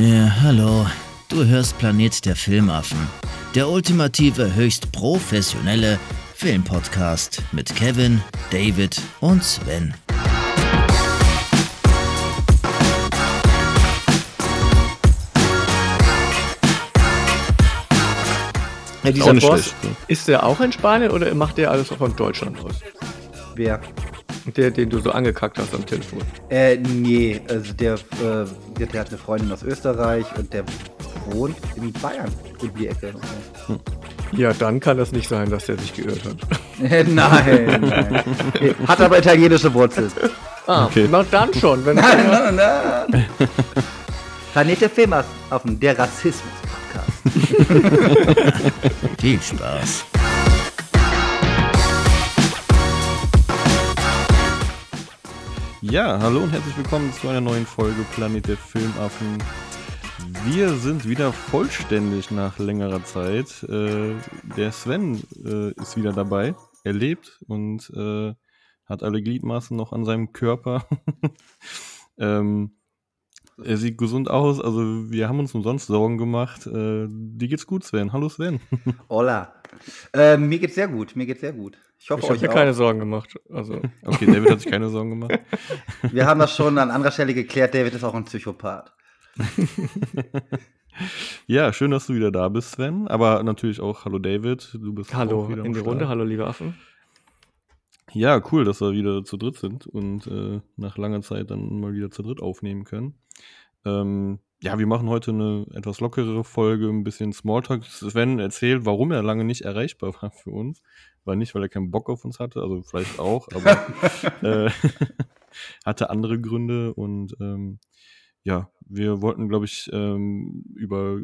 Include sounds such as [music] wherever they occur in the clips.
Ja, hallo. Du hörst Planet der Filmaffen. Der ultimative, höchst professionelle Filmpodcast mit Kevin, David und Sven. Ja, dieser Boss, ist der auch in Spanien oder macht der alles von Deutschland aus? Wer? Der, den du so angekackt hast am Telefon. Äh, nee, also der, äh, der, der hat eine Freundin aus Österreich und der wohnt in Bayern, in die Ecke. Hm. Ja, dann kann das nicht sein, dass der sich geirrt hat. [laughs] nein, nein. Hat aber italienische Wurzeln. Ah, okay. na dann schon. Wenn [laughs] nein, nein, nein. Planet der Filmaffen, der Rassismus-Podcast. [laughs] Viel Spaß. Ja, hallo und herzlich willkommen zu einer neuen Folge Planet der Filmaffen. Wir sind wieder vollständig nach längerer Zeit. Äh, der Sven äh, ist wieder dabei. Er lebt und äh, hat alle Gliedmaßen noch an seinem Körper. [laughs] ähm, er sieht gesund aus, also wir haben uns umsonst Sorgen gemacht. Äh, dir geht's gut, Sven. Hallo Sven. [laughs] Hola. Äh, mir geht's sehr gut, mir geht's sehr gut. Ich hoffe, ich habe mir auch. keine Sorgen gemacht. Also. [laughs] Okay, David hat sich keine Sorgen gemacht. [laughs] Wir haben das schon an anderer Stelle geklärt. David ist auch ein Psychopath. [laughs] ja, schön, dass du wieder da bist, Sven. Aber natürlich auch Hallo David. Du bist Hallo wieder in die Runde. Hallo liebe Affen. Ja, cool, dass wir wieder zu dritt sind und äh, nach langer Zeit dann mal wieder zu dritt aufnehmen können. Ähm, ja, wir machen heute eine etwas lockere Folge, ein bisschen Smalltalk. Sven erzählt, warum er lange nicht erreichbar war für uns. War nicht, weil er keinen Bock auf uns hatte, also vielleicht auch, [laughs] aber äh, [laughs] hatte andere Gründe und ähm, ja, wir wollten, glaube ich, ähm, über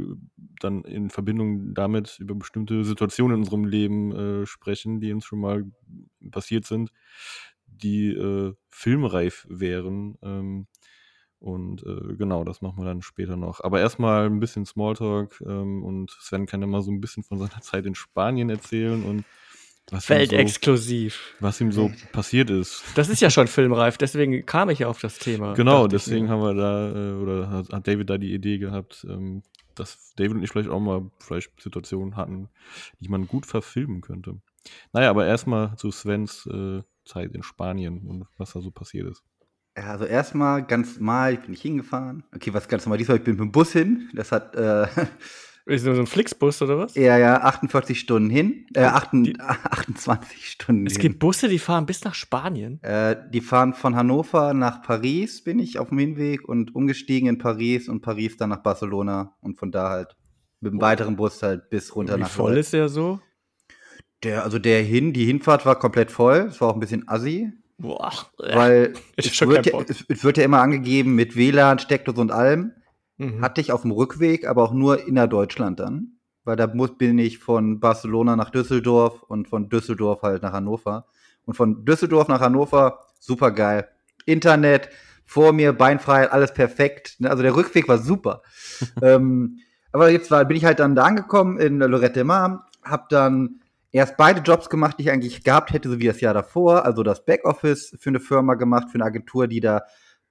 dann in Verbindung damit über bestimmte Situationen in unserem Leben äh, sprechen, die uns schon mal passiert sind, die äh, filmreif wären. Ähm, und äh, genau, das machen wir dann später noch. Aber erstmal ein bisschen Smalltalk ähm, und Sven kann ja mal so ein bisschen von seiner Zeit in Spanien erzählen und was Weltexklusiv. So, was ihm so passiert ist. Das ist ja schon filmreif, deswegen kam ich ja auf das Thema. Genau, deswegen haben wir da, äh, oder hat David da die Idee gehabt, ähm, dass David und ich vielleicht auch mal vielleicht Situationen hatten, die man gut verfilmen könnte. Naja, aber erstmal zu Svens äh, Zeit in Spanien und was da so passiert ist. Ja, also erstmal ganz normal, ich bin nicht hingefahren. Okay, was ganz normal, diesmal ich bin mit dem Bus hin. Das hat äh, [laughs] Ist das so ein Flixbus oder was? Ja, ja, 48 Stunden hin. Äh, 28, 28 [laughs] Stunden es hin. Es gibt Busse, die fahren bis nach Spanien. Äh, die fahren von Hannover nach Paris, bin ich auf dem Hinweg und umgestiegen in Paris und Paris dann nach Barcelona und von da halt mit einem oh. weiteren Bus halt bis runter Wie nach Wie voll ist der so? Der, also der hin, die Hinfahrt war komplett voll. Es war auch ein bisschen assi. Boah. Weil [laughs] es wird, ja, es wird ja immer angegeben mit WLAN, Steckdose und allem. Mhm. Hatte ich auf dem Rückweg, aber auch nur innerdeutschland dann. Weil da muss, bin ich von Barcelona nach Düsseldorf und von Düsseldorf halt nach Hannover. Und von Düsseldorf nach Hannover, super geil. Internet, vor mir, Beinfreiheit, alles perfekt. Also der Rückweg war super. [laughs] ähm, aber jetzt war, bin ich halt dann da angekommen in Lorette de Mar, hab dann erst beide Jobs gemacht, die ich eigentlich gehabt hätte, so wie das Jahr davor. Also das Backoffice für eine Firma gemacht, für eine Agentur, die da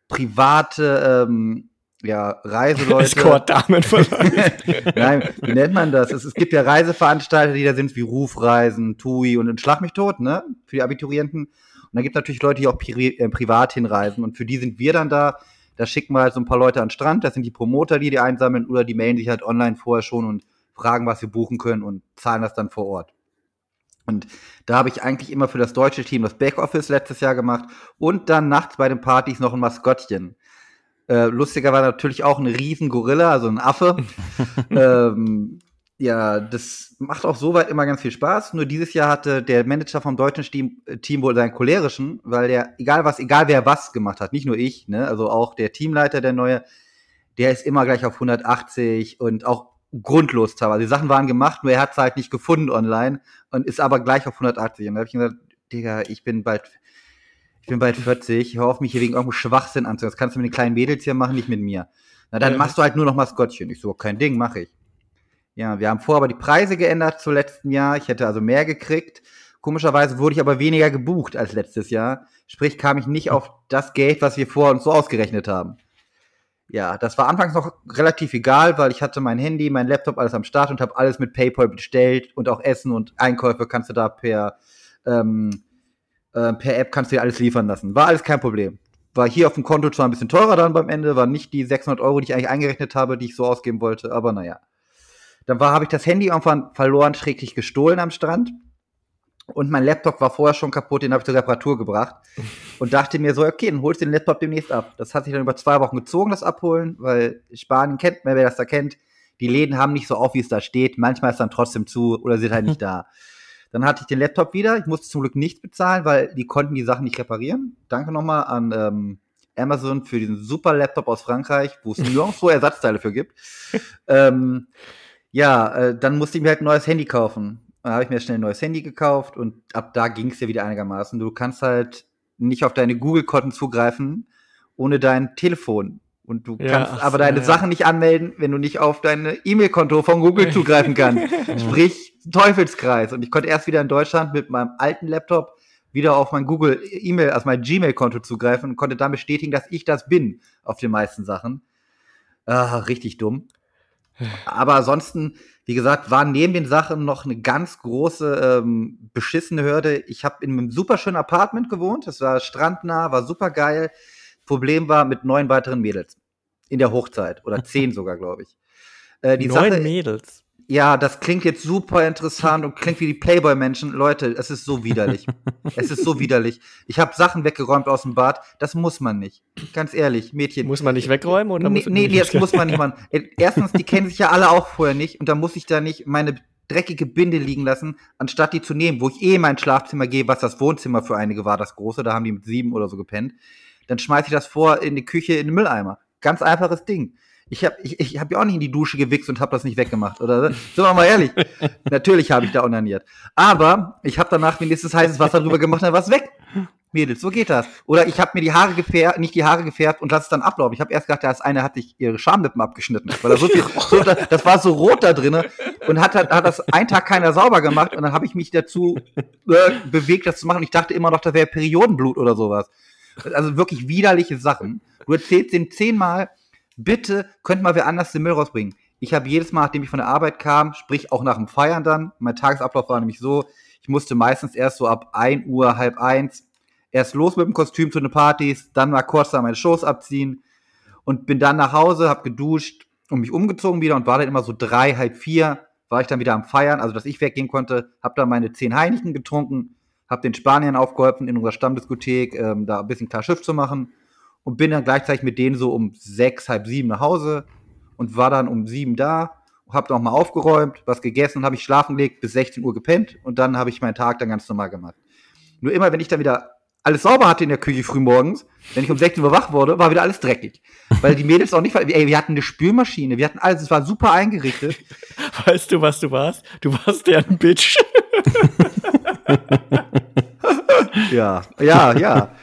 private ähm, ja, [laughs] Reiseleute. Escort-Damenverleih. [laughs] Nein, wie nennt man das? Es, es, gibt ja Reiseveranstalter, die da sind, wie Rufreisen, TUI und Schlag mich tot, ne? Für die Abiturienten. Und dann gibt es natürlich Leute, die auch pri äh, privat hinreisen. Und für die sind wir dann da. Da schicken wir halt so ein paar Leute an den Strand. Das sind die Promoter, die die einsammeln. Oder die melden sich halt online vorher schon und fragen, was sie buchen können und zahlen das dann vor Ort. Und da habe ich eigentlich immer für das deutsche Team das Backoffice letztes Jahr gemacht und dann nachts bei den Partys noch ein Maskottchen. Äh, lustiger war natürlich auch ein Riesengorilla, also ein Affe. [laughs] ähm, ja, das macht auch soweit immer ganz viel Spaß. Nur dieses Jahr hatte der Manager vom deutschen Team, äh, Team wohl seinen cholerischen, weil der, egal was, egal wer was gemacht hat, nicht nur ich, ne, also auch der Teamleiter, der neue, der ist immer gleich auf 180 und auch grundlos teilweise. Die Sachen waren gemacht, nur er hat es halt nicht gefunden online und ist aber gleich auf 180. Und da habe ich gesagt, Digga, ich bin bald ich bin bald 40, hör auf mich hier wegen irgendeinem Schwachsinn anzuhören. Das kannst du mit den kleinen Mädels hier machen, nicht mit mir. Na, dann ja. machst du halt nur noch Maskottchen. Ich so, kein Ding, mach ich. Ja, wir haben vorher aber die Preise geändert zu letzten Jahr. Ich hätte also mehr gekriegt. Komischerweise wurde ich aber weniger gebucht als letztes Jahr. Sprich, kam ich nicht auf das Geld, was wir vorher uns so ausgerechnet haben. ja, das war anfangs noch relativ egal, weil ich hatte mein Handy, mein Laptop, alles am Start und habe alles mit PayPal bestellt und auch Essen und Einkäufe kannst du da per, ähm, äh, per App kannst du dir alles liefern lassen. War alles kein Problem. War hier auf dem Konto zwar ein bisschen teurer dann beim Ende, war nicht die 600 Euro, die ich eigentlich eingerechnet habe, die ich so ausgeben wollte, aber naja. Dann war, habe ich das Handy irgendwann verloren, schräglich gestohlen am Strand. Und mein Laptop war vorher schon kaputt, den habe ich zur Reparatur gebracht. Und dachte mir so, okay, dann holst du den Laptop demnächst ab. Das hat sich dann über zwei Wochen gezogen, das Abholen, weil Spanien kennt, wer das da kennt, die Läden haben nicht so auf, wie es da steht. Manchmal ist dann trotzdem zu oder sind halt nicht [laughs] da. Dann hatte ich den Laptop wieder. Ich musste zum Glück nichts bezahlen, weil die konnten die Sachen nicht reparieren. Danke nochmal an ähm, Amazon für diesen super Laptop aus Frankreich, wo es nirgendwo Ersatzteile für gibt. [laughs] ähm, ja, äh, dann musste ich mir halt ein neues Handy kaufen. Dann habe ich mir schnell ein neues Handy gekauft und ab da ging es ja wieder einigermaßen. Du kannst halt nicht auf deine Google-Konten zugreifen ohne dein Telefon. Und du ja, kannst aber deine ja. Sachen nicht anmelden, wenn du nicht auf dein E-Mail-Konto von Google [laughs] zugreifen kannst. [laughs] Sprich, Teufelskreis. Und ich konnte erst wieder in Deutschland mit meinem alten Laptop wieder auf mein Google E-Mail, also mein Gmail-Konto zugreifen und konnte dann bestätigen, dass ich das bin auf den meisten Sachen. Ah, richtig dumm. Aber ansonsten, wie gesagt, war neben den Sachen noch eine ganz große ähm, beschissene Hürde. Ich habe in einem super schönen Apartment gewohnt. Es war strandnah, war super geil. Problem war mit neun weiteren Mädels in der Hochzeit oder [laughs] zehn sogar, glaube ich. Äh, die neun Sache, Mädels. Ja, das klingt jetzt super interessant und klingt wie die Playboy-Menschen. Leute, es ist so widerlich. [laughs] es ist so widerlich. Ich habe Sachen weggeräumt aus dem Bad. Das muss man nicht. Ganz ehrlich, Mädchen. Muss man nicht wegräumen oder nee, muss Nee, nee, [laughs] das muss man nicht machen. Äh, erstens, die kennen sich ja alle auch vorher nicht und da muss ich da nicht meine dreckige Binde liegen lassen, anstatt die zu nehmen, wo ich eh in mein Schlafzimmer gehe, was das Wohnzimmer für einige war, das große, da haben die mit sieben oder so gepennt. Dann schmeiße ich das vor in die Küche in den Mülleimer. Ganz einfaches Ding. Ich habe ich, ich hab ja auch nicht in die Dusche gewichst und habe das nicht weggemacht, oder? Sind wir mal ehrlich. [laughs] Natürlich habe ich da onaniert. Aber ich habe danach wenigstens heißes Wasser drüber gemacht, dann war es weg. Mädels, so geht das. Oder ich habe mir die Haare gefärbt, nicht die Haare gefärbt und lass es dann ablaufen. Ich habe erst gedacht, das eine hat sich ihre Schamlippen abgeschnitten, weil da so viel, [laughs] so, das war so rot da drinne und hat, hat, hat das einen Tag keiner sauber gemacht und dann habe ich mich dazu äh, bewegt, das zu machen. Und ich dachte immer noch, das wäre Periodenblut oder sowas. Also wirklich widerliche Sachen. Du erzählst den zehnmal, bitte könnt mal wer anders den Müll rausbringen. Ich habe jedes Mal, nachdem ich von der Arbeit kam, sprich auch nach dem Feiern dann, mein Tagesablauf war nämlich so, ich musste meistens erst so ab 1 Uhr, halb eins, erst los mit dem Kostüm zu den Partys, dann mal kurz da meine Shows abziehen und bin dann nach Hause, hab geduscht und mich umgezogen wieder und war dann immer so drei, halb vier, war ich dann wieder am Feiern, also dass ich weggehen konnte, hab dann meine zehn Heineken getrunken, hab den Spaniern aufgeholfen in unserer Stammdiskothek, ähm, da ein bisschen klar Schiff zu machen und bin dann gleichzeitig mit denen so um sechs, halb sieben nach Hause und war dann um sieben da, hab noch mal aufgeräumt, was gegessen und habe ich schlafen gelegt, bis 16 Uhr gepennt und dann habe ich meinen Tag dann ganz normal gemacht. Nur immer, wenn ich dann wieder alles sauber hatte in der Küche frühmorgens, wenn ich um 16 Uhr wach wurde, war wieder alles dreckig. Weil die Mädels auch nicht, ey, wir hatten eine Spülmaschine, wir hatten alles, es war super eingerichtet. [laughs] Weißt du, was du warst? Du warst der ein Bitch. [laughs] ja, ja, ja.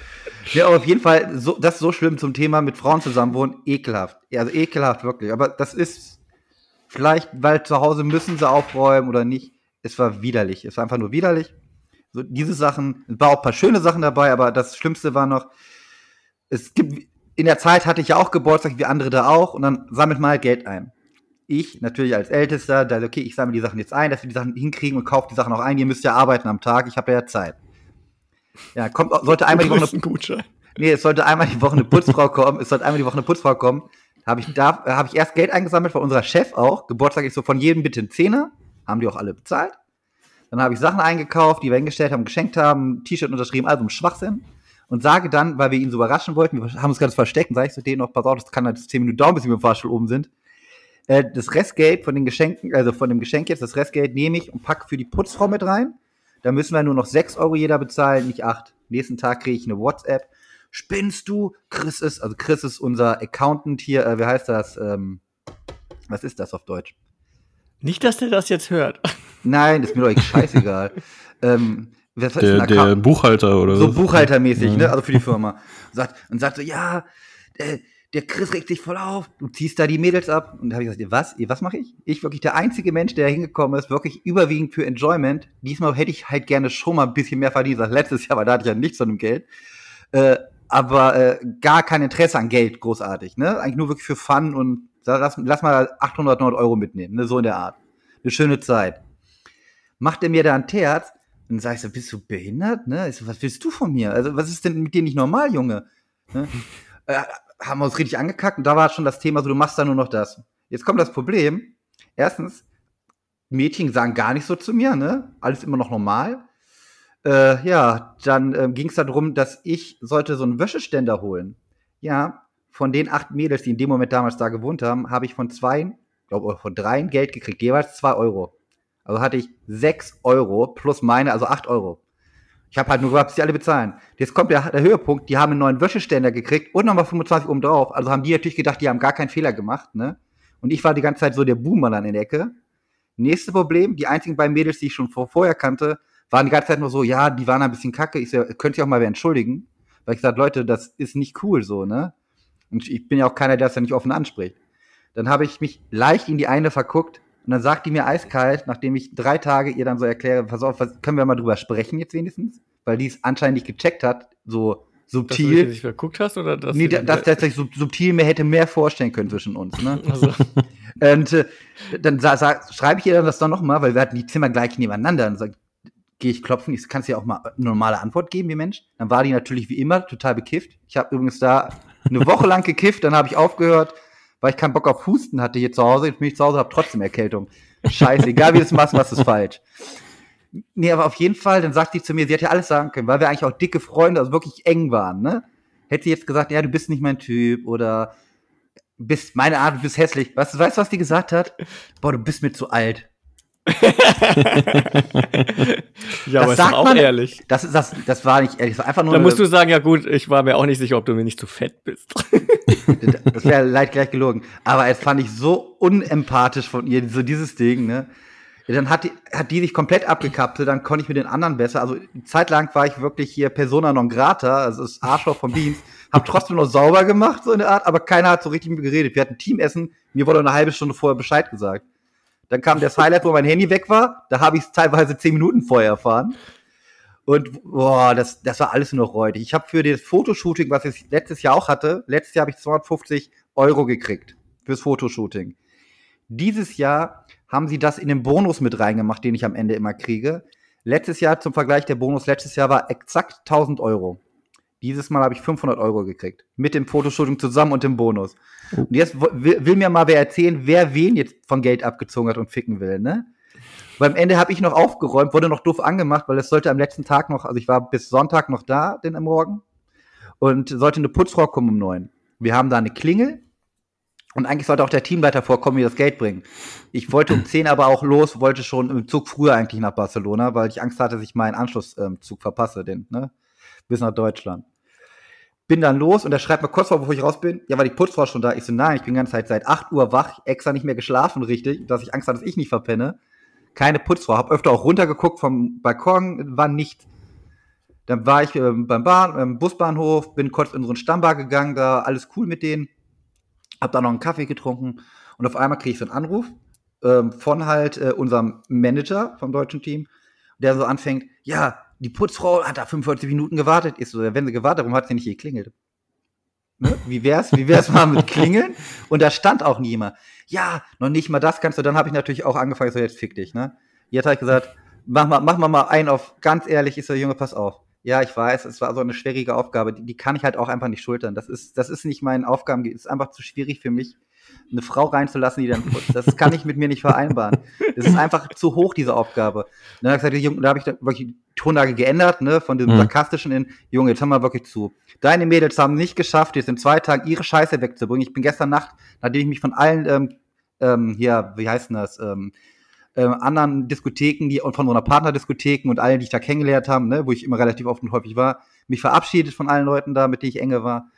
Ja, aber auf jeden Fall, so, das ist so schlimm zum Thema mit Frauen zusammenwohnen, ekelhaft. Also ekelhaft, wirklich. Aber das ist vielleicht, weil zu Hause müssen sie aufräumen oder nicht. Es war widerlich. Es war einfach nur widerlich. So, diese Sachen, es war auch ein paar schöne Sachen dabei, aber das Schlimmste war noch, es gibt, in der Zeit hatte ich ja auch Geburtstag, wie andere da auch, und dann sammelt mal halt Geld ein. Ich, natürlich als Ältester, da, okay, ich sammle die Sachen jetzt ein, dass wir die Sachen hinkriegen und kaufe die Sachen auch ein. Ihr müsst ja arbeiten am Tag, ich habe ja Zeit. Ja, kommt, sollte einmal die Woche eine, Gutschein. Nee, es sollte einmal die Woche eine Putzfrau kommen. Es sollte einmal die Woche eine Putzfrau kommen. Habe ich, da habe ich erst Geld eingesammelt von unserer Chef auch. Geburtstag ist so von jedem bitte ein Zehner. Haben die auch alle bezahlt. Dann habe ich Sachen eingekauft, die wir hingestellt haben, geschenkt haben, T-Shirt unterschrieben, also um Schwachsinn. Und sage dann, weil wir ihn so überraschen wollten, wir haben uns ganz versteckt, sage ich zu denen noch, pass auf, das kann halt 10 Minuten dauern, bis wir im Fahrstuhl oben sind. Äh, das Restgeld von den Geschenken, also von dem Geschenk jetzt, das Restgeld nehme ich und packe für die Putzfrau mit rein. Da müssen wir nur noch 6 Euro jeder bezahlen, nicht 8. Nächsten Tag kriege ich eine WhatsApp. Spinnst du? Chris ist, also Chris ist unser Accountant hier, äh, wie heißt das? Ähm, was ist das auf Deutsch? Nicht, dass der das jetzt hört. Nein, ist mir doch [laughs] scheißegal. ähm, was der, der Buchhalter oder so. So buchhaltermäßig, ja. ne? Also für die Firma. Und sagt, und sagt so, ja, äh, der Chris regt sich voll auf, du ziehst da die Mädels ab. Und da habe ich gesagt, was? Was mache ich? Ich wirklich der einzige Mensch, der da hingekommen ist, wirklich überwiegend für Enjoyment. Diesmal hätte ich halt gerne schon mal ein bisschen mehr verdient als letztes Jahr, weil da hatte ich ja nichts von dem Geld. Äh, aber äh, gar kein Interesse an Geld großartig, ne? Eigentlich nur wirklich für Fun und lass, lass mal 800, 900 Euro mitnehmen, ne? So in der Art. Eine schöne Zeit. Macht er mir da ein Terz und dann sag ich so, bist du behindert, ne? Ich so, was willst du von mir? Also, was ist denn mit dir nicht normal, Junge? Ne? [laughs] haben wir uns richtig angekackt und da war schon das Thema so, du machst da nur noch das. Jetzt kommt das Problem. Erstens, Mädchen sagen gar nicht so zu mir, ne? Alles immer noch normal. Äh, ja, dann äh, ging es darum, dass ich sollte so einen Wäscheständer holen. Ja, von den acht Mädels, die in dem Moment damals da gewohnt haben, habe ich von zwei, glaube von dreien Geld gekriegt, jeweils zwei Euro. Also hatte ich sechs Euro plus meine, also acht Euro. Ich habe halt nur gehabt, dass die alle bezahlen. Jetzt kommt der, der, Höhepunkt, die haben einen neuen Wäscheständer gekriegt und nochmal 25 oben drauf. Also haben die natürlich gedacht, die haben gar keinen Fehler gemacht, ne? Und ich war die ganze Zeit so der Boomer dann in der Ecke. Nächstes Problem, die einzigen beiden Mädels, die ich schon vor, vorher kannte, waren die ganze Zeit nur so, ja, die waren ein bisschen kacke. Ich so, könnt ihr auch mal wer entschuldigen? Weil ich gesagt, Leute, das ist nicht cool so, ne? Und ich bin ja auch keiner, der das ja nicht offen anspricht. Dann habe ich mich leicht in die eine verguckt und dann sagt die mir eiskalt, nachdem ich drei Tage ihr dann so erkläre, pass auf, was, können wir mal drüber sprechen jetzt wenigstens? Weil die es anscheinend nicht gecheckt hat, so subtil. Dass du dich verguckt hast oder dass Nee, dass, dass ich subtil mir hätte mehr vorstellen können zwischen uns, ne? Also. [laughs] Und äh, dann schreibe ich ihr dann das dann nochmal, weil wir hatten die Zimmer gleich nebeneinander. Und sag, gehe ich klopfen, ich kann dir auch mal eine normale Antwort geben, wie Mensch. Dann war die natürlich wie immer total bekifft. Ich habe übrigens da eine Woche lang gekifft, dann habe ich aufgehört, weil ich keinen Bock auf Husten hatte hier zu Hause. Jetzt bin ich zu Hause, habe trotzdem Erkältung. Scheiße, egal wie du es machst, was ist falsch. Nee, aber auf jeden Fall, dann sagt sie zu mir, sie hätte ja alles sagen können, weil wir eigentlich auch dicke Freunde, also wirklich eng waren, ne? Hätte sie jetzt gesagt, ja, du bist nicht mein Typ oder bist meine Art, du bist hässlich. Weißt du, weißt, was die gesagt hat? Boah, du bist mir zu alt. Ja, das aber ist auch man, ehrlich. Das, das, das war nicht ehrlich, das war einfach nur. Da musst du sagen, ja gut, ich war mir auch nicht sicher, ob du mir nicht zu fett bist. [laughs] das wäre leid gleich gelogen. Aber es fand ich so unempathisch von ihr, so dieses Ding, ne? Ja, dann hat die, hat die sich komplett abgekapselt, dann konnte ich mit den anderen besser. Also zeitlang war ich wirklich hier Persona non grata, also das Arschloch von Beans, hab trotzdem noch sauber gemacht, so in der Art, aber keiner hat so richtig mit mir geredet. Wir hatten Teamessen, mir wurde eine halbe Stunde vorher Bescheid gesagt. Dann kam das Highlight, wo mein Handy weg war. Da habe ich es teilweise zehn Minuten vorher erfahren. Und boah, das, das war alles nur noch räudig. Ich habe für das Fotoshooting, was ich letztes Jahr auch hatte, letztes Jahr habe ich 250 Euro gekriegt fürs Fotoshooting. Dieses Jahr haben sie das in den Bonus mit reingemacht, den ich am Ende immer kriege. Letztes Jahr zum Vergleich, der Bonus letztes Jahr war exakt 1000 Euro. Dieses Mal habe ich 500 Euro gekriegt. Mit dem Fotoshooting zusammen und dem Bonus. Oh. Und jetzt will, will, mir mal wer erzählen, wer wen jetzt von Geld abgezogen hat und ficken will, ne? Weil am Ende habe ich noch aufgeräumt, wurde noch doof angemacht, weil es sollte am letzten Tag noch, also ich war bis Sonntag noch da, den am Morgen, und sollte eine Putzfrau kommen um neun. Wir haben da eine Klingel und eigentlich sollte auch der Teamleiter vorkommen, mir das Geld bringen. Ich wollte um zehn aber auch los, wollte schon im Zug früher eigentlich nach Barcelona, weil ich Angst hatte, dass ich meinen Anschlusszug ähm, verpasse, den, ne? Bis nach Deutschland bin dann los und er schreibt mir kurz vor, bevor ich raus bin, ja, war die Putzfrau schon da? Ich so, nein, ich bin die ganze Zeit seit 8 Uhr wach, extra nicht mehr geschlafen richtig, dass ich Angst hatte, dass ich nicht verpenne. Keine Putzfrau, hab öfter auch runtergeguckt vom Balkon, war nichts. Dann war ich äh, beim Bahn, beim Busbahnhof, bin kurz in unseren Stammbar gegangen, da alles cool mit denen, hab da noch einen Kaffee getrunken und auf einmal kriege ich so einen Anruf ähm, von halt äh, unserem Manager vom deutschen Team, der so anfängt, ja, die Putzfrau hat da 45 Minuten gewartet. Ist so, wenn sie gewartet, warum hat sie nicht geklingelt? Ne? Wie wär's, wie wär's mal mit Klingeln? Und da stand auch niemand. Ja, noch nicht mal das kannst du. Dann habe ich natürlich auch angefangen, so jetzt fick dich, ne? Jetzt habe ich gesagt, mach mal, mach mal mal ein auf, ganz ehrlich, ist so, Junge, pass auf. Ja, ich weiß, es war so eine schwierige Aufgabe. Die, die kann ich halt auch einfach nicht schultern. Das ist, das ist nicht mein Aufgaben, ist einfach zu schwierig für mich eine Frau reinzulassen, die dann putzt. Das kann ich mit mir nicht vereinbaren. Das ist einfach zu hoch, diese Aufgabe. dann habe ich gesagt, da habe ich dann wirklich die Tonlage geändert, ne, von dem mhm. sarkastischen in, Junge, jetzt haben wir wirklich zu. Deine Mädels haben nicht geschafft, jetzt in zwei Tagen ihre Scheiße wegzubringen. Ich bin gestern Nacht, nachdem ich mich von allen, ähm, ähm, hier, wie heißt denn das, ähm, ähm, anderen Diskotheken, die und von so einer Partnerdiskotheken und allen, die ich da kennengelernt habe, ne, wo ich immer relativ oft und häufig war, mich verabschiedet von allen Leuten da, mit denen ich enge war.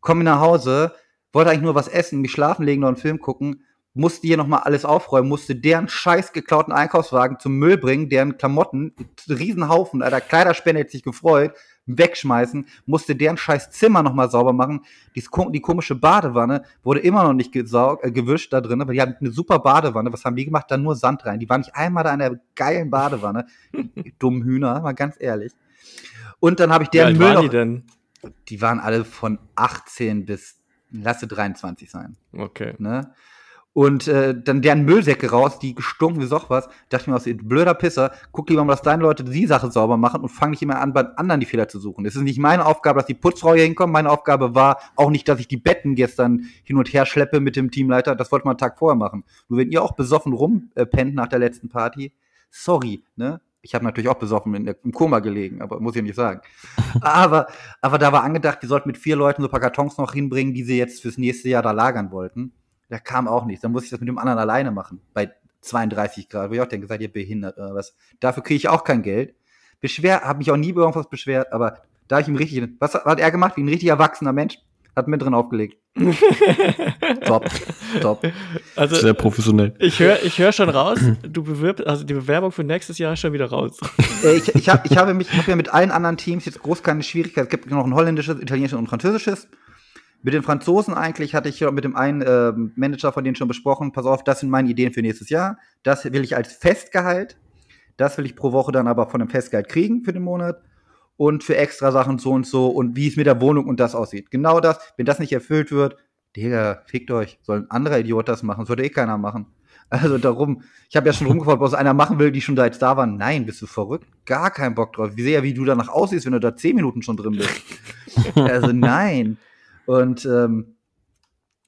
Komme nach Hause, wollte eigentlich nur was essen, mich schlafen legen, noch einen Film gucken, musste hier nochmal alles aufräumen, musste deren scheiß geklauten Einkaufswagen zum Müll bringen, deren Klamotten, Riesenhaufen, Alter, Kleiderspende hätte sich gefreut, wegschmeißen, musste deren scheiß Zimmer nochmal sauber machen. Die, die, komische Badewanne wurde immer noch nicht gesaugt, äh, gewischt da drin, weil die hatten eine super Badewanne. Was haben die gemacht? Da nur Sand rein. Die waren nicht einmal da in der geilen Badewanne. Dummen Hühner, mal ganz ehrlich. Und dann habe ich deren Müll noch, die denn? die waren alle von 18 bis, lasse 23 sein. Okay. Ne? Und äh, dann deren Müllsäcke raus, die gestunken wie Soch was. Dachte ich mir, was ihr blöder Pisser, guck lieber mal, dass deine Leute die Sache sauber machen und fang nicht immer an, bei anderen die Fehler zu suchen. Es ist nicht meine Aufgabe, dass die Putzfrau hier hinkommt. Meine Aufgabe war auch nicht, dass ich die Betten gestern hin und her schleppe mit dem Teamleiter. Das wollte man einen Tag vorher machen. Nur wenn ihr auch besoffen rumpennt nach der letzten Party, sorry, ne? Ich habe natürlich auch besoffen in, im Koma gelegen, aber muss ich nicht sagen. [laughs] aber, aber da war angedacht, die sollten mit vier Leuten so ein paar Kartons noch hinbringen, die sie jetzt fürs nächste Jahr da lagern wollten. Da kam auch nichts. Dann muss ich das mit dem anderen alleine machen. Bei 32 Grad. Wo ich auch denke, seid ihr behindert oder was? Dafür kriege ich auch kein Geld. Beschwer, habe mich auch nie über irgendwas beschwert, aber da ich ihm richtig, was hat er gemacht? Wie ein richtig erwachsener Mensch. Hat mir drin aufgelegt. [laughs] top, top. Also, Sehr professionell. Ich höre ich hör schon raus, du bewirbst, also die Bewerbung für nächstes Jahr ist schon wieder raus. Ich, ich, hab, ich habe mich, ich habe ja mit allen anderen Teams jetzt groß keine Schwierigkeit. Es gibt noch ein holländisches, italienisches und französisches. Mit den Franzosen eigentlich hatte ich mit dem einen äh, Manager von denen schon besprochen, pass auf, das sind meine Ideen für nächstes Jahr. Das will ich als Festgehalt. Das will ich pro Woche dann aber von dem Festgehalt kriegen für den Monat. Und für extra Sachen so und so und wie es mit der Wohnung und das aussieht. Genau das, wenn das nicht erfüllt wird, Digga, fickt euch, soll ein anderer Idiot das machen, würde eh keiner machen. [laughs] Also darum, ich habe ja schon rumgefragt, was einer machen will, die schon da jetzt da waren. Nein, bist du verrückt? Gar keinen Bock drauf. Wie sehr, wie du danach aussiehst, wenn du da zehn Minuten schon drin bist. [laughs] also nein. Und ähm,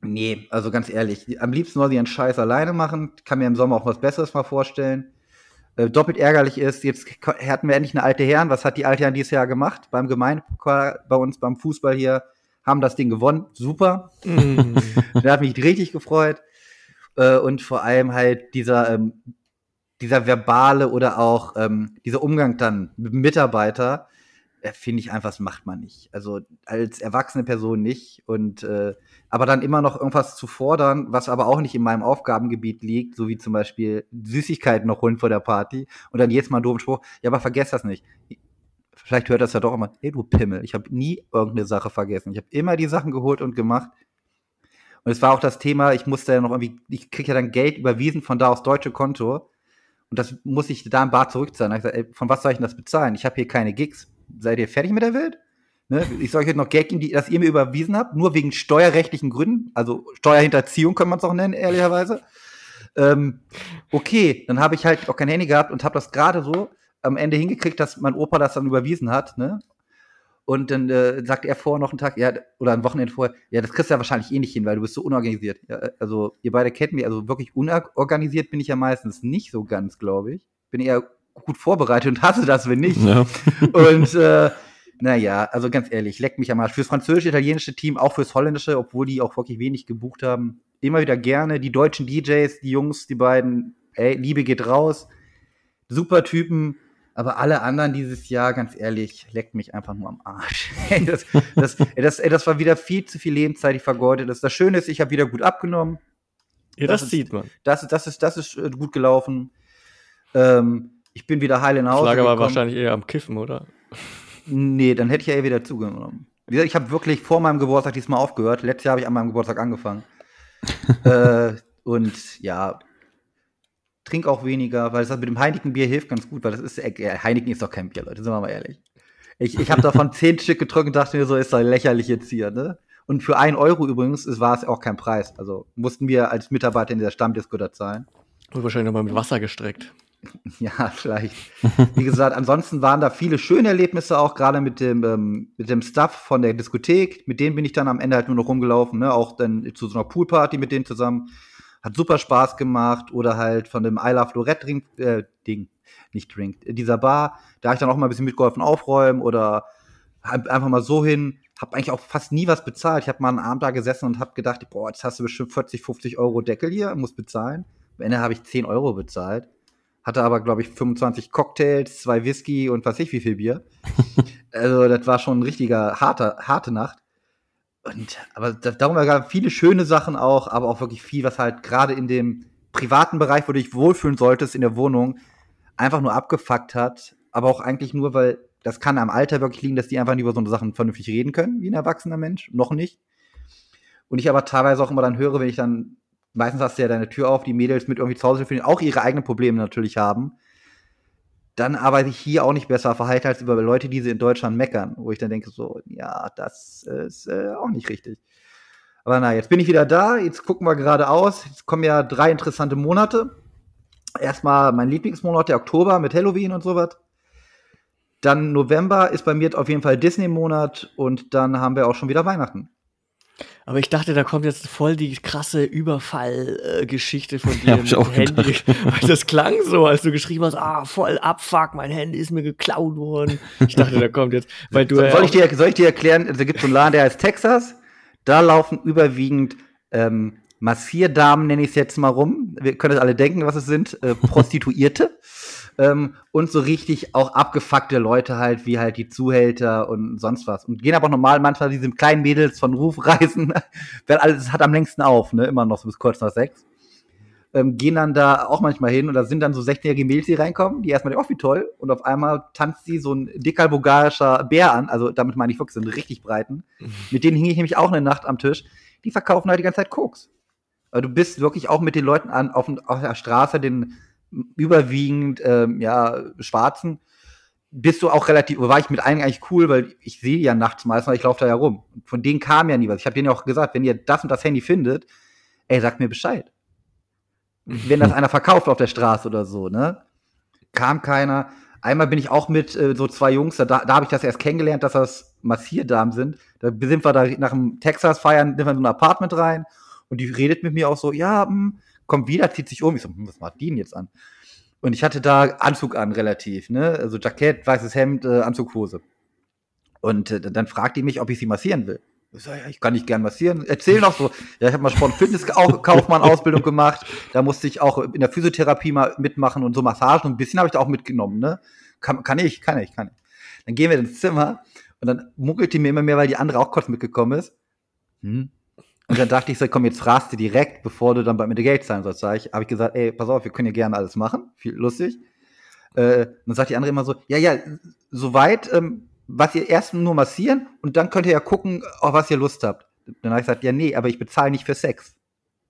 nee, also ganz ehrlich, am liebsten soll sie einen Scheiß alleine machen. Kann mir im Sommer auch was Besseres mal vorstellen. Äh, doppelt ärgerlich ist, jetzt hatten wir endlich eine alte Herren. Was hat die alte Herren dieses Jahr gemacht? Beim Gemeinpokal, bei uns beim Fußball hier, haben das Ding gewonnen. Super. [laughs] Mm. da hat mich richtig gefreut. Äh, und vor allem halt dieser, ähm, dieser verbale oder auch ähm, dieser Umgang dann mit Mitarbeiter, finde ich einfach, das macht man nicht. Also als erwachsene Person nicht. Und äh, aber dann immer noch irgendwas zu fordern, was aber auch nicht in meinem Aufgabengebiet liegt, so wie zum Beispiel Süßigkeiten noch holen vor der Party und dann jetzt mal einen doofen Spruch, ja, aber vergesst das nicht. Vielleicht hört das ja doch immer, hey du Pimmel, ich habe nie irgendeine Sache vergessen. Ich habe immer die Sachen geholt und gemacht. Und es war auch das Thema, ich musste ja noch irgendwie, ich kriege ja dann Geld überwiesen von da aufs deutsche Konto. Und das muss ich da im Bar zurückzahlen. Ich gesagt, ey, von was soll ich denn das bezahlen? Ich habe hier keine Gigs seid ihr fertig mit der Welt? Ne? Ich soll euch noch Geld geben, die, dass ihr mir überwiesen habt, nur wegen steuerrechtlichen Gründen, also Steuerhinterziehung kann man es auch nennen, ehrlicherweise. Ähm, okay, dann habe ich halt auch kein Handy gehabt und habe das gerade so am Ende hingekriegt, dass mein Opa das dann überwiesen hat, ne? Und dann äh, sagt er vorher noch einen Tag, ja, oder ein Wochenende vorher, ja, das kriegst du ja wahrscheinlich eh nicht hin, weil du bist so unorganisiert. Ja, also, ihr beide kennt mich, also wirklich unorganisiert bin ich ja meistens nicht so ganz, glaube ich. Bin eher gut vorbereitet und hasse das, wenn nicht. Ja. [laughs] Und äh, naja, also ganz ehrlich, leck mich am Arsch. Fürs französische, italienische Team, auch fürs holländische, obwohl die auch wirklich wenig gebucht haben, immer wieder gerne. Die deutschen DJs, die Jungs, die beiden, ey, Liebe geht raus. Super Typen, aber alle anderen dieses Jahr, ganz ehrlich, leckt mich einfach nur am Arsch. [laughs] ey, das, das, ey, das, ey, das war wieder viel zu viel Lebenszeit, die vergeudet ist. Das Schöne ist, ich habe wieder gut abgenommen. Ja, das, das sieht ist, man. Das, das, ist, das ist äh, gut gelaufen. Ähm, ich bin wieder heil in Hause. Schlager war wahrscheinlich eher am Kiffen, oder? Nee, dann hätte ich ja eher wieder zugenommen. Wie gesagt, ich habe wirklich vor meinem Geburtstag diesmal aufgehört. Letztes Jahr habe ich an meinem Geburtstag angefangen. [laughs] äh, und ja, trink auch weniger, weil das mit dem Heineken-Bier hilft ganz gut, weil das ist, äh, Heineken ist doch kein Bier, Leute, sind wir mal ehrlich. Ich, ich habe davon [laughs] zehn Stück getrunken und dachte mir so, ist doch lächerlich jetzt hier, ne? Und für einen Euro übrigens war es auch kein Preis. Also mussten wir als Mitarbeiter in der Stammdisco da zahlen. Und wahrscheinlich nochmal mit Wasser gestreckt. [laughs] Ja, vielleicht. Wie gesagt, ansonsten waren da viele schöne Erlebnisse auch, gerade mit dem, ähm, mit dem Stuff von der Diskothek. Mit denen bin ich dann am Ende halt nur noch rumgelaufen, ne? Auch dann zu so einer Poolparty mit denen zusammen. Hat super Spaß gemacht. Oder halt von dem I Love Lorette Drink, äh, Ding, nicht Drink, dieser Bar. Da habe ich dann auch mal ein bisschen mitgeholfen aufräumen oder einfach mal so hin. Hab eigentlich auch fast nie was bezahlt. Ich habe mal einen Abend da gesessen und habe gedacht, boah, jetzt hast du bestimmt 40, 50 Euro Deckel hier, muss bezahlen. Am Ende habe ich 10 Euro bezahlt hatte aber, glaube ich, 25 Cocktails, zwei Whisky und was ich wie viel Bier. [laughs] also, das war schon ein richtiger harter, harte Nacht. Und, aber darum gab viele schöne Sachen auch, aber auch wirklich viel, was halt gerade in dem privaten Bereich, wo du dich wohlfühlen solltest in der Wohnung, einfach nur abgefuckt hat. Aber auch eigentlich nur, weil das kann am Alter wirklich liegen, dass die einfach nicht über so Sachen vernünftig reden können, wie ein erwachsener Mensch. Noch nicht. Und ich aber teilweise auch immer dann höre, wenn ich dann meistens hast du ja deine Tür auf, die Mädels mit irgendwie zu Hause finden, auch ihre eigenen Probleme natürlich haben. dann aber sich hier auch nicht besser verhalten als über Leute, die sie in Deutschland meckern, wo ich dann denke, so, ja, das ist äh, auch nicht richtig. Aber na, jetzt bin ich wieder da, jetzt gucken wir geradeaus. Jetzt kommen ja drei interessante Monate. Erstmal mein Lieblingsmonat, der Oktober mit Halloween und sowas. Dann November ist bei mir auf jeden Fall Disney-Monat und dann haben wir auch schon wieder Weihnachten. Aber ich dachte, da kommt jetzt voll die krasse Überfallgeschichte von dir ja, mit Handy. [laughs] Das klang so, als du geschrieben hast, ah, voll abfuck, mein Handy ist mir geklaut worden. Ich dachte, da kommt jetzt, weil du. Soll, ich, dir, soll ich dir erklären, also gibt so einen Laden, der heißt Texas. Da laufen überwiegend ähm, Massierdamen, nenne ich es jetzt mal rum. Wir können das alle denken, was es sind. Äh, Prostituierte. Ähm, und so richtig auch abgefuckte Leute halt, wie halt die Zuhälter und sonst was. Und gehen aber auch normal manchmal diese kleinen Mädels von Rufreisen, [laughs] weil alles hat am längsten auf, ne, immer noch so bis kurz nach sechs. Ähm, gehen dann da auch manchmal hin und da sind dann so 16-jährige Mädels, die reinkommen, die erstmal denken, oh, wie toll. Und auf einmal tanzt sie so ein dicker bulgarischer Bär an, also damit meine ich wirklich so einen richtig breiten. [laughs] Mit denen hing ich nämlich auch eine Nacht am Tisch. Die verkaufen halt die ganze Zeit Koks. Also du bist wirklich auch mit den Leuten an, auf, auf der Straße, den überwiegend ähm, ja, Schwarzen, bist du auch relativ, war ich mit einigen eigentlich cool, weil ich sehe ja nachts meistens, weil ich laufe da ja rum. Von denen kam ja nie was. Ich habe denen ja auch gesagt, wenn ihr das und das Handy findet, ey, sagt mir Bescheid. wenn das einer verkauft auf der Straße oder so, ne? Kam keiner. Einmal bin ich auch mit äh, so zwei Jungs, da, da habe ich das erst kennengelernt, dass das Massierdamen sind. Da sind wir da nach dem Texas-Feiern, sind wir in so ein Apartment rein und die redet mit mir auch so, ja, mh, hm, kommt wieder, zieht sich um. Ich so, hm, was macht die denn jetzt an? Und ich hatte da Anzug an, relativ, ne? Also Jackett, weißes Hemd, äh, Anzughose. Und äh, dann fragt die mich, ob ich sie massieren will. Ich sag, ja, ich kann nicht gern massieren. Erzähl noch so. Ja, ich habe mal Sport- Fitnesskaufmann Ausbildung gemacht. Da musste ich auch in der Physiotherapie mal mitmachen und so Massagen. Und ein bisschen habe ich da auch mitgenommen, ne? Kann, kann ich, kann ich, kann ich. Dann gehen wir ins Zimmer und dann muckelt die mir immer mehr, weil die andere auch kurz mitgekommen ist. Hm, und dann dachte ich so, komm, jetzt fragst du direkt, bevor du dann bei mir die Geld zahlen sollst. Sag ich, habe ich gesagt, ey, pass auf, wir können ja gerne alles machen. Viel lustig. Äh, dann sagt die andere immer so, ja, ja, soweit, ähm, was ihr erst nur massieren und dann könnt ihr ja gucken, auf was ihr Lust habt. Dann habe ich gesagt, ja, nee, aber ich bezahle nicht für Sex.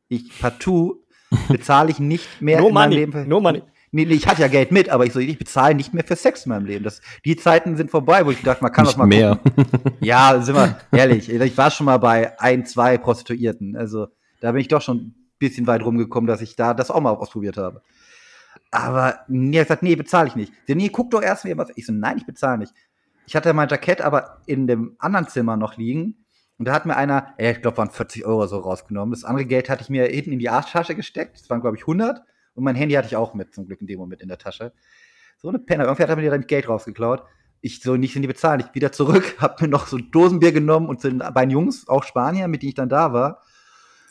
Ich partout bezahle ich nicht mehr no in money, meinem Leben. Für, no money. Nee, nee, ich hatte ja Geld mit, aber ich so, ich bezahle nicht mehr für Sex in meinem Leben. Das, die Zeiten sind vorbei, wo ich dachte, man kann nicht doch mal mehr. Gucken. Ja, sind wir [laughs] ehrlich. Ich war schon mal bei ein, zwei Prostituierten. Also da bin ich doch schon ein bisschen weit rumgekommen, dass ich da das auch mal ausprobiert habe. Aber nee, er gesagt, nee, bezahle ich nicht. Nee, guck doch erst mir was. Ich so, nein, ich bezahle nicht. Ich hatte mein Jackett aber in dem anderen Zimmer noch liegen. Und da hat mir einer, ich glaube, waren 40 Euro so rausgenommen. Das andere Geld hatte ich mir hinten in die Arschtasche gesteckt. Das waren, glaube ich, 100. Und mein Handy hatte ich auch mit, zum Glück in dem Moment in der Tasche. So eine Penner. Irgendwie hat er mir dann Geld rausgeklaut. Ich so nicht in die bezahlen. Ich wieder zurück, [laughs] hab mir noch so ein Dosenbier genommen und zu den beiden Jungs, auch Spanier, mit denen ich dann da war.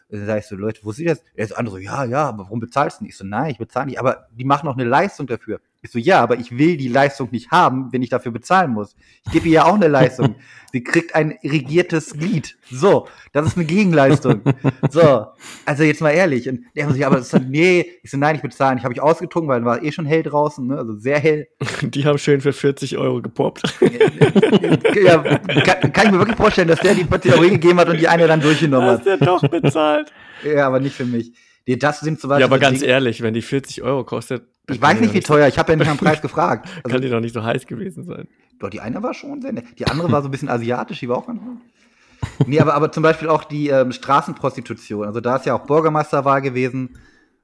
Dann sag ich so, Leute, wo ist das? Er ist andere so, ja, ja, aber warum bezahlst du nicht? Ich so, nein, ich bezahle nicht. Aber die machen noch eine Leistung dafür. Ich so, ja, aber ich will die Leistung nicht haben, wenn ich dafür bezahlen muss. Ich gebe ihr ja auch eine Leistung. [laughs] Sie kriegt ein irrigiertes Glied. So, das ist eine Gegenleistung. So, also jetzt mal ehrlich. Und der so, ja, aber das ist, nee, ich so, nein, ich bezahle nicht. Habe ich ausgetrunken, weil war eh schon hell draußen, ne? also sehr hell. [laughs] Die haben schön für 40 Euro gepoppt. [laughs] ja, kann, kann, ich mir wirklich vorstellen, dass der die 40 Euro gegeben hat und die eine dann durchgenommen hat. Hast der doch bezahlt. ja, aber nicht für mich. Nee, das sind zum Beispiel. Ja, aber ganz ehrlich, wenn die 40 Euro kostet. Ich weiß nicht, wie teuer. Ich habe ja nicht am [laughs] Preis gefragt. Also, kann die doch nicht so heiß gewesen sein. Doch, die eine war schon sehr nett. Die andere war so ein bisschen asiatisch, die war auch ganz gut. Nee, aber, aber zum Beispiel auch die ähm, Straßenprostitution. Also da ist ja auch Bürgermeisterwahl gewesen.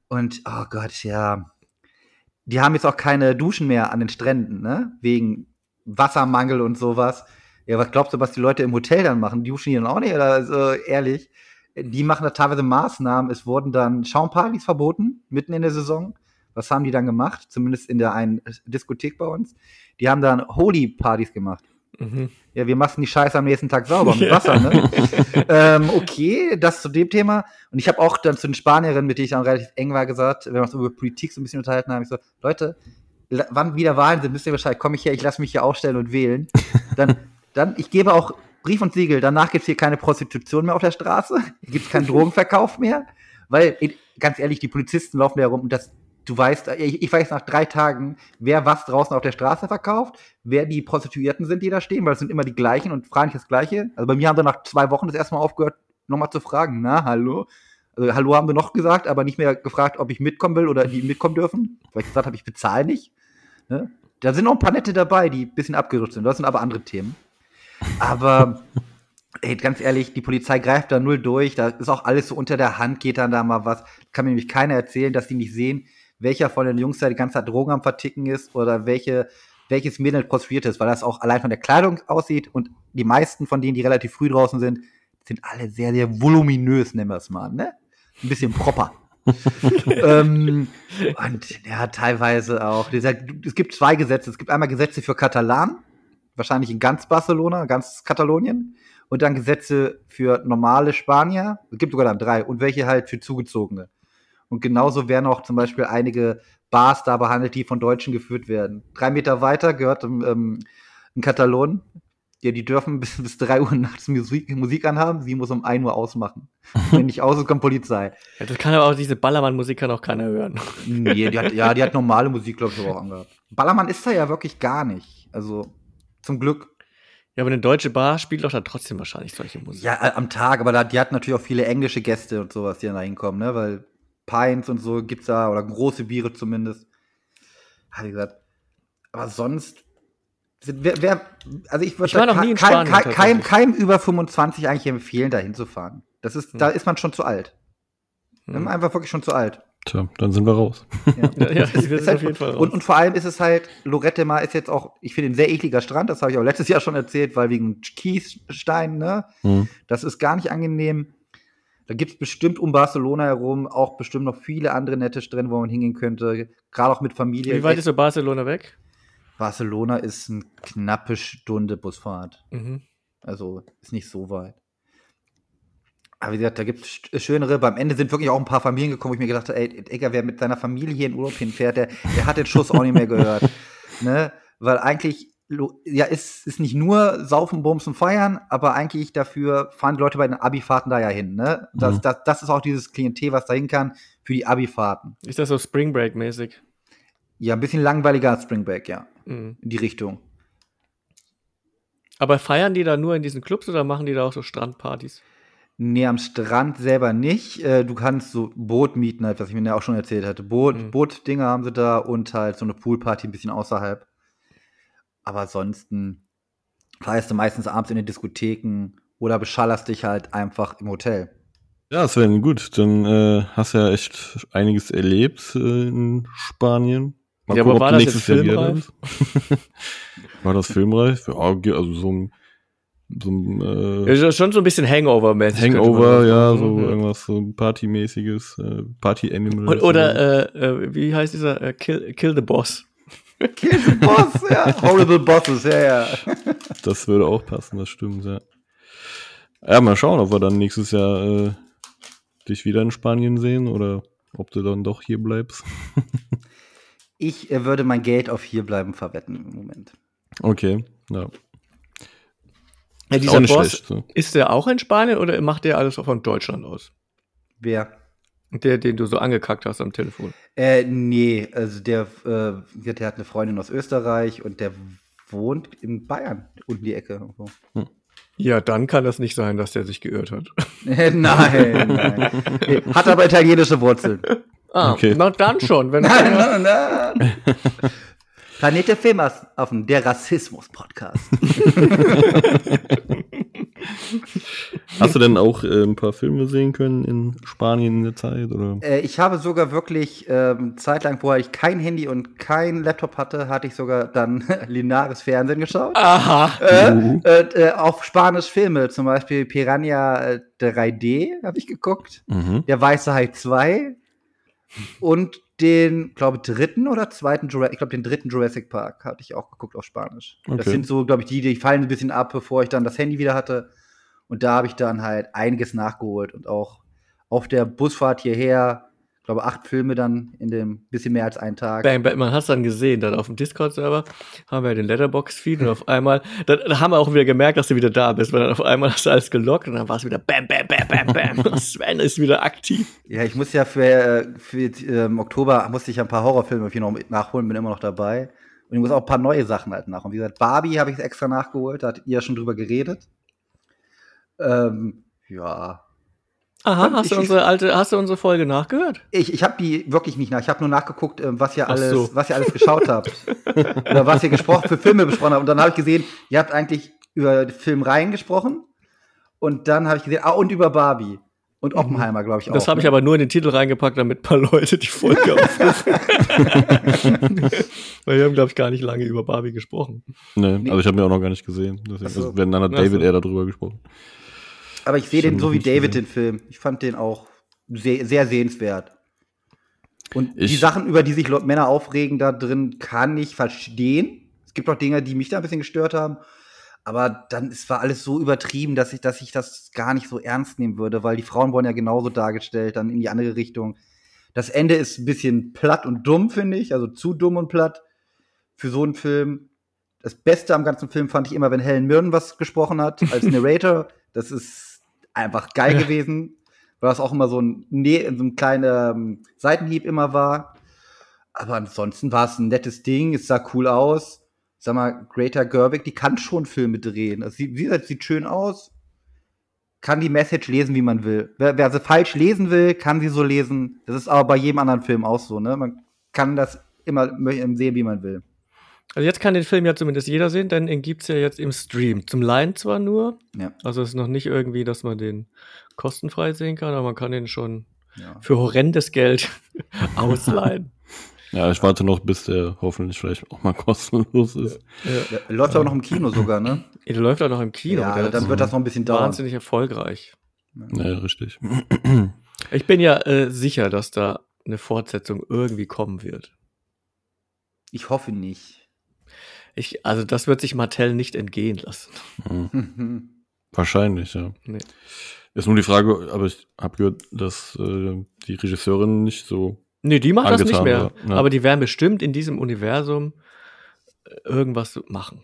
Und, oh Gott, ja. Die haben jetzt auch keine Duschen mehr an den Stränden, ne? Wegen Wassermangel und sowas. Ja, was glaubst du, was die Leute im Hotel dann machen? Die duschen die dann auch nicht? Oder so, ehrlich? Die machen da teilweise Maßnahmen. Es wurden dann Schaumpartys verboten, mitten in der Saison. Was haben die dann gemacht? Zumindest in der einen Diskothek bei uns. Die haben dann Holy-Partys gemacht. Mhm. Ja, wir machen die Scheiße am nächsten Tag sauber mit Wasser, ne? [laughs] ähm, okay, das zu dem Thema. Und ich habe auch dann zu den Spanierinnen, mit denen ich dann relativ eng war, gesagt, wenn wir uns über Politik so ein bisschen unterhalten haben, ich so, Leute, wann wieder Wahlen sind, wisst ihr Bescheid, komme ich her, ich lasse mich hier aufstellen und wählen. Dann, dann, ich gebe auch Brief und Siegel, danach gibt es hier keine Prostitution mehr auf der Straße, hier gibt es keinen [laughs] Drogenverkauf mehr, weil, ganz ehrlich, die Polizisten laufen da herum und das du weißt, ich, ich, weiß nach drei Tagen, wer was draußen auf der Straße verkauft, wer die Prostituierten sind, die da stehen, weil es sind immer die gleichen und fragen nicht das Gleiche. Also bei mir haben sie nach zwei Wochen das erste Mal aufgehört, nochmal zu fragen, na, hallo? Also, hallo haben wir noch gesagt, aber nicht mehr gefragt, ob ich mitkommen will oder die mitkommen dürfen. Weil ich gesagt habe, ich bezahle nicht. Ne? Da sind noch ein paar nette dabei, die ein bisschen abgerutscht sind. Das sind aber andere Themen. Aber ey, ganz ehrlich, die Polizei greift da null durch. Da ist auch alles so unter der Hand, geht dann da mal was. Kann mir nämlich keiner erzählen, dass die nicht sehen, welcher von den Jungs da die ganze Zeit Drogen am Verticken ist oder welche, welches Mädel prostituiert ist, weil das auch allein von der Kleidung aussieht und die meisten von denen, die relativ früh draußen sind, sind alle sehr, sehr voluminös, nennen wir es mal, ne? Ein bisschen proper. [laughs] ähm, und ja, teilweise auch. Dieser, es gibt zwei Gesetze. Es gibt einmal Gesetze für Katalan, wahrscheinlich in ganz Barcelona, ganz Katalonien, und dann Gesetze für normale Spanier. Es gibt sogar dann drei und welche halt für Zugezogene. Und genauso werden auch zum Beispiel einige Bars da behandelt, die von Deutschen geführt werden. Drei Meter weiter gehört ähm, in Katalonien ja, die dürfen [laughs] bis, bis 3 Uhr nachts Musik, Musik anhaben, sie muss um 1 Uhr ausmachen. [laughs] Wenn nicht aus ist, kommt Polizei. Ja, das kann aber auch, diese Ballermann-Musik kann auch keiner hören. Nee, die hat, ja, die hat normale Musik, glaube ich, auch angehabt. Ballermann ist da ja wirklich gar nicht. Also, zum Glück. Ja, aber eine deutsche Bar spielt doch dann trotzdem wahrscheinlich solche Musik. Ja, äh, am Tag, aber da, die hat natürlich auch viele englische Gäste und sowas, die dann da hinkommen, ne? Weil Pints und so gibt's da, oder große Biere zumindest. Wie gesagt. Aber sonst Wer, wer, also ich würde keinem kein, kein, kein über 25 eigentlich empfehlen, da hinzufahren. Das ist, hm. da ist man schon zu alt. Hm. Einfach wirklich schon zu alt. Tja, dann sind wir raus. Ja, ja, [laughs] ist halt, auf jeden Fall raus. Und, und, vor allem ist es halt, Lorette Mar ist jetzt auch, ich finde, ein sehr ekliger Strand, das habe ich auch letztes Jahr schon erzählt, weil wegen Kiesstein, ne? Hm. Das ist gar nicht angenehm. Da gibt es bestimmt um Barcelona herum auch bestimmt noch viele andere nette Strände, wo man hingehen könnte. Gerade auch mit Familie. Wie weit ist so Barcelona weg? Barcelona ist eine knappe Stunde Busfahrt. Mhm. Also ist nicht so weit. Aber wie gesagt, da gibt es schönere. Beim Ende sind wirklich auch ein paar Familien gekommen, wo ich mir gedacht habe, ey, Digga, wer mit seiner Familie hier in Urlaub hinfährt, der, der hat den Schuss auch nicht mehr gehört. [laughs] ne? Weil eigentlich, ja, ist, ist nicht nur Saufen, Bumsen, Feiern, aber eigentlich dafür fahren die Leute bei den Abi-Fahrten da ja hin. Ne? Das, mhm. das, das ist auch dieses Klientel, was da hin kann für die Abi-Fahrten. Ist das so Spring Break-mäßig? Ja, ein bisschen langweiliger als Spring Break, ja mhm. in die Richtung. Aber feiern die da nur in diesen Clubs oder machen die da auch so Strandpartys? Nee, am Strand selber nicht. Äh, du kannst so Boot mieten, halt, was ich mir ja auch schon erzählt hatte. Boot, mhm. Bootdinger haben sie da und halt so eine Poolparty ein bisschen außerhalb. Aber ansonsten feierst du meistens abends in den Diskotheken oder beschallerst dich halt einfach im Hotel. Ja, Sven, gut. Dann äh, hast du ja echt einiges erlebt äh, in Spanien. Mal ja, gucken, aber war das jetzt filmreif? [laughs] war das filmreif? Ja, also so ein so ein, äh, ja, schon so ein bisschen Hangover-mäßig. Hangover, ja, so ja. irgendwas so Partymäßiges, äh, Party-Animal. Oder, äh, äh, wie heißt dieser? Äh, Kill, Kill the Boss. [laughs] Kill the Boss, ja. Horrible Bosses, ja, ja. Das würde auch passen, das stimmt, ja. Ja, mal schauen, ob wir dann nächstes Jahr äh, dich wieder in Spanien sehen oder ob du dann doch hier bleibst. [laughs] Ich äh, würde mein Geld auf hierbleiben verwetten im Moment. Okay, ja. Ja dieser Boss, schlecht, so. ist der auch in Spanien oder macht der alles von Deutschland aus? Wer? Der, den du so angekackt hast am Telefon. Äh, nee, also der, äh, der hat eine Freundin aus Österreich und der wohnt in Bayern, unten die Ecke. So. Hm. Ja, dann kann das nicht sein, dass der sich geirrt hat. [laughs] nein, nein. Hat aber italienische Wurzeln. Ah, okay. na dann schon. Wenn [laughs] nein, nein, nein. [laughs] Planet der Filmaffen, der Rassismus-Podcast. [laughs] Hast du denn auch äh, ein paar Filme sehen können in Spanien in der Zeit? Oder? Äh, ich habe sogar wirklich ähm, zeitlang, vorher ich kein Handy und kein Laptop hatte, hatte ich sogar dann [laughs] lineares Fernsehen geschaut. Aha. Äh, uh. äh, auf Spanisch Filme, zum Beispiel Piranha 3D äh, habe ich geguckt. Mhm. Der Weiße Hai 2 und den, glaube dritten oder zweiten Jurassic, ich glaube den dritten Jurassic Park hatte ich auch geguckt auf Spanisch. Okay. Das sind so, glaube ich, die, die fallen ein bisschen ab, bevor ich dann das Handy wieder hatte. Und da habe ich dann halt einiges nachgeholt und auch auf der Busfahrt hierher glaube, acht Filme dann in dem bisschen mehr als einen Tag. Bang, bang, man hat es dann gesehen, dann auf dem Discord-Server haben wir den Letterbox-Feed und auf einmal, dann, dann, haben wir auch wieder gemerkt, dass du wieder da bist, weil dann auf einmal hast du alles gelockt und dann war es wieder bam, bam, bam, bam, bam. [laughs] Sven ist wieder aktiv. Ja, ich muss ja für, äh, für ähm, Oktober musste ich ein paar Horrorfilme noch nachholen, bin immer noch dabei. Und ich muss auch ein paar neue Sachen halt nachholen. Wie gesagt, Barbie habe ich extra nachgeholt, da hattet ihr ja schon drüber geredet. Ähm, ja, Aha, Fand hast ich- du unsere alte, hast du unsere Folge nachgehört? Ich, ich habe die wirklich nicht nach. Ich habe nur nachgeguckt, äh, was ihr Ach alles, so. was ihr alles geschaut habt. [laughs] Oder was ihr gesprochen, für Filme besprochen habt. Und dann habe ich gesehen, ihr habt eigentlich über Filmreihen gesprochen. Und dann habe ich gesehen, ah, und über Barbie. Und Oppenheimer, glaube ich, auch. Mhm. Das habe ich ne? aber nur in den Titel reingepackt, damit ein paar Leute die Folge [laughs] aufrufen. Weil wir haben, glaube ich, gar nicht lange über Barbie gesprochen. Nee, Nee. also ich habe mir auch noch gar nicht gesehen. Deswegen, so. also, wenn dann hat. David eher darüber gesprochen. Aber ich sehe den so wie David, den Film. Ich fand den auch sehr, sehr sehenswert. Und die Ich- Sachen, über die sich Männer aufregen, da drin, kann ich verstehen. Es gibt auch Dinge, die mich da ein bisschen gestört haben. Aber dann es war alles so übertrieben, dass ich, dass ich das gar nicht so ernst nehmen würde, weil die Frauen wurden ja genauso dargestellt, dann in die andere Richtung. Das Ende ist ein bisschen platt und dumm, finde ich, also zu dumm und platt für so einen Film. Das Beste am ganzen Film fand ich immer, wenn Helen Mirren was gesprochen hat als [laughs] Narrator. Das ist einfach geil Ja. gewesen, weil das auch immer so ein, ne so ein kleiner ähm, Seitenhieb immer war. Aber ansonsten war es ein nettes Ding, es sah cool aus. Sag mal, Greta Gerwig, die kann schon Filme drehen. Also sie, gesagt, sieht schön aus, kann die Message lesen, wie man will. Wer, wer sie falsch lesen will, kann sie so lesen. Das ist aber bei jedem anderen Film auch so, ne? Man kann das immer sehen, wie man will. Also jetzt kann den Film ja zumindest jeder sehen, denn ihn gibt's ja jetzt im Stream. Zum Leihen zwar nur, Ja. also es ist noch nicht irgendwie, dass man den kostenfrei sehen kann, aber man kann den schon ja. für horrendes Geld [laughs] ausleihen. [laughs] Ja, ich warte noch, bis der hoffentlich vielleicht auch mal [laughs] kostenlos ist. ja. Der Läuft aber noch im Kino sogar, ne? Der läuft auch noch im Kino. ja, dann wird das noch ein bisschen dauern. wahnsinnig erfolgreich. Ja, richtig. [clears throat] Ich bin ja äh, sicher, dass da eine Fortsetzung irgendwie kommen wird. Ich hoffe nicht. Ich, also das wird sich Mattel nicht entgehen lassen. Mhm. Wahrscheinlich, ja. Nee. Ist nur die Frage, aber ich habe gehört, dass äh, die Regisseurin nicht so. Nee, die macht das nicht mehr. war, ja. Aber die werden bestimmt in diesem Universum äh, irgendwas machen.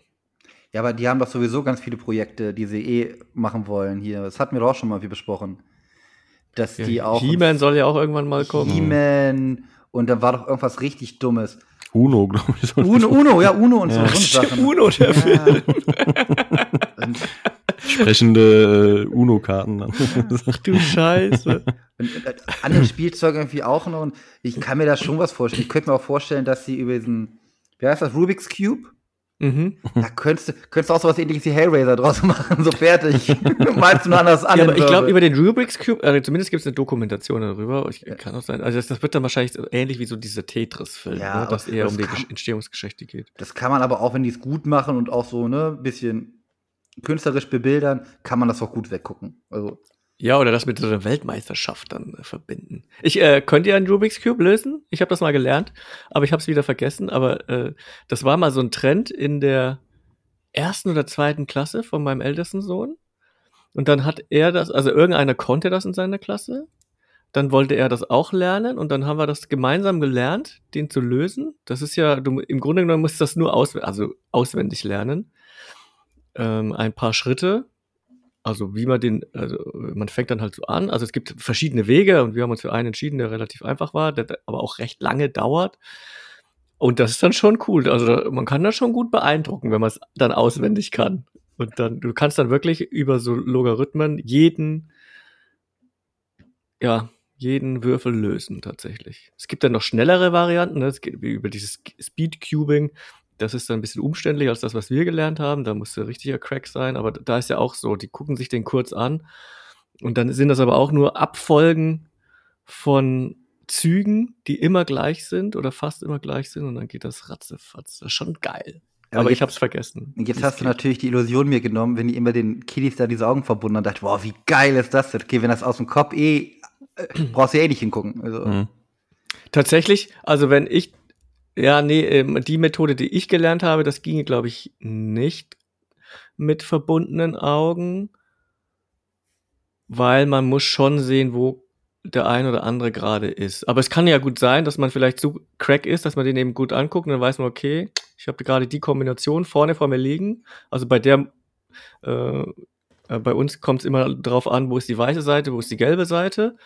Ja, aber die haben doch sowieso ganz viele Projekte, die sie eh machen wollen hier. Das hatten wir doch auch schon mal wie besprochen. Dass die auch. He-Man soll ja auch irgendwann mal kommen. He-Man und da war doch irgendwas richtig Dummes. Uno, glaube ich. Uno, Uno, ja, Uno und so, Ja. so Sachen. Uno, der Film. Ja. Und, Sprechende äh, Uno-Karten dann. Ach du Scheiße. und äh, andere Spielzeuge irgendwie auch noch. Und ich kann mir da schon was vorstellen. Ich könnte mir auch vorstellen, dass sie über diesen, wie heißt das, Rubik's Cube? Mhm. Da könntest du, könntest du auch sowas ähnliches wie Hellraiser draus machen, so fertig. [laughs] Malst du nur anders an. Ja, aber ich glaube, über den Rubik's Cube, also zumindest gibt es eine Dokumentation darüber. Ich, Kann auch sein. Also das, das wird dann wahrscheinlich so ähnlich wie so dieser Tetris-Film, Ja, ne, dass eher das um die kann- Gesch- Entstehungsgeschichte geht. Das kann man aber auch, wenn die es gut machen und auch so, ne, bisschen künstlerisch bebildern, kann man das auch gut weggucken. Also, Ja, oder das mit so einer Weltmeisterschaft dann äh, verbinden. Ich äh, könnt ihr einen Rubik's Cube lösen? Ich habe das mal gelernt, aber ich habe es wieder vergessen. Aber äh, das war mal so ein Trend in der ersten oder zweiten Klasse von meinem ältesten Sohn. Und dann hat er das, also irgendeiner konnte das in seiner Klasse. Dann wollte er das auch lernen und dann haben wir das gemeinsam gelernt, den zu lösen. Das ist ja, du, im Grunde genommen musst du das nur aus, also auswendig lernen. Ähm, ein paar Schritte, also wie man den, also man fängt dann halt so an. Also es gibt verschiedene Wege und wir haben uns für einen entschieden, der relativ einfach war, der aber auch recht lange dauert. Und das ist dann schon cool. Also man kann das schon gut beeindrucken, wenn man es dann auswendig kann. Und dann, du kannst dann wirklich über so Logarithmen jeden, ja, jeden Würfel lösen tatsächlich. Es gibt dann noch schnellere Varianten, ne? es geht über dieses Speed Cubing. Das ist dann ein bisschen umständlicher als das, was wir gelernt haben. Da musste richtiger Crack sein, aber da ist ja auch so, die gucken sich den kurz an und dann sind das aber auch nur Abfolgen von Zügen, die immer gleich sind oder fast immer gleich sind und dann geht das ratzefatz. Das ist schon geil. Ja, aber jetzt- ich hab's vergessen. Jetzt hast du geht. natürlich die Illusion mir genommen, wenn die immer den Kiddies da diese Augen verbunden und dachte, wow, wie geil ist das denn? Okay, wenn das aus dem Kopf eh, äh, brauchst du ja eh nicht hingucken. Also, Mhm. Tatsächlich, also wenn ich, ja, nee, ähm, die Methode, die ich gelernt habe, das ginge, glaube ich, nicht mit verbundenen Augen, weil man muss schon sehen, wo der ein oder andere gerade ist. Aber es kann ja gut sein, dass man vielleicht so crack ist, dass man den eben gut anguckt und dann weiß man, okay, ich habe gerade die Kombination vorne vor mir liegen. Also bei der, äh, äh, bei uns kommt es immer drauf an, wo ist die weiße Seite, wo ist die gelbe Seite.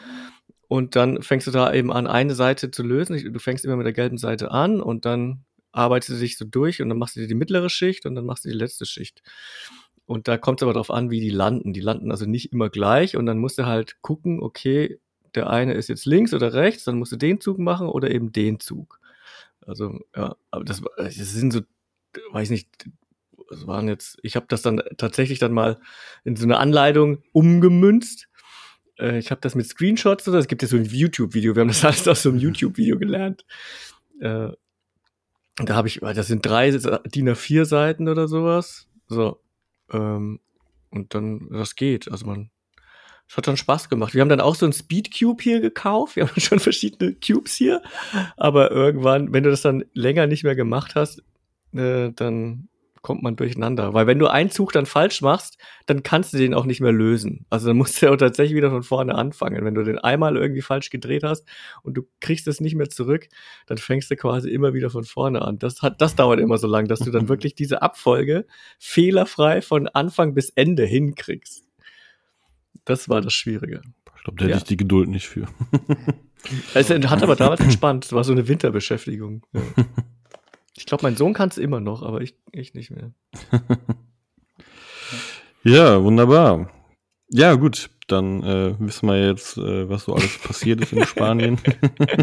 Und dann fängst du da eben an, eine Seite zu lösen. Du fängst immer mit der gelben Seite an und dann arbeitest du dich so durch und dann machst du dir die mittlere Schicht und dann machst du die letzte Schicht. Und da kommt es aber darauf an, wie die landen. Die landen also nicht immer gleich und dann musst du halt gucken, okay, der eine ist jetzt links oder rechts, dann musst du den Zug machen oder eben den Zug. Also, ja, aber das, das sind so, weiß nicht, es waren jetzt, ich habe das dann tatsächlich dann mal in so eine Anleitung umgemünzt. Äh, ich habe das mit Screenshots oder es gibt ja so ein YouTube-Video, wir haben das [laughs] alles aus so einem YouTube-Video gelernt. Äh, da habe ich, das sind drei DIN A4 Seiten oder sowas. So. Ähm, und dann, das geht. Also man, es hat dann Spaß gemacht. Wir haben dann auch so ein Speed Cube hier gekauft. Wir [laughs] haben schon verschiedene Cubes hier. Aber irgendwann, wenn du das dann länger nicht mehr gemacht hast, äh, dann kommt man durcheinander. Weil wenn du einen Zug dann falsch machst, dann kannst du den auch nicht mehr lösen. Also dann musst du ja tatsächlich wieder von vorne anfangen. Wenn du den einmal irgendwie falsch gedreht hast und du kriegst es nicht mehr zurück, dann fängst du quasi immer wieder von vorne an. Das hat, das dauert immer so lang, dass du dann [laughs] wirklich diese Abfolge fehlerfrei von Anfang bis Ende hinkriegst. Das war das Schwierige. Ich glaube, da hätte ja. ich die Geduld nicht für. Es hat aber damals [laughs] entspannt. Es war so eine Winterbeschäftigung. Ja. [laughs] Ich glaube, mein Sohn kann es immer noch, aber ich, ich nicht mehr. [laughs] ja, wunderbar. Ja, gut, dann äh, wissen wir jetzt, äh, was so alles passiert ist in Spanien.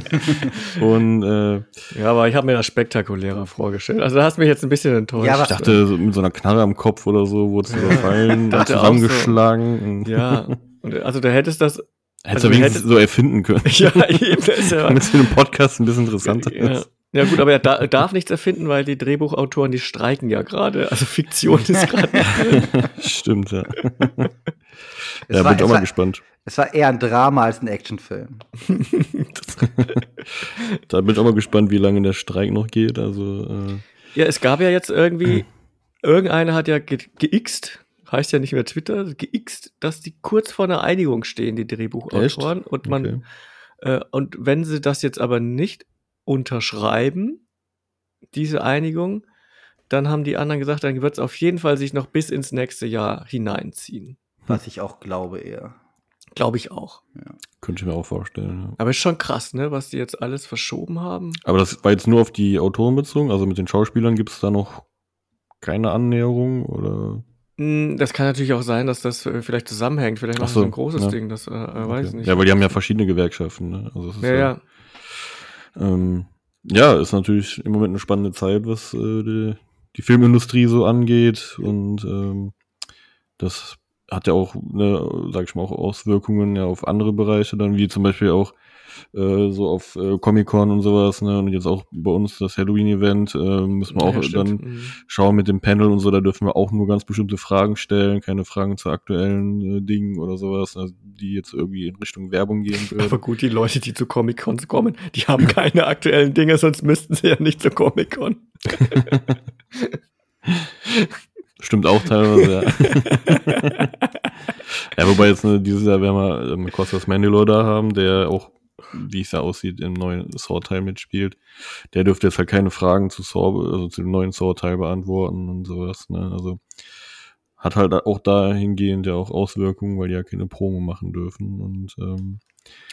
[laughs] Und äh, ja, aber ich habe mir das spektakulärer vorgestellt. Also, da hast du mich jetzt ein bisschen enttäuscht. Ja, ich dachte, so mit so einer Knarre am Kopf oder so wurde es überfallen, dann zusammengeschlagen. So. Ja, und, also da hättest das Hättest also, du wenigstens so erfinden können. [laughs] ja, eben. Ja Damit es für den Podcast ein bisschen interessanter ja. ist. Ja gut, aber er da, darf nichts erfinden, weil die Drehbuchautoren, die streiken ja gerade. Also Fiktion ist [laughs] gerade. Stimmt, ja. [laughs] ja, war, bin ich auch mal war, gespannt. Es war eher ein Drama als ein Actionfilm. [laughs] da bin ich auch mal gespannt, wie lange der Streik noch geht. Also, äh, ja, es gab ja jetzt irgendwie, irgendeiner hat ja ge geixt, heißt ja nicht mehr Twitter, geixt, dass die kurz vor einer Einigung stehen, die Drehbuchautoren. Echt? Und man, okay. äh, und wenn sie das jetzt aber nicht unterschreiben, diese Einigung, dann haben die anderen gesagt, dann wird es auf jeden Fall sich noch bis ins nächste Jahr hineinziehen. Was ich auch glaube eher. Glaube ich auch. Ja. Könnte ich mir auch vorstellen. Ja. Aber ist schon krass, ne, was die jetzt alles verschoben haben. Aber das war jetzt nur auf die Autoren bezogen, also mit den Schauspielern gibt es da noch keine Annäherung oder? Hm, das kann natürlich auch sein, dass das äh, vielleicht zusammenhängt. Vielleicht machen so, so ein großes ja. Ding, das äh, okay. weiß nicht. Ja, weil die haben ja verschiedene Gewerkschaften. Ne? Also ja, ja, ähm, ja, ist natürlich im Moment eine spannende Zeit, was äh, die, die Filmindustrie so angeht. Und ähm, das hat ja auch, ne, sag ich mal, auch Auswirkungen ja auf andere Bereiche dann, wie zum Beispiel auch äh, so auf äh, Comic-Con und sowas, ne? Und jetzt auch bei uns das Halloween-Event, äh, müssen wir auch ja, dann mhm. schauen mit dem Panel und so, da dürfen wir auch nur ganz bestimmte Fragen stellen, keine Fragen zu aktuellen äh, Dingen oder sowas, also, die jetzt irgendwie in Richtung Werbung gehen [laughs] würden. Aber gut, die Leute, die zu Comic-Cons kommen, die haben keine aktuellen Dinge, sonst müssten sie ja nicht zu Comic-Con. [laughs] Stimmt auch teilweise, ja. [laughs] ja, wobei jetzt ne, dieses Jahr werden wir ähm, Kostas Mandalore da haben, der auch wie es ja aussieht, im neuen Saw-Teil mitspielt. Der dürfte jetzt halt keine Fragen zu Saw, also zu dem neuen Saw-Teil beantworten und sowas, ne? Also hat halt auch dahingehend ja auch Auswirkungen, weil die ja keine Promo machen dürfen und ähm,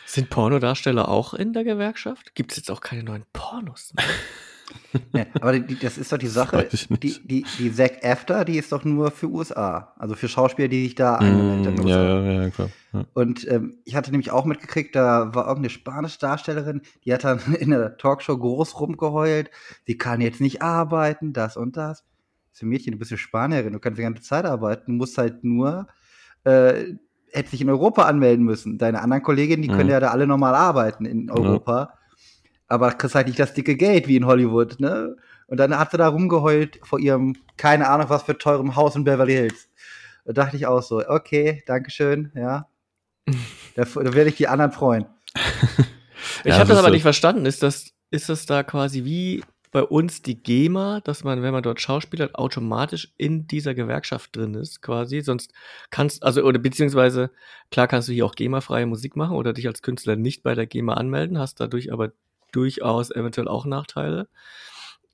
sind Pornodarsteller auch in der Gewerkschaft? Gibt es jetzt auch keine neuen Pornos [laughs] ja, aber die, das ist doch die Sache. Die, die, die Zack After, die ist doch nur für USA. Also für Schauspieler, die sich da mm, ja, ja, ja, klar. Ja. Und ähm, ich hatte nämlich auch mitgekriegt, da war irgendeine spanische Darstellerin, die hat dann [laughs] in der Talkshow groß rumgeheult. Sie kann jetzt nicht arbeiten, das und das. So Mädchen, du bist ja Spanierin, du kannst die ganze Zeit arbeiten, musst halt nur äh, hätte sich in Europa anmelden müssen. Deine anderen Kolleginnen, die können ja da alle normal arbeiten in Europa. Ja aber kriegst halt nicht das dicke Geld wie in Hollywood, ne? Und dann hat sie da rumgeheult vor ihrem, keine Ahnung, was für teurem Haus in Beverly Hills. Da dachte ich auch so, okay, Dankeschön, ja. [laughs] da, da werde ich die anderen freuen. [laughs] ich ja, habe das aber so. nicht verstanden. Ist das, ist das da quasi wie bei uns die GEMA, dass man, wenn man dort Schauspieler automatisch in dieser Gewerkschaft drin ist, quasi. Sonst kannst, also, oder beziehungsweise, klar kannst du hier auch GEMA-freie Musik machen oder dich als Künstler nicht bei der GEMA anmelden, hast dadurch aber durchaus eventuell auch Nachteile.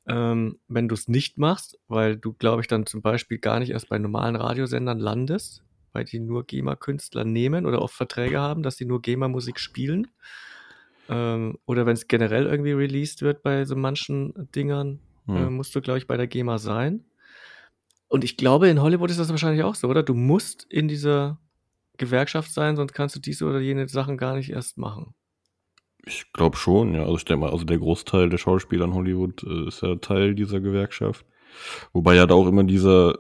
Ähm, wenn du es nicht machst, weil du, glaube ich, dann zum Beispiel gar nicht erst bei normalen Radiosendern landest, weil die nur GEMA-Künstler nehmen oder oft Verträge haben, dass die nur GEMA-Musik spielen. Ähm, oder wenn es generell irgendwie released wird bei so manchen Dingern, hm. äh, musst du, glaube ich, bei der GEMA sein. Und ich glaube, in Hollywood ist das wahrscheinlich auch so, oder? Du musst in dieser Gewerkschaft sein, sonst kannst du diese oder jene Sachen gar nicht erst machen. Ich glaube schon, ja. Also ich denke mal, also der Großteil der Schauspieler in Hollywood äh, ist ja Teil dieser Gewerkschaft. Wobei ja da auch immer dieser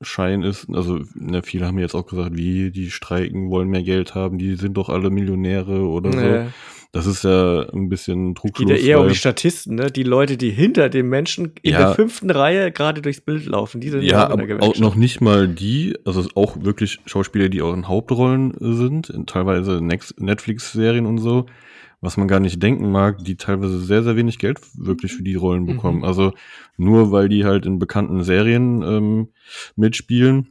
Schein ist, also ne, viele haben jetzt auch gesagt, wie, die streiken, wollen mehr Geld haben, die sind doch alle Millionäre oder so. Nee. Das ist ja ein bisschen Geht Trugschluss. ja eher um die Statisten, ne? Die Leute, die hinter dem Menschen in Ja. der fünften Reihe gerade durchs Bild laufen, die sind ja, auch auch noch nicht mal die, also auch wirklich Schauspieler, die auch in Hauptrollen sind, in teilweise Netflix-Serien und so, was man gar nicht denken mag, die teilweise sehr, sehr wenig Geld wirklich für die Rollen Mhm. bekommen. Also nur weil die halt in bekannten Serien ähm, mitspielen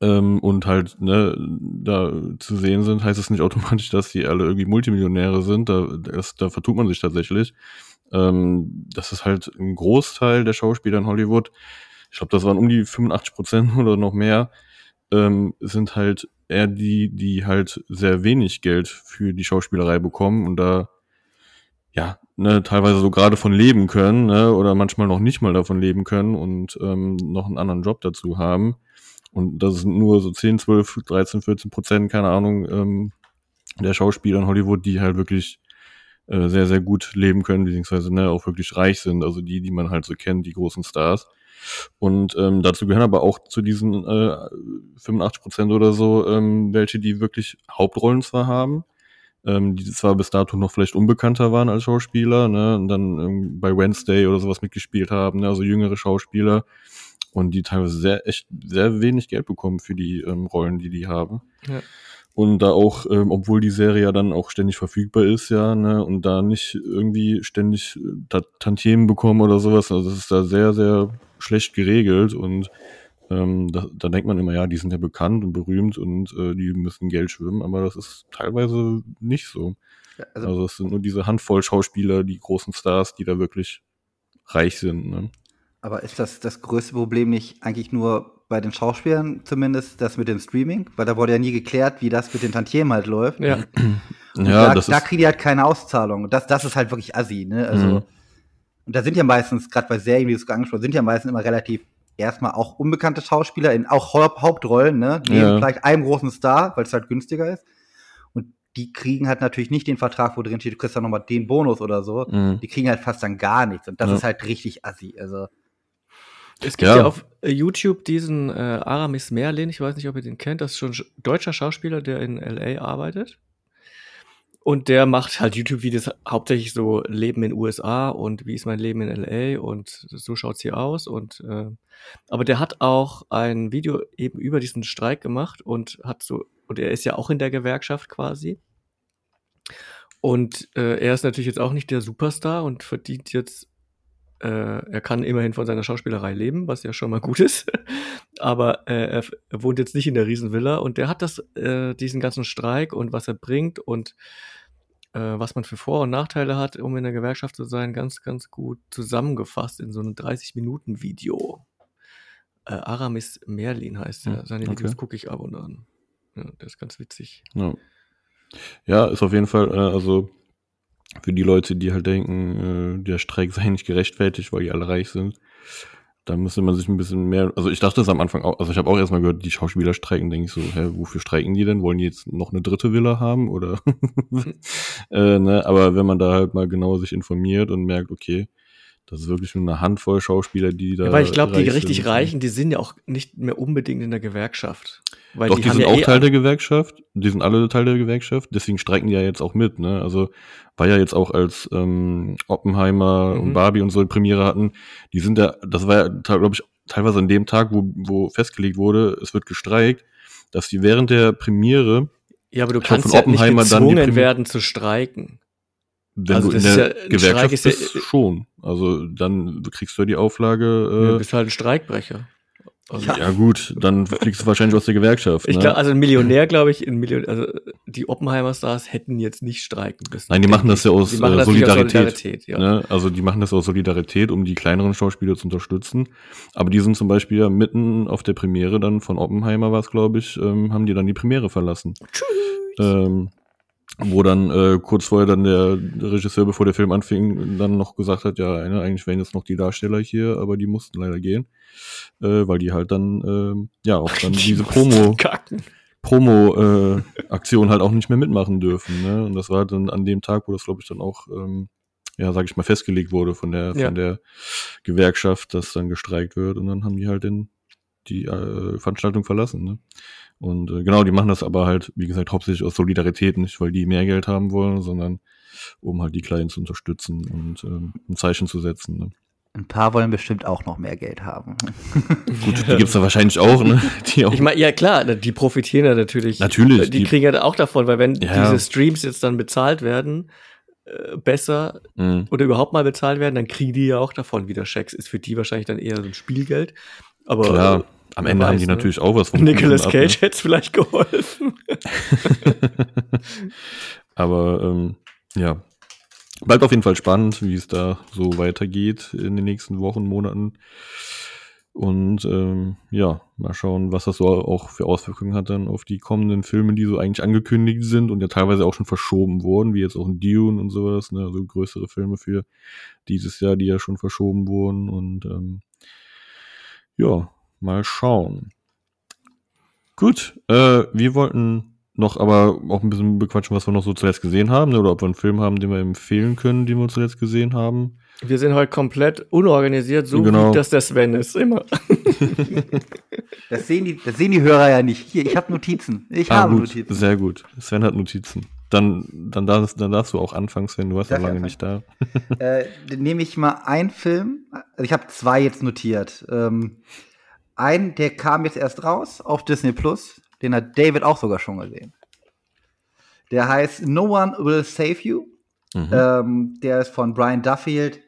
ähm, und halt ne, da zu sehen sind, heißt es nicht automatisch, dass die alle irgendwie Multimillionäre sind. Da, das, da vertut man sich tatsächlich. Ähm, das ist halt ein Großteil der Schauspieler in Hollywood. Ich glaube, das waren um die 85 Prozent [laughs] oder noch mehr, ähm, sind halt eher die, die halt sehr wenig Geld für die Schauspielerei bekommen und da ja, ne, teilweise so gerade von leben können, ne, oder manchmal noch nicht mal davon leben können und ähm, noch einen anderen Job dazu haben. Und das sind nur so 10, 12, 13, 14 Prozent, keine Ahnung, ähm, der Schauspieler in Hollywood, die halt wirklich äh, sehr, sehr gut leben können, beziehungsweise ne, auch wirklich reich sind, also die, die man halt so kennt, die großen Stars. Und ähm, dazu gehören aber auch zu diesen äh, 85 Prozent oder so ähm, welche, die wirklich Hauptrollen zwar haben, ähm, die zwar bis dato noch vielleicht unbekannter waren als Schauspieler, ne, und dann ähm, bei Wednesday oder sowas mitgespielt haben, ne, also jüngere Schauspieler und die teilweise sehr echt sehr wenig Geld bekommen für die ähm, Rollen, die die haben. Ja. Und da auch, ähm, obwohl die Serie ja dann auch ständig verfügbar ist, ja, ne, und da nicht irgendwie ständig äh, Ta- Tantiemen bekommen oder sowas, also das ist da sehr, sehr schlecht geregelt und ähm, da, da denkt man immer, ja, die sind ja bekannt und berühmt und äh, die müssen Geld schwimmen, aber das ist teilweise nicht so. Also, Also es sind nur diese Handvoll Schauspieler, die großen Stars, die da wirklich reich sind. Ne? aber ist das das größte Problem nicht eigentlich nur bei den Schauspielern zumindest, das mit dem Streaming? Weil da wurde ja nie geklärt, wie das mit den Tantiemen halt läuft. Ja, Und Ja, da, das da kriegen die halt keine Auszahlung. Das, das ist halt wirklich assi, ne? Also, Mhm. Und da sind ja meistens, gerade bei Serien, wie du es angesprochen hast, sind ja meistens immer relativ erstmal auch unbekannte Schauspieler in auch Haupt Hauptrollen, ne? Neben Ja. vielleicht einem großen Star, weil es halt günstiger ist. Und die kriegen halt natürlich nicht den Vertrag, wo drin steht, du kriegst dann nochmal den Bonus oder so. Mhm. Die kriegen halt fast dann gar nichts. Und das Ja. ist halt richtig assi. Also, es gibt ja, Ja. auf äh, YouTube diesen äh, Aramis Merlin, ich weiß nicht, ob ihr den kennt, das ist schon ein sch- deutscher Schauspieler, der in LA arbeitet. Und der macht halt YouTube-Videos hauptsächlich so Leben in USA und wie ist mein Leben in LA und so schaut's hier aus. Und äh, aber der hat auch ein Video eben über diesen Streik gemacht und hat so, und er ist ja auch in der Gewerkschaft quasi. Und äh, er ist natürlich jetzt auch nicht der Superstar und verdient jetzt, äh, er kann immerhin von seiner Schauspielerei leben, was ja schon mal gut ist. [laughs] Aber äh, er, er wohnt jetzt nicht in der Riesenvilla und der hat das, äh, diesen ganzen Streik und was er bringt und äh, was man für Vor- und Nachteile hat, um in der Gewerkschaft zu sein, ganz, ganz gut zusammengefasst in so einem 30-Minuten-Video. Äh, Aramis Merlin heißt er. Hm, Seine okay. Videos gucke ich ab und an. Ja, der ist ganz witzig. Ja. ja, ist auf jeden Fall, äh, also für die Leute, die halt denken, äh, der Streik sei nicht gerechtfertigt, weil die alle reich sind, da müsste man sich ein bisschen mehr, also ich dachte es am Anfang auch, also ich habe auch erstmal gehört, die Schauspieler streiken, denke ich so, hä, wofür streiken die denn? Wollen die jetzt noch eine dritte Villa haben oder? [laughs] äh, ne? Aber wenn man da halt mal genau sich informiert und merkt, okay, das ist wirklich nur eine Handvoll Schauspieler, die da. Ja, weil ich glaube, die richtig sind. Reichen, die sind ja auch nicht mehr unbedingt in der Gewerkschaft. Weil Doch, die, haben sind ja auch eh Teil der Gewerkschaft. Die sind alle Teil der Gewerkschaft. Deswegen streiken die ja jetzt auch mit. Ne? Also war ja jetzt auch als ähm, Oppenheimer Mhm. und Barbie und so die Premiere hatten. Die sind da, das war ja, glaube ich, teilweise an dem Tag, wo, wo festgelegt wurde, es wird gestreikt, dass die während der Premiere, Ja, aber du kannst von ja nicht Oppenheimer dann die gezwungen Prim- werden zu streiken. Wenn Also du in der ja- Gewerkschaft ist ja- bist, schon. Also dann kriegst du ja die du Auflage, bist halt ein Streikbrecher. Also, äh, ja gut, dann fliegst du wahrscheinlich aus der Gewerkschaft. Ich ne? glaube, also ein Millionär, glaube ich, ein Million, also die Oppenheimer-Stars hätten jetzt nicht streiken müssen. Nein, die machen das ja aus, äh, nicht aus Solidarität. Solidarität ja. Ne? Also die machen das aus Solidarität, um die kleineren Schauspieler zu unterstützen. Aber die sind zum Beispiel ja mitten auf der Premiere dann von Oppenheimer war es, glaube ich, ähm, haben die dann die Premiere verlassen. Tschüss. Ähm, wo dann äh, kurz vorher dann der Regisseur, bevor der Film anfing, dann noch gesagt hat, ja, ne, eigentlich wären jetzt noch die Darsteller hier, aber die mussten leider gehen, äh, weil die halt dann, äh, ja, auch dann [laughs] Die diese mussten Promo, Kacken. Promo-Aktion halt auch nicht mehr mitmachen dürfen. Ne? Und das war dann an dem Tag, wo das, glaube ich, dann auch, ähm, ja, sag ich mal, festgelegt wurde von der, Ja. von der Gewerkschaft, dass dann gestreikt wird. Und dann haben die halt den, die äh, Veranstaltung verlassen. Ne? Und äh, genau, die machen das aber halt, wie gesagt, hauptsächlich aus Solidarität, nicht weil die mehr Geld haben wollen, sondern um halt die Kleinen zu unterstützen und ähm, ein Zeichen zu setzen. Ne? Ein paar wollen bestimmt auch noch mehr Geld haben. [laughs] Gut, die gibt's da wahrscheinlich auch, ne? [laughs] Die auch Ich meine, ja klar, die profitieren ja natürlich. Natürlich, Die, die- kriegen ja auch davon, weil wenn Ja. diese Streams jetzt dann bezahlt werden, äh, besser Mhm. oder überhaupt mal bezahlt werden, dann kriegen die ja auch davon wieder Schecks. Ist für die wahrscheinlich dann eher so ein Spielgeld. Aber Klar, am Ende haben weiß, die ne? natürlich auch was vom Nicolas ab, ne? Cage hätte es vielleicht geholfen. [laughs] Aber ähm, ja, bleibt auf jeden Fall spannend, wie es da so weitergeht in den nächsten Wochen, Monaten. Und ähm, ja, mal schauen, was das so auch für Auswirkungen hat dann auf die kommenden Filme, die so eigentlich angekündigt sind und ja teilweise auch schon verschoben wurden, wie jetzt auch ein Dune und sowas, ne? also größere Filme für dieses Jahr, die ja schon verschoben wurden. Und ähm, ja, mal schauen. Gut, äh, wir wollten noch aber auch ein bisschen bequatschen, was wir noch so zuletzt gesehen haben, ne? oder ob wir einen Film haben, den wir empfehlen können, den wir zuletzt gesehen haben. Wir sind heute komplett unorganisiert, so Genau. wie das der Sven ist. Immer. [laughs] Das sehen die, das sehen die Hörer ja nicht. Hier, ich habe Notizen. Ich Ah, habe gut, Notizen. sehr gut. Sven hat Notizen. Dann, dann, darfst, dann darfst du auch anfangen, Sven, du warst ja lange nicht da. äh, dann nehme ich mal einen Film. Also ich habe zwei jetzt notiert. Ähm, einen, der kam jetzt erst raus auf Disney Plus. Den hat David auch sogar schon gesehen. Der heißt No One Will Save You. Mhm. Ähm, der ist von Brian Duffield.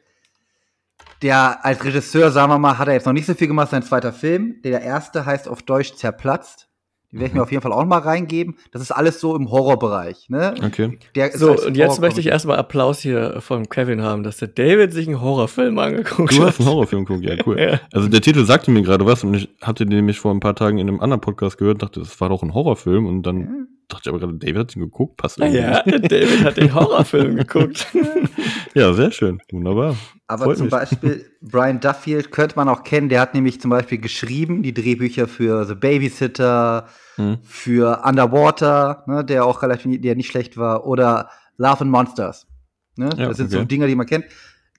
Der als Regisseur, sagen wir mal, hat er jetzt noch nicht so viel gemacht, sein zweiter Film. Der erste heißt auf Deutsch Zerplatzt. Die werde ich mir auf jeden Fall auch noch mal reingeben. Das ist alles so im Horrorbereich. Ne? Okay. So, und jetzt möchte ich erstmal Applaus hier von Kevin haben, dass der David sich einen Horrorfilm angeguckt Du hat. hast einen Horrorfilm geguckt, ja, cool. [laughs] Ja. Also der Titel sagte mir gerade was und ich hatte den nämlich vor ein paar Tagen in einem anderen Podcast gehört und dachte, das war doch ein Horrorfilm und dann Ja. dachte ich aber gerade, David hat ihn geguckt, passt irgendwie Ja, David hat den [laughs] Horrorfilm geguckt. [laughs] Ja, sehr schön, wunderbar. Aber Freut zum mich. Beispiel [laughs] Brian Duffield könnte man auch kennen. Der hat nämlich zum Beispiel geschrieben die Drehbücher für The Babysitter, Mhm. für Underwater, ne, der auch relativ, der nicht schlecht war, oder Love and Monsters. Ne? Ja, das sind okay. so Dinger, die man kennt.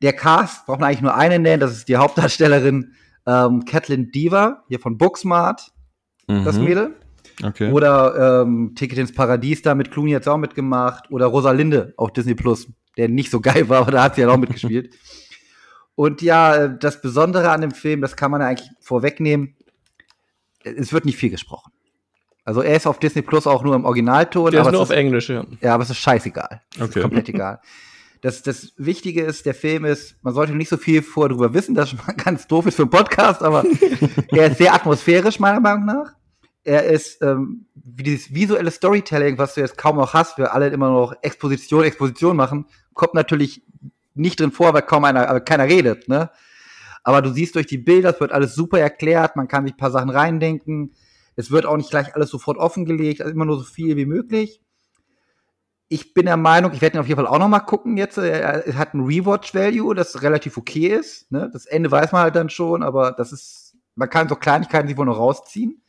Der Cast braucht man eigentlich nur einen nennen. Das ist die Hauptdarstellerin ähm, Kathleen Deaver hier von Booksmart, das Mhm. Mädel. Okay. Oder ähm, Ticket ins Paradies, da mit Clooney hat's auch mitgemacht. Oder Rosalinde auf Disney Plus, der nicht so geil war, aber da hat sie ja auch mitgespielt. [laughs] Und ja, äh, das Besondere an dem Film, das kann man ja eigentlich vorwegnehmen, es wird nicht viel gesprochen. Also er ist auf Disney Plus auch nur im Originalton, Der ist aber, nur auf Englisch, ja. ja, aber es ist scheißegal. Okay. ist komplett egal. Das, das Wichtige ist, der Film ist, man sollte nicht so viel vorher drüber wissen, das ist schon mal [laughs] ganz doof ist für einen Podcast, aber [laughs] er ist sehr atmosphärisch, meiner Meinung nach. Er ist ähm, wie dieses visuelle Storytelling, was du jetzt kaum noch hast, wir alle immer noch Exposition, Exposition machen, kommt natürlich nicht drin vor, weil kaum einer, keiner redet, ne? Aber du siehst durch die Bilder, es wird alles super erklärt, man kann sich ein paar Sachen reindenken. Es wird auch nicht gleich alles sofort offengelegt, also immer nur so viel wie möglich. Ich bin der Meinung, ich werde ihn auf jeden Fall auch noch mal gucken jetzt. Er er hat ein Rewatch-Value, das relativ okay ist. Ne? Das Ende weiß man halt dann schon, aber das ist, man kann so Kleinigkeiten sich wohl noch rausziehen.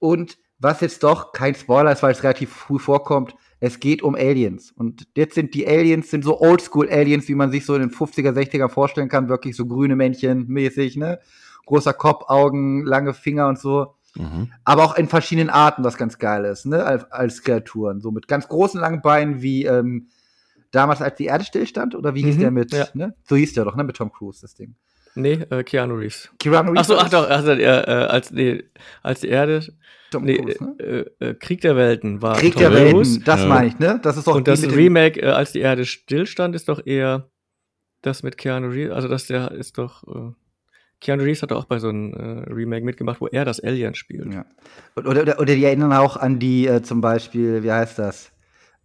Und was jetzt doch kein Spoiler ist, weil es relativ früh vorkommt, es geht um Aliens. Und jetzt sind die Aliens, sind so Oldschool-Aliens, wie man sich so in den 50er, 60er vorstellen kann, wirklich so grüne Männchen mäßig, ne? Großer Kopf, Augen, lange Finger und so. Mhm. Aber auch in verschiedenen Arten, was ganz geil ist, ne? Als, als Kreaturen. So mit ganz großen, langen Beinen, wie ähm, damals, als die Erde stillstand, oder wie hieß Mhm, der mit, ja. ne? So hieß der doch, ne? Mit Tom Cruise, das Ding. Nee, äh, Keanu Reeves. Keanu Ach so, war ach doch, also, äh, äh, als, nee, als die Erde, Tom nee, Cruise, ne? äh, äh, Krieg der Welten war Krieg Tom der Cruise. Welten, das Ja. meine ich, ne? Das ist auch Und das die mit dem- Remake, äh, als die Erde stillstand, ist doch eher das mit Keanu Reeves, also das der ist doch, äh, Keanu Reeves hat auch bei so einem äh, Remake mitgemacht, wo er das Alien spielt. Ja. Und- Oder, oder, oder die erinnern auch an die, äh, zum Beispiel, wie heißt das?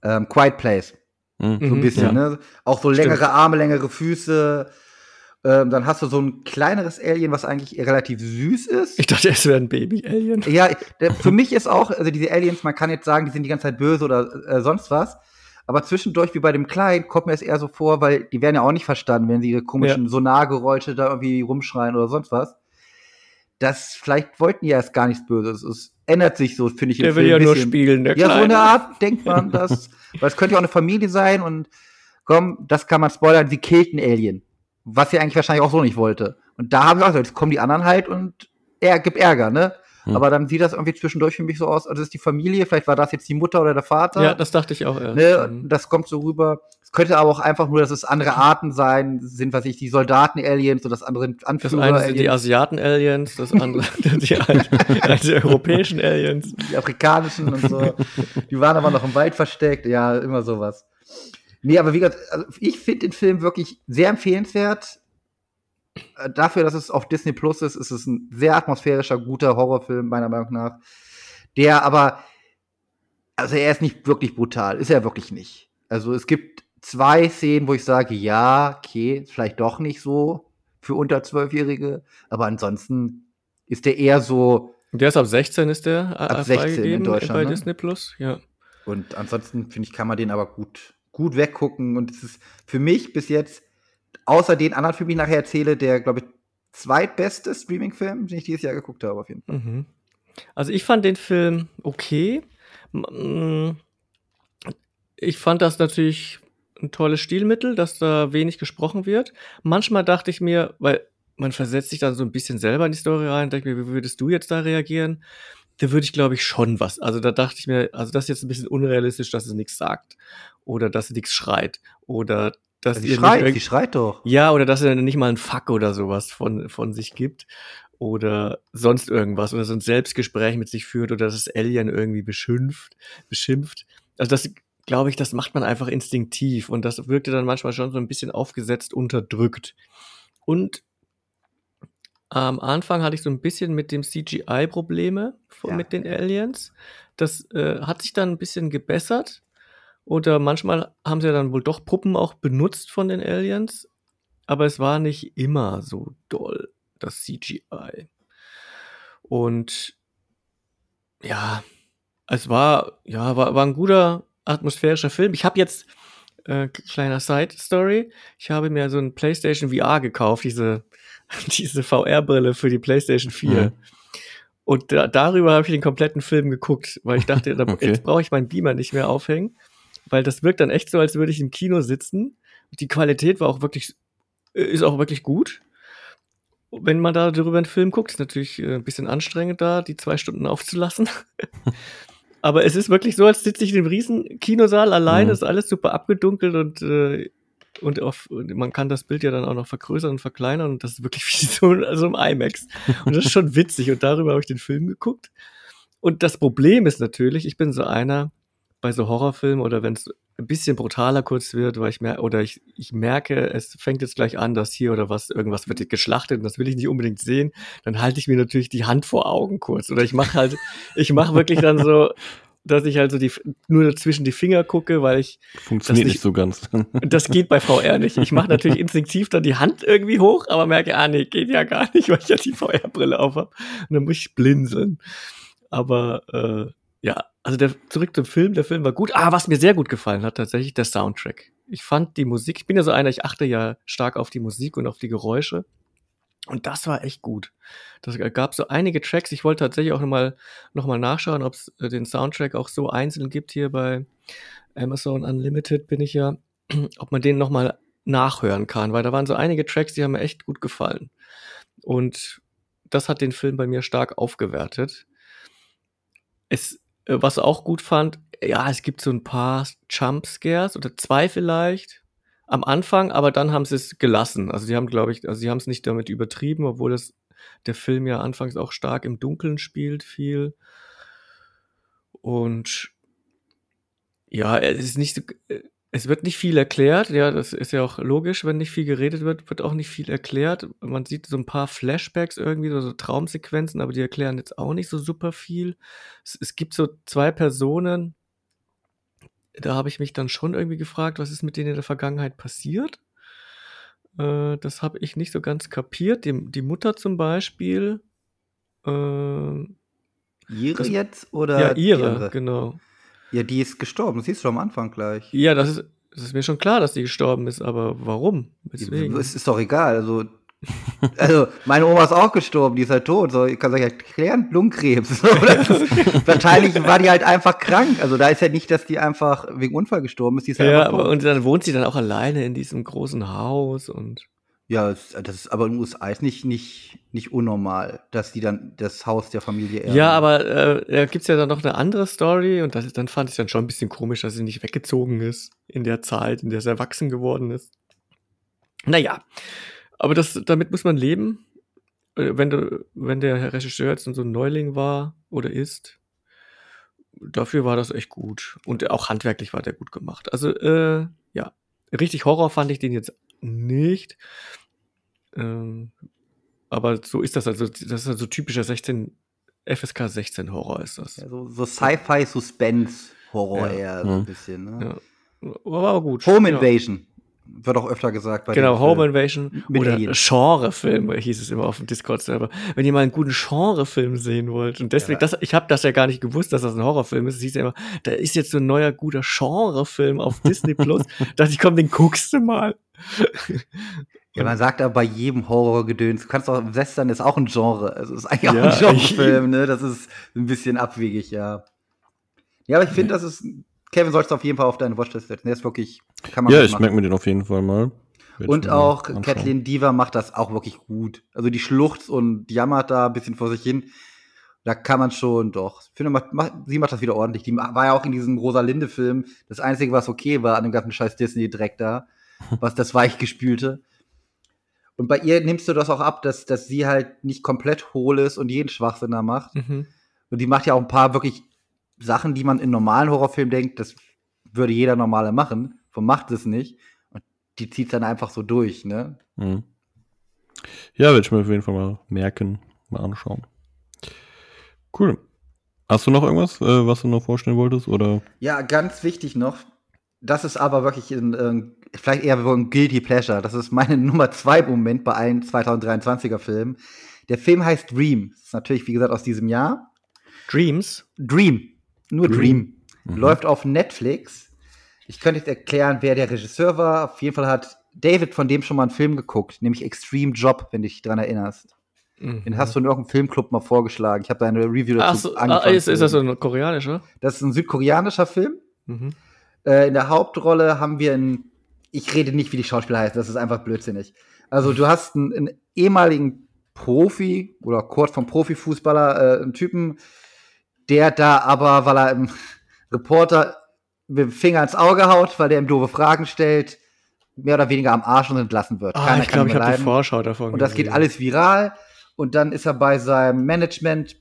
Ähm, Quiet Place. Mhm. So ein Mhm, bisschen, ja. ne? Auch so Stimmt. längere Arme, längere Füße. Ähm, dann hast du so ein kleineres Alien, was eigentlich relativ süß ist. Ich dachte, es wäre ein Baby-Alien. Ja, der, für mich ist auch, also diese Aliens, man kann jetzt sagen, die sind die ganze Zeit böse oder äh, sonst was. Aber zwischendurch, wie bei dem Kleinen, kommt mir es eher so vor, weil die werden ja auch nicht verstanden, wenn sie ihre komischen Ja. Sonargeräusche da irgendwie rumschreien oder sonst was. Das, vielleicht wollten die ja erst gar nichts Böses. Es ändert sich so, finde ich. im Der will Film ja ein nur spielen, der Ja, so Kleine. eine Art denkt man das. [laughs] Weil es könnte ja auch eine Familie sein und komm, das kann man spoilern, sie killt einen Alien. Was sie eigentlich wahrscheinlich auch so nicht wollte. Und da habe ich auch gesagt, jetzt kommen die anderen halt und er gibt Ärger, ne? Hm. Aber dann sieht das irgendwie zwischendurch für mich so aus, also das ist die Familie, vielleicht war das jetzt die Mutter oder der Vater. Ja, das dachte ich auch erst. ne? Das kommt so rüber. Es könnte aber auch einfach nur, dass es andere Arten sein, sind, was ich, die Soldaten-Aliens und das andere Das Anführer eine sind die Asiaten-Aliens, das andere [laughs] die, die, die europäischen Aliens. die afrikanischen und so. Die waren aber noch im Wald versteckt. Ja, immer sowas. Nee, aber wie gesagt, also ich finde den Film wirklich sehr empfehlenswert. Äh, Dafür, dass es auf Disney Plus ist, ist es ein sehr atmosphärischer, guter Horrorfilm, meiner Meinung nach. Der aber, also er ist nicht wirklich brutal, ist er wirklich nicht. Also es gibt zwei Szenen, wo ich sage, ja, okay, vielleicht doch nicht so für unter Zwölfjährige, aber ansonsten ist der eher so, Und der ist ab 16 ist der äh, Ab 16 in Deutschland, bei ne? Disney Plus. Ja. Und ansonsten finde ich, kann man den aber gut, gut weggucken. Und es ist für mich bis jetzt, außer den anderen Filmen, die ich nachher erzähle, der, glaube ich, zweitbeste Streaming-Film, den ich dieses Jahr geguckt habe, auf jeden Fall. Mhm. Also ich fand den Film okay. Mm, Ich fand das natürlich ein tolles Stilmittel, dass da wenig gesprochen wird. Manchmal dachte ich mir, weil man versetzt sich dann so ein bisschen selber in die Story rein, denke mir, wie würdest du jetzt da reagieren? Da würde ich, glaube ich, schon was. Also da dachte ich mir, also das ist jetzt ein bisschen unrealistisch, dass es nichts sagt. Oder dass sie nichts schreit. Oder dass Die ihr schreit, nicht die schreit doch. ja, oder dass er nicht mal ein Fuck oder sowas von, von sich gibt. Oder sonst irgendwas. Oder so ein Selbstgespräch mit sich führt oder das Alien irgendwie beschimpft. beschimpft. Also das, glaube ich, das macht man einfach instinktiv. Und das wirkte dann manchmal schon so ein bisschen aufgesetzt, unterdrückt. Und am Anfang hatte ich so ein bisschen mit dem CGI Probleme von- Ja. mit den Aliens. Das äh, hat sich dann ein bisschen gebessert. Oder manchmal haben sie ja dann wohl doch Puppen auch benutzt von den Aliens. Aber es war nicht immer so doll, das CGI. Und ja, es war, ja, war, war ein guter atmosphärischer Film. Ich habe jetzt, äh, kleiner Side-Story, ich habe mir so ein PlayStation VR gekauft, diese, [laughs] diese VR-Brille für die PlayStation 4. Mhm. Und da, darüber habe ich den kompletten Film geguckt, weil ich dachte, da, [laughs] Okay. jetzt brauche ich meinen Beamer nicht mehr aufhängen, weil das wirkt dann echt so, als würde ich im Kino sitzen. Die Qualität war auch wirklich, äh, ist auch wirklich gut. Wenn man da darüber einen Film guckt, ist natürlich äh, ein bisschen anstrengend da, die zwei Stunden aufzulassen. [laughs] Aber es ist wirklich so, als sitze ich in einem riesen Kinosaal alleine, Mhm. ist alles super abgedunkelt und, äh, und, auf, man kann das Bild ja dann auch noch vergrößern und verkleinern und das ist wirklich [laughs] wie so, also im IMAX. Und das ist schon witzig und darüber habe ich den Film geguckt. Und das Problem ist natürlich, ich bin so einer bei so Horrorfilmen oder wenn es ein bisschen brutaler kurz wird, weil ich mer oder ich, ich merke, es fängt jetzt gleich an, dass hier oder was, irgendwas wird geschlachtet und das will ich nicht unbedingt sehen, dann halte ich mir natürlich die Hand vor Augen kurz. Oder ich mache halt, [laughs] ich mache wirklich dann so, dass ich halt so die, nur zwischen die Finger gucke, weil ich, Funktioniert Das nicht so ganz. [laughs] das geht bei VR nicht. Ich mache natürlich instinktiv dann die Hand irgendwie hoch, aber merke, ah nee, geht ja gar nicht, weil ich ja die VR-Brille auf habe. Und dann muss ich blinzeln. Aber äh, ja, also der, zurück zum Film. Der Film war gut. Ah, was mir sehr gut gefallen hat, tatsächlich der Soundtrack. Ich fand die Musik, ich bin ja so einer, ich achte ja stark auf die Musik und auf die Geräusche. Und das war echt gut. Das gab so einige Tracks. Ich wollte tatsächlich auch nochmal noch mal nachschauen, ob es äh, den Soundtrack auch so einzeln gibt hier bei Amazon Unlimited bin ich ja, [clears throat] ob man den nochmal nachhören kann, weil da waren so einige Tracks, die haben mir echt gut gefallen. Und das hat den Film bei mir stark aufgewertet. Es, was auch gut fand, ja, es gibt so ein paar Jumpscares oder zwei vielleicht am Anfang, aber dann haben sie es gelassen. Also die haben, glaube ich, also sie haben es nicht damit übertrieben, obwohl das der Film ja anfangs auch stark im Dunkeln spielt, viel. Und ja, es ist nicht so, äh, es wird nicht viel erklärt. Ja, das ist ja auch logisch, wenn nicht viel geredet wird, wird auch nicht viel erklärt. Man sieht so ein paar Flashbacks irgendwie, so, so Traumsequenzen, aber die erklären jetzt auch nicht so super viel. Es, es gibt so zwei Personen, da habe ich mich dann schon irgendwie gefragt, was ist mit denen in der Vergangenheit passiert? Äh, das habe ich nicht so ganz kapiert. Die, die Mutter zum Beispiel. ähm, Ihre Das- jetzt oder ja, ihre, genau. Ja, die ist gestorben, das siehst du am Anfang gleich. Ja, das ist, das ist mir schon klar, dass die gestorben ist, aber warum? Deswegen. Es ist doch egal, also. Also, meine Oma ist auch gestorben, die ist halt tot. So, ich kann euch erklären, Lungenkrebs. [laughs] So, wahrscheinlich war die halt einfach krank. Also, da ist ja nicht, dass die einfach wegen Unfall gestorben ist. Die ist halt ja, tot. aber, und dann wohnt sie dann auch alleine in diesem großen Haus und. Ja, das, das ist aber in den USA ist nicht, nicht, nicht unnormal, dass die dann das Haus der Familie erben. Ja, aber äh, da gibt's ja dann noch eine andere Story und das, dann fand ich dann schon ein bisschen komisch, dass sie nicht weggezogen ist in der Zeit, in der sie erwachsen geworden ist. Naja, aber das, damit muss man leben. Äh, Wenn, du, wenn der Regisseur jetzt so ein Neuling war oder ist, dafür war das echt gut. Und auch handwerklich war der gut gemacht. Also, äh, ja, richtig Horror fand ich den jetzt nicht. Ähm, aber so ist das also, das ist also typischer 16, FSK 16 Horror ist das. Ja, so, so Sci-Fi-Suspense-Horror Ja. eher so ein Mhm. bisschen. Ne? Ja. Aber, gut. Home ja. Invasion wird auch öfter gesagt. Bei Genau, Home. Invasion oder. Genrefilm hieß es immer auf dem Discord-Server. Wenn ihr mal einen guten Genrefilm sehen wollt und deswegen, Ja. das, ich habe das ja gar nicht gewusst, dass das ein Horrorfilm ist. Es hieß ja immer, da ist jetzt so ein neuer guter Genrefilm auf Disney [laughs] Plus. dachte ich, komm, den guckst du mal. Ja, man sagt aber bei jedem Horrorgedöns, du kannst auch, Western ist auch ein Genre. Also ist eigentlich auch Ja, ein [laughs] Genrefilm, ne? Das ist ein bisschen abwegig, ja. Ja, aber ich finde, das ist, Kevin sollst du auf jeden Fall auf deine Watchlist setzen. Der ist wirklich, kann man Ja, ich merke mir den auf jeden Fall mal. Werd Und auch. Kathleen Diva macht das auch wirklich gut. Also die schluchzt und jammert da ein bisschen vor sich hin. Da kann man schon doch. Ich finde, macht, macht, sie macht das wieder ordentlich. Die war ja auch in diesem Rosalinde-Film das Einzige, was okay war an dem ganzen scheiß Disney-Dreck da. [laughs] Was das Weichgespülte. Und bei ihr nimmst du das auch ab, dass, dass sie halt nicht komplett hohl ist und jeden Schwachsinn da macht. Mhm. Und die macht ja auch ein paar wirklich Sachen, die man in normalen Horrorfilmen denkt, das würde jeder Normale machen. Und macht es nicht. Und die zieht dann einfach so durch, ne? Mhm. Ja, werde ich mir auf jeden Fall mal merken, mal anschauen. Cool. Hast du noch irgendwas, äh, was du noch vorstellen wolltest? Oder? Ja, ganz wichtig noch. Das ist aber wirklich ein, ähm, vielleicht eher so ein Guilty Pleasure. Das ist meine [laughs] Nummer zwei Moment bei allen 2023er Filmen. Der Film heißt Dream. Das ist natürlich, wie gesagt, aus diesem Jahr. Dreams. Dream. Nur Dream. Mhm. Läuft auf Netflix. Ich könnte jetzt erklären, wer der Regisseur war. Auf jeden Fall hat David von dem schon mal einen Film geguckt, nämlich Extreme Job, wenn du dich dran erinnerst. Den hast du in irgendeinem Filmclub mal vorgeschlagen. Ich habe da eine Review Ach dazu so, ah, ist, ist das so ein koreanischer? Das ist ein südkoreanischer Film. Mhm. Äh, in der Hauptrolle haben wir einen, ich rede nicht, wie die Schauspieler heißen, das ist einfach blödsinnig. Also du hast einen, einen ehemaligen Profi oder kurz vom Profifußballer, äh, einen Typen, der da aber, weil er im Reporter mit dem Finger ins Auge haut, weil der ihm doofe Fragen stellt, mehr oder weniger am Arsch und entlassen wird. Ah, Keiner ich glaube, ich habe die. Vorschau davon Und das geht alles viral. Und dann ist er bei seinem Management.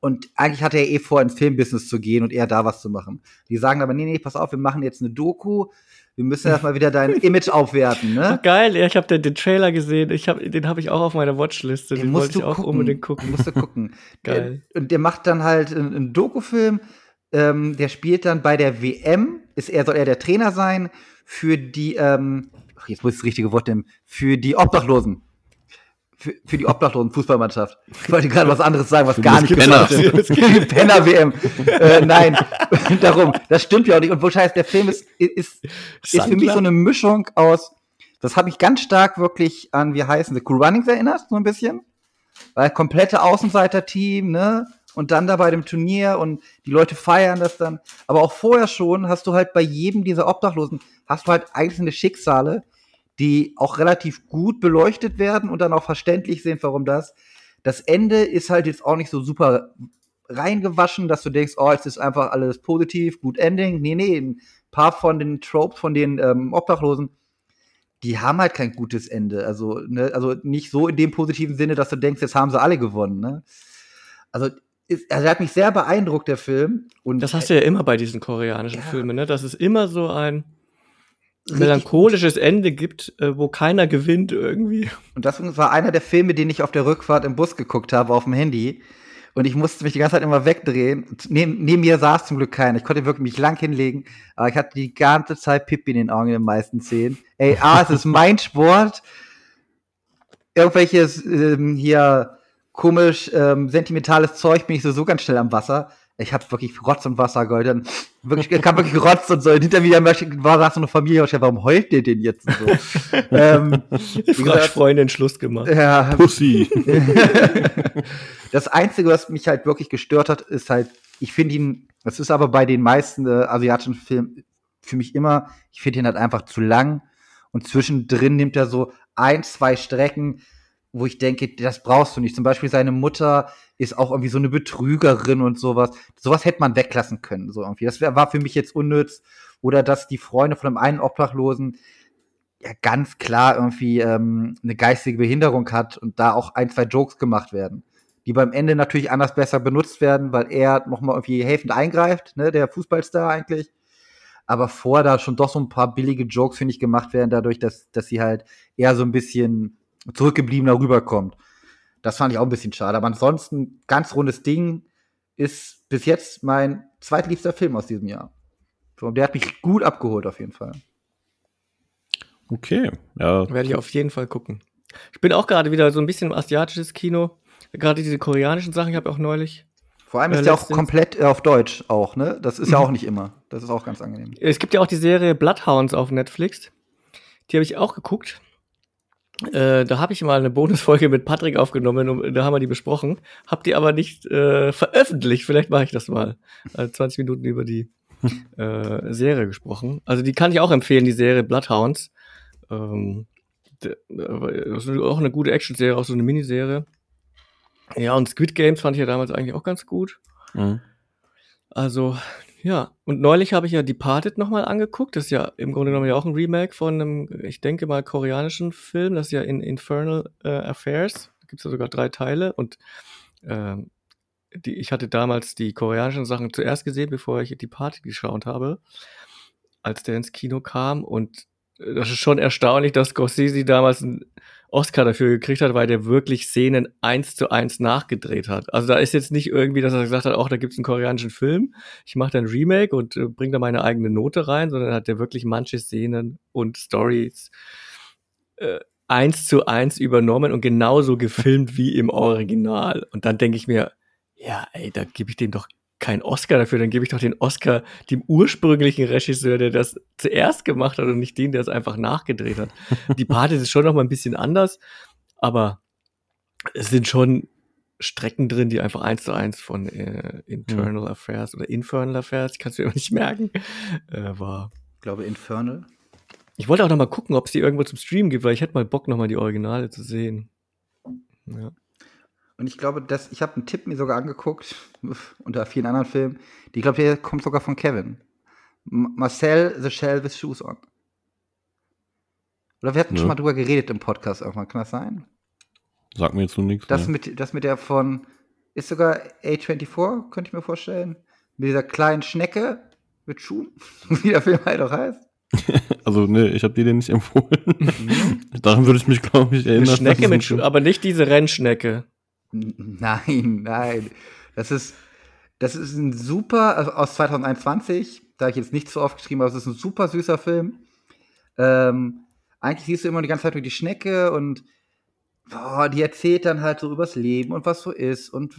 Und eigentlich hatte er eh vor, ins Filmbusiness zu gehen und eher da was zu machen. Die sagen aber, nee, nee, pass auf, wir machen jetzt eine Doku. Wir müssen erstmal wieder dein [laughs] Image aufwerten, ne? geil, ich habe den, den Trailer gesehen. Ich hab, den habe ich auch auf meiner Watchliste. Den, Den wollte ich auch unbedingt gucken. Musst du gucken. [laughs] Geil. Der- Und der macht dann halt einen, einen Dokufilm. Ähm, der spielt dann bei der WM. Ist er, soll er der Trainer sein für die, ähm, jetzt muss ich das richtige Wort nehmen, für die Obdachlosen. Für, für die Obdachlosen Fußballmannschaft. Ich wollte gerade was anderes sagen, was gar nicht Penner. hat. Die Penner-WM. äh, nein, [laughs] darum. Das stimmt ja auch nicht. Und wo scheiß, der Film ist, ist, ist für mich so eine Mischung aus, das hat mich ganz stark wirklich an, wie heißen sie, Cool Runnings erinnert, so ein bisschen. Weil komplette Außenseiter-Team, ne? Und dann da bei dem Turnier und die Leute feiern das dann. Aber auch vorher schon hast du halt bei jedem dieser Obdachlosen, hast du halt einzelne Schicksale, die auch relativ gut beleuchtet werden und dann auch verständlich sind, warum das. Das Ende ist halt jetzt auch nicht so super reingewaschen, dass du denkst, oh, es ist einfach alles positiv, gut Ending. Nee, nee, ein paar von den Tropes von den ähm, Obdachlosen, die haben halt kein gutes Ende. Also, ne, also nicht so in dem positiven Sinne, dass du denkst, jetzt haben sie alle gewonnen. Ne? Also, ist, also er hat mich sehr beeindruckt, der Film. Und Das hast du ja immer bei diesen koreanischen Ja. Filmen, ne? Dass es immer so ein melancholisches Ende gibt, äh, wo keiner gewinnt irgendwie. Und das war einer der Filme, den ich auf der Rückfahrt im Bus geguckt habe, auf dem Handy. Und ich musste mich die ganze Zeit immer wegdrehen. Neben, neben mir saß zum Glück keiner. Ich konnte wirklich mich lang hinlegen. Aber ich hatte die ganze Zeit Pippi in den Augen in den meisten Szenen. Ey, A, es ist mein Sport. Irgendwelches ähm, hier komisch, ähm, sentimentales Zeug bin ich so, so ganz schnell am Wasser. Ich habe wirklich Rotz und Wasser geheult. Dann wirklich, ich kam wirklich gerotzt und so. Und hinter mir war da so eine Familie. Und ich dachte, warum heult ihr denn jetzt so? [laughs] ähm, Die Freundin Schluss gemacht. ja, Pussy. [laughs] das Einzige, was mich halt wirklich gestört hat, ist halt, ich finde ihn, das ist aber bei den meisten äh, asiatischen Filmen für mich immer, ich finde ihn halt einfach zu lang. Und zwischendrin nimmt er so ein, zwei Strecken, wo ich denke, das brauchst du nicht. Zum Beispiel seine Mutter ist auch irgendwie so eine Betrügerin und sowas. Sowas hätte man weglassen können, so irgendwie. Das wär, war für mich jetzt unnütz. Oder dass die Freunde von einem einen Obdachlosen ja ganz klar irgendwie ähm, eine geistige Behinderung hat und da auch ein, zwei Jokes gemacht werden. Die beim Ende natürlich anders besser benutzt werden, weil er nochmal irgendwie helfend eingreift, ne, der Fußballstar eigentlich. Aber vor da schon doch so ein paar billige Jokes, finde ich, gemacht werden, dadurch, dass, dass sie halt eher so ein bisschen zurückgebliebener rüberkommt. Das fand ich auch ein bisschen schade. Aber ansonsten, ganz rundes Ding, ist bis jetzt mein zweitliebster Film aus diesem Jahr. So, der hat mich gut abgeholt, auf jeden Fall. Okay, ja. Werde ich auf jeden Fall gucken. Ich bin auch gerade wieder so ein bisschen im asiatisches Kino. Gerade diese koreanischen Sachen, ich habe auch neulich. Vor allem Äh, ist der auch komplett äh, auf Deutsch auch, ne? Das ist ja auch nicht immer. Das ist auch ganz angenehm. Es gibt ja auch die Serie Bloodhounds auf Netflix. Die habe ich auch geguckt. Äh, da habe ich mal eine Bonusfolge mit Patrick aufgenommen und da haben wir die besprochen. Hab die aber nicht äh, veröffentlicht. Vielleicht mache ich das mal. Also 20 Minuten über die [laughs] äh, Serie gesprochen. Also die kann ich auch empfehlen, die Serie Bloodhounds. Ähm, äh, das ist auch eine gute Action-Serie, auch so eine Miniserie. Ja, und Squid Games fand ich ja damals eigentlich auch ganz gut. Mhm. Also, ja. Und neulich habe ich ja Departed nochmal angeguckt. Das ist ja im Grunde genommen ja auch ein Remake von einem, ich denke mal, koreanischen Film. Das ist ja in Infernal äh, Affairs. Da gibt es ja sogar drei Teile. Und ähm, die, ich hatte damals die koreanischen Sachen zuerst gesehen, bevor ich Departed geschaut habe, als der ins Kino kam. Und das ist schon erstaunlich, dass Scorsese damals einen Oscar dafür gekriegt hat, weil der wirklich Szenen eins zu eins nachgedreht hat. Also da ist jetzt nicht irgendwie, dass er gesagt hat, auch da gibt's einen koreanischen Film, ich mache da ein Remake und äh, bringe da meine eigene Note rein, sondern hat der wirklich manche Szenen und Stories äh, eins zu eins übernommen und genauso gefilmt wie im Original. Und dann denke ich mir, ja, ey, da gebe ich dem doch keinen Oscar dafür, dann gebe ich doch den Oscar dem ursprünglichen Regisseur, der das zuerst gemacht hat und nicht den, der es einfach nachgedreht hat. [laughs] Die Part ist schon noch mal ein bisschen anders, aber es sind schon Strecken drin, die einfach eins zu eins von äh, Internal Affairs oder Infernal Affairs, ich kann es mir immer nicht merken, äh, war. Ich glaube, Infernal. Ich wollte auch noch mal gucken, ob es die irgendwo zum Stream gibt, weil ich hätte mal Bock, noch mal die Originale zu sehen. Ja. Und ich glaube, dass ich habe einen Tipp mir sogar angeguckt, [laughs] unter vielen anderen Filmen. Die, ich glaube, der kommt sogar von Kevin. M Marcel The Shell with Shoes on. Oder wir hatten Ja. schon mal drüber geredet im Podcast irgendwann, kann das sein? Sagt mir jetzt so nichts. Das, ne? mit, das mit der von, ist sogar A24, könnte ich mir vorstellen. Mit dieser kleinen Schnecke mit Schuhen, [laughs] wie der Film halt auch heißt. [laughs] Also, nee, ich habe dir den nicht empfohlen. Daran würde ich mich, glaube ich, Eine erinnern. Schnecke dass mit es Schu ein- aber nicht diese Rennschnecke. Nein, nein. Das ist, das ist ein super, also aus 2021, da habe ich jetzt nicht so oft geschrieben, aber es ist ein super süßer Film. Ähm, eigentlich siehst du immer die ganze Zeit nur die Schnecke und boah, die erzählt dann halt so übers Leben und was so ist und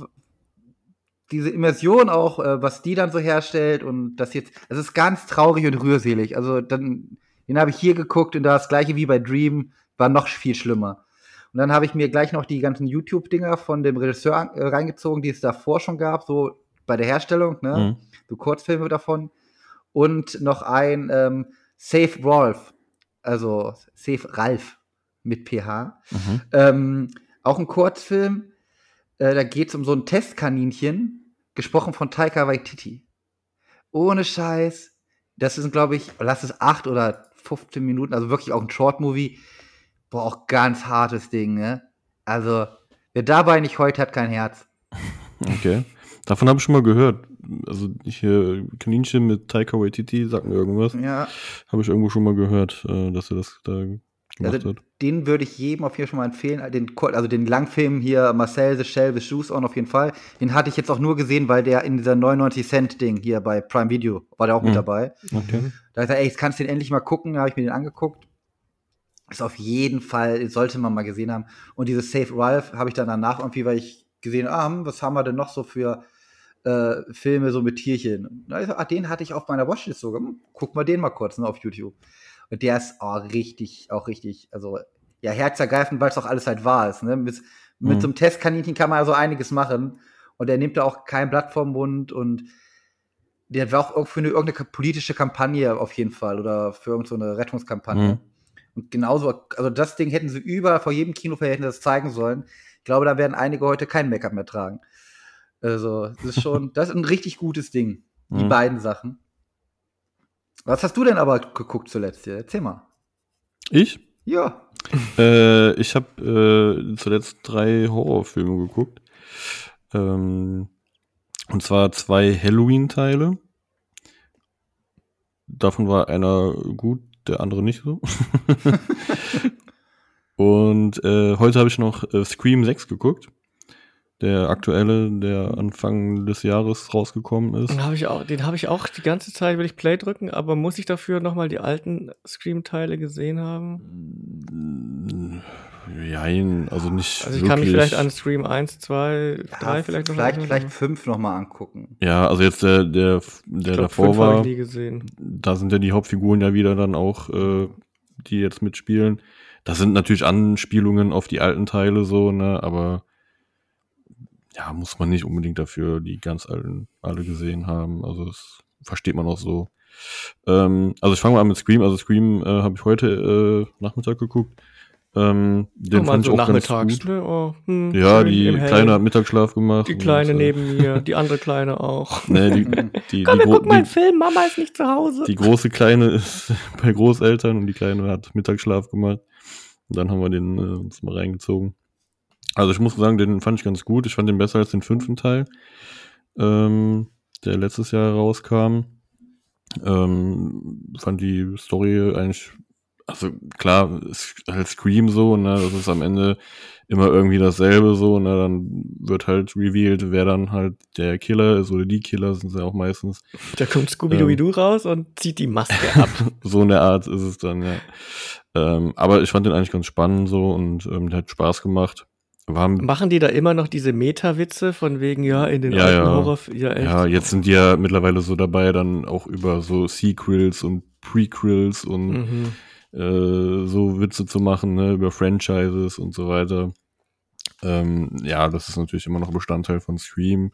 diese Immersion auch, äh, was die dann so herstellt und das jetzt, es ist ganz traurig und rührselig. Also dann, den habe ich hier geguckt und da das gleiche wie bei Dream war noch viel schlimmer. Und dann habe ich mir gleich noch die ganzen YouTube-Dinger von dem Regisseur äh, reingezogen, die es davor schon gab, so bei der Herstellung, ne? Mhm. So Kurzfilme davon. Und noch ein ähm, Save Rolf, also Save Ralf mit PH. Mhm. Ähm, auch ein Kurzfilm. Äh, da geht es um so ein Testkaninchen, gesprochen von Taika Waititi. Ohne Scheiß. Das sind, glaube ich, lass es acht oder 15 Minuten, also wirklich auch ein Short-Movie. Boah, auch ganz hartes Ding, ne? Also, wer dabei nicht heult, hat kein Herz. [laughs] Okay. Davon habe ich schon mal gehört. Also hier Kaninchen mit Taika Waititi, sagt mir irgendwas. Ja, Habe ich irgendwo schon mal gehört, äh, dass er das da gemacht Also, hat. den würde ich jedem auf jeden Fall schon mal empfehlen. Den, also den Langfilm hier, Marcel the Shell with Shoes on auf jeden Fall. Den hatte ich jetzt auch nur gesehen, weil der in dieser 99 Cent Ding hier bei Prime Video war der auch mit Mhm. dabei. Okay. Da ich gesagt, ey, jetzt kannst du den endlich mal gucken. Da habe ich mir den angeguckt. Ist auf jeden Fall, sollte man mal gesehen haben. Und dieses Save Ralph habe ich dann danach irgendwie, weil ich gesehen, ah, hm, was haben wir denn noch so für äh, Filme so mit Tierchen. Na, ich so, ah, den hatte ich auf meiner Watchlist sogar. Hm, guck mal den mal kurz ne, auf YouTube. Und der ist oh, richtig, auch richtig, also ja, herzergreifend, weil es auch alles halt wahr ist. Ne? Mit, mit Mhm. so einem Testkaninchen kann man also einiges machen. Und er nimmt da auch kein Blatt vom Mund und der war auch für eine, irgendeine politische Kampagne auf jeden Fall oder für irgendeine so eine Rettungskampagne. Mhm. Und genauso, also das Ding hätten sie überall vor jedem das zeigen sollen. Ich glaube, da werden einige heute kein Make-up mehr tragen. Also, das ist schon, [laughs] das ist ein richtig gutes Ding. Die Mhm. beiden Sachen. Was hast du denn aber geguckt zuletzt hier? Erzähl mal. Ich? Ja. [laughs] Äh, ich habe äh, zuletzt drei Horrorfilme geguckt. Ähm, und zwar zwei Halloween-Teile. Davon war einer gut, der andere nicht so. [laughs] und äh, heute habe ich noch äh, Scream 6 geguckt. Der aktuelle, der Anfang des Jahres rausgekommen ist. Den habe ich auch, den habe ich auch die ganze Zeit, will ich Play drücken, aber muss ich dafür nochmal die alten Scream-Teile gesehen haben? Jein, also nicht Also ich wirklich. kann mich vielleicht an Scream 1, 2, Ja, 3 vielleicht noch vielleicht, erinnern, vielleicht aber fünf noch mal angucken. Ja, also jetzt der, der, ich der glaub, davor war, ich nie gesehen. da sind ja die Hauptfiguren ja wieder dann auch, äh, die jetzt mitspielen. Das sind natürlich Anspielungen auf die alten Teile so, ne, aber ja, muss man nicht unbedingt dafür die ganz alten alle gesehen haben. Also das versteht man auch so. Ähm, also ich fange mal an mit Scream. Also Scream äh, habe ich heute äh, Nachmittag geguckt. Ähm, den mal fand so ich auch ganz nachmittags, gut. ne? Oh, hm, Ja, die. Kleine hat Mittagsschlaf gemacht. Die und, Kleine äh, neben [laughs] mir, die andere Kleine auch. Ne, die, [laughs] die, die, Komm, wir gro- gucken mal einen die, Film, Mama ist nicht zu Hause. die große Kleine ist [laughs] bei Großeltern und die Kleine hat Mittagsschlaf gemacht. Und dann haben wir den äh, uns mal reingezogen. Also ich muss sagen, den fand ich ganz gut. Ich fand den besser als den fünften Teil, ähm, der letztes Jahr rauskam. Ähm, fand die Story eigentlich, also klar, ist halt Scream so, ne, das ist am Ende immer irgendwie dasselbe so, ne, dann wird halt revealed, wer dann halt der Killer ist oder die Killer sind sie auch meistens. Da kommt Scooby-Doo raus und zieht die Maske ab. [laughs] so in der Art ist es dann, ja. Ähm, aber ich fand den eigentlich ganz spannend so und ähm, der hat Spaß gemacht. War, Machen die da immer noch diese Meta-Witze von wegen, ja, in den Ja, alten ja. Horror... Ja, echt? ja, jetzt sind die ja mittlerweile so dabei, dann auch über so Sequels und Prequels und Mhm. Äh, so Witze zu machen, ne, über Franchises und so weiter. Ähm, ja, das ist natürlich immer noch Bestandteil von Scream,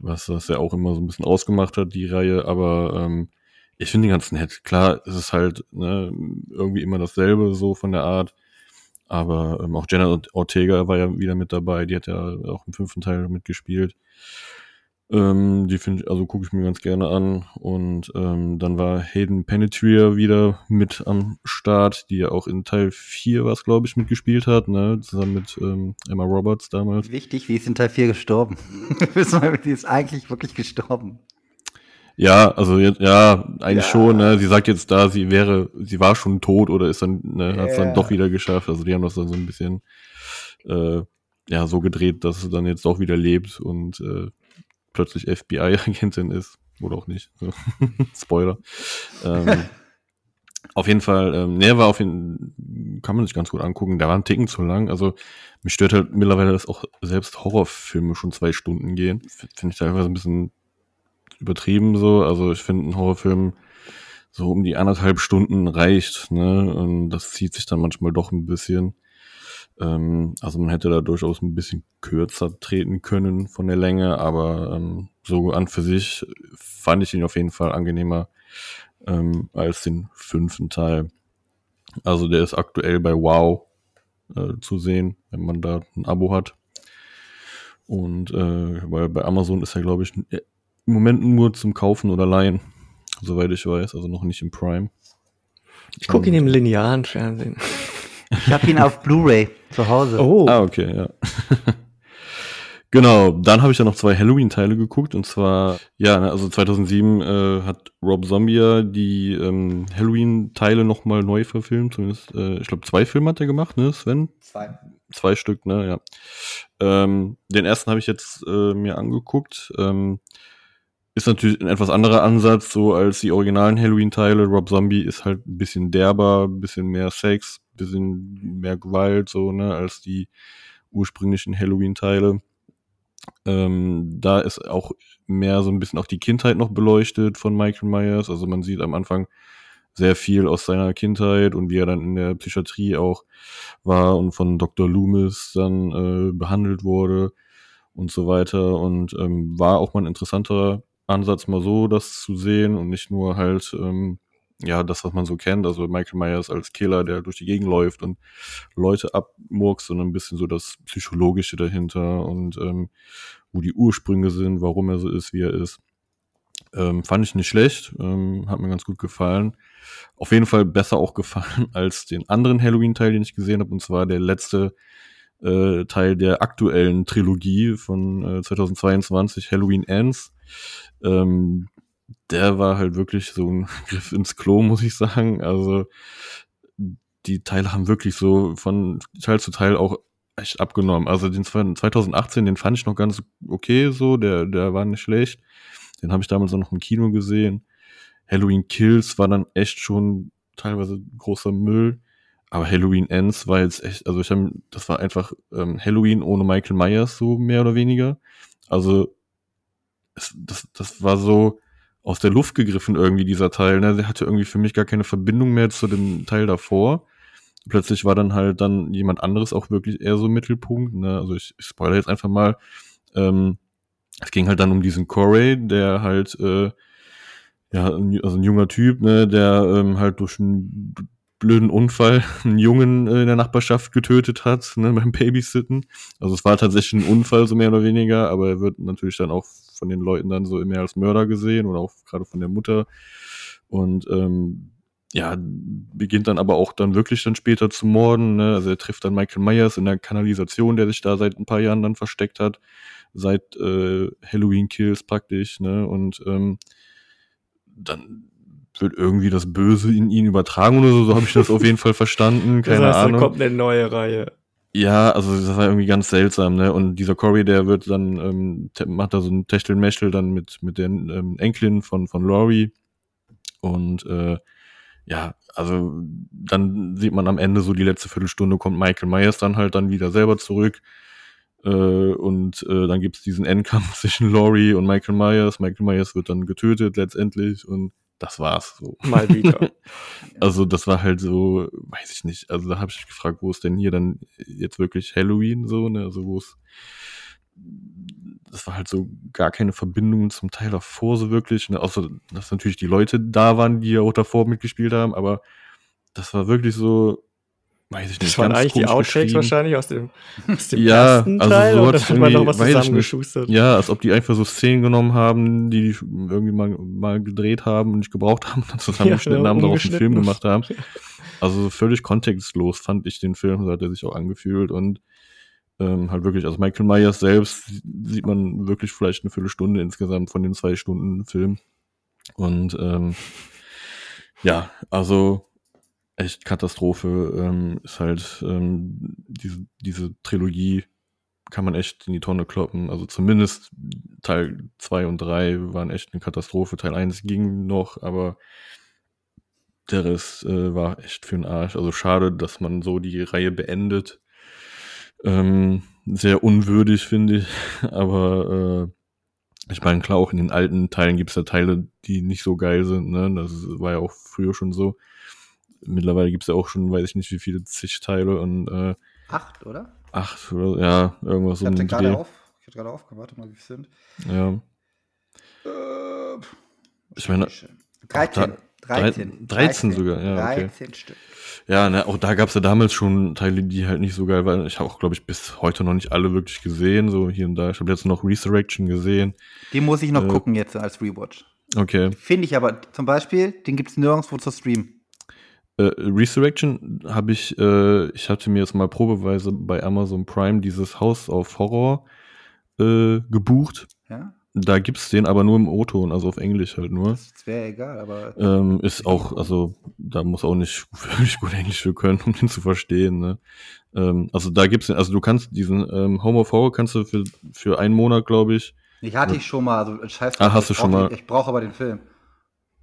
was das ja auch immer so ein bisschen ausgemacht hat, die Reihe, aber ähm, ich finde den ganz nett. Klar, es ist halt ne, irgendwie immer dasselbe so von der Art, aber ähm, auch Jenna Ortega war ja wieder mit dabei, die hat ja auch im fünften Teil mitgespielt. Ähm, die finde ich, also gucke ich mir ganz gerne an. Und ähm, dann war Hayden Panettiere wieder mit am Start, die ja auch in Teil 4 was, glaube ich, mitgespielt hat, ne? Zusammen mit ähm, Emma Roberts damals. Wichtig, wie ist in Teil 4 gestorben? [laughs] Die ist eigentlich wirklich gestorben. Ja, also jetzt, ja, eigentlich Ja. schon, ne? Sie sagt jetzt da, sie wäre, sie war schon tot oder ist dann, ne, hat es dann doch wieder geschafft. Also die haben das dann so ein bisschen äh, ja so gedreht, dass sie dann jetzt doch wieder lebt und äh, plötzlich FBI-Agentin ist. Oder auch nicht. So. [laughs] Spoiler. ähm, [laughs] auf jeden Fall, ähm, nee, war auf jeden kann man sich ganz gut angucken. Der war ein Ticken zu lang. Also mich stört halt mittlerweile, dass auch selbst Horrorfilme schon zwei Stunden gehen. Finde ich teilweise ein bisschen übertrieben so. Also ich finde, ein Horrorfilm so um die anderthalb Stunden reicht, ne? Und das zieht sich dann manchmal doch ein bisschen. Ähm, also man hätte da durchaus ein bisschen kürzer treten können von der Länge, aber ähm, so an für sich fand ich ihn auf jeden Fall angenehmer ähm, als den fünften Teil. Also der ist aktuell bei Wow äh, zu sehen, wenn man da ein Abo hat. Und äh, weil bei Amazon ist er, glaube ich, im Moment nur zum Kaufen oder Leihen, soweit ich weiß, also noch nicht im Prime. Ich gucke ihn im linearen Fernsehen. Ich habe ihn auf Blu-ray zu Hause. Oh, Ah, okay, ja. [laughs] genau, dann habe ich ja noch zwei Halloween-Teile geguckt und zwar, ja, ne, also 2007 äh, hat Rob Zombie ja die ähm, Halloween-Teile nochmal neu verfilmt, zumindest, äh, ich glaube, zwei Filme hat er gemacht, ne, Sven? Zwei. Zwei Stück, ne, ja. Ähm, den ersten habe ich jetzt äh, mir angeguckt. Ähm, ist natürlich ein etwas anderer Ansatz, so als die originalen Halloween-Teile. Rob Zombie ist halt ein bisschen derber, ein bisschen mehr Sex, bisschen mehr Gewalt, so, ne, als die ursprünglichen Halloween-Teile. Ähm, da ist auch mehr so ein bisschen auch die Kindheit noch beleuchtet von Michael Myers. Also man sieht am Anfang sehr viel aus seiner Kindheit und wie er dann in der Psychiatrie auch war und von Dr. Loomis dann äh, behandelt wurde und so weiter. Und ähm, war auch mal ein interessanter Ansatz, mal so das zu sehen und nicht nur halt, ähm, ja, das, was man so kennt, also Michael Myers als Killer, der durch die Gegend läuft und Leute abmurkst, sondern ein bisschen so das Psychologische dahinter und ähm, wo die Ursprünge sind, warum er so ist, wie er ist. Ähm, fand ich nicht schlecht, ähm, hat mir ganz gut gefallen. Auf jeden Fall besser auch gefallen [laughs] als den anderen Halloween-Teil, den ich gesehen habe, und zwar der letzte äh, Teil der aktuellen Trilogie von äh, 2022, Halloween Ends. Ähm, der war halt wirklich so ein [laughs] Griff ins Klo, muss ich sagen. Also die Teile haben wirklich so von Teil zu Teil auch echt abgenommen. Also den 2018, den fand ich noch ganz okay so, der, der war nicht schlecht. Den habe ich damals auch noch im Kino gesehen. Halloween Kills war dann echt schon teilweise großer Müll. Aber Halloween Ends war jetzt echt, also ich habe, das war einfach ähm, Halloween ohne Michael Myers, so mehr oder weniger. Also es, das, das war so aus der Luft gegriffen irgendwie, dieser Teil. Ne? Der hatte irgendwie für mich gar keine Verbindung mehr zu dem Teil davor. Plötzlich war dann halt dann jemand anderes auch wirklich eher so Mittelpunkt. Ne? Also ich, ich spoilere jetzt einfach mal. Ähm, es ging halt dann um diesen Corey, der halt äh, ja, also ein junger Typ, ne, der ähm, halt durch einen blöden Unfall [laughs] einen Jungen äh, in der Nachbarschaft getötet hat, ne, [laughs] beim Babysitten. Also es war tatsächlich ein Unfall, so mehr oder weniger, aber er wird natürlich dann auch von den Leuten dann so mehr als Mörder gesehen oder auch gerade von der Mutter. Und ähm, ja, beginnt dann aber auch dann wirklich dann später zu morden. Ne? Also er trifft dann Michael Myers in der Kanalisation, der sich da seit ein paar Jahren dann versteckt hat, seit äh, Halloween Kills praktisch. Ne? Und ähm, dann wird irgendwie das Böse in ihn übertragen oder so, so habe ich das auf jeden Fall verstanden. Keine das heißt, Ahnung. Da kommt eine neue Reihe. Ja, also das war irgendwie ganz seltsam, ne? Und dieser Corey, der wird dann, ähm, macht da so ein Techtelmechtel dann mit, mit den ähm, Enkelin von, von Laurie. Und äh, ja, also dann sieht man am Ende so die letzte Viertelstunde kommt Michael Myers dann halt dann wieder selber zurück. Äh, und äh, dann gibt's diesen Endkampf [laughs] zwischen Laurie und Michael Myers. Michael Myers wird dann getötet letztendlich und das war's so. Mal wieder. [laughs] also das war halt so, weiß ich nicht. Also da habe ich mich gefragt, wo ist denn hier dann jetzt wirklich Halloween so, ne? Also wo es das war halt so gar keine Verbindung zum Teil davor so wirklich, ne? außer dass natürlich die Leute da waren, die ja auch davor mitgespielt haben, aber das war wirklich so, weiß ich nicht. Das waren eigentlich die Outtakes wahrscheinlich aus dem, [laughs] aus dem ja, ersten also Teil so oder hat man noch was zusammengeschustert? Ja, als ob die einfach so Szenen genommen haben, die die irgendwie mal, mal gedreht haben und nicht gebraucht haben und [laughs] dann zusammengeschnitten Ja, haben, daraus einen Film gemacht haben. [laughs] Also völlig kontextlos fand ich den Film, so hat er sich auch angefühlt und ähm, halt wirklich, also Michael Myers selbst sieht man wirklich vielleicht eine Viertelstunde insgesamt von den zwei Stunden Film. Und ähm, ja, also echt Katastrophe. Ähm, ist halt ähm, diese, diese Trilogie kann man echt in die Tonne kloppen. Also zumindest Teil 2 und 3 waren echt eine Katastrophe. Teil 1 ging noch, aber der Rest äh, war echt für den Arsch. Also schade, dass man so die Reihe beendet. Ähm, sehr unwürdig, finde ich. [laughs] Aber äh, ich meine, klar, auch in den alten Teilen gibt es ja Teile, die nicht so geil sind. Ne? Das war ja auch früher schon so. Mittlerweile gibt es ja auch schon, weiß ich nicht, wie viele zig Teile und äh, Acht, oder? acht oder ja, irgendwas Ich um hatte den gerade auf. Ich hatte gerade aufgewartet, mal wie es sind. Ja. Äh, Ich meine, 13. da- 13. 13 sogar, ja, okay. 13 Stück. Ja, ne, auch da gab's ja damals schon Teile, die halt nicht so geil waren. Ich habe auch, glaube ich, bis heute noch nicht alle wirklich gesehen, so hier und da. Ich habe jetzt noch Resurrection gesehen. Den muss ich noch Äh. gucken jetzt als Rewatch. Okay. Finde ich aber zum Beispiel, den gibt es nirgendwo zu streamen. Äh, Resurrection habe ich, äh, ich hatte mir jetzt mal probeweise bei Amazon Prime dieses Haus auf Horror äh, gebucht. Ja? Da gibt's den aber nur im O-Ton, also auf Englisch halt nur. Das wäre egal, aber Ähm, ist auch, also da muss auch nicht [laughs] wirklich gut Englisch für können, um den zu verstehen. Ne? Ähm, also da gibt's den, also du kannst diesen ähm, Home of Horror kannst du für, für einen Monat, glaube ich. ich hatte ich schon mal, also scheiß Ah, hast du schon mal. Ich brauche aber den Film.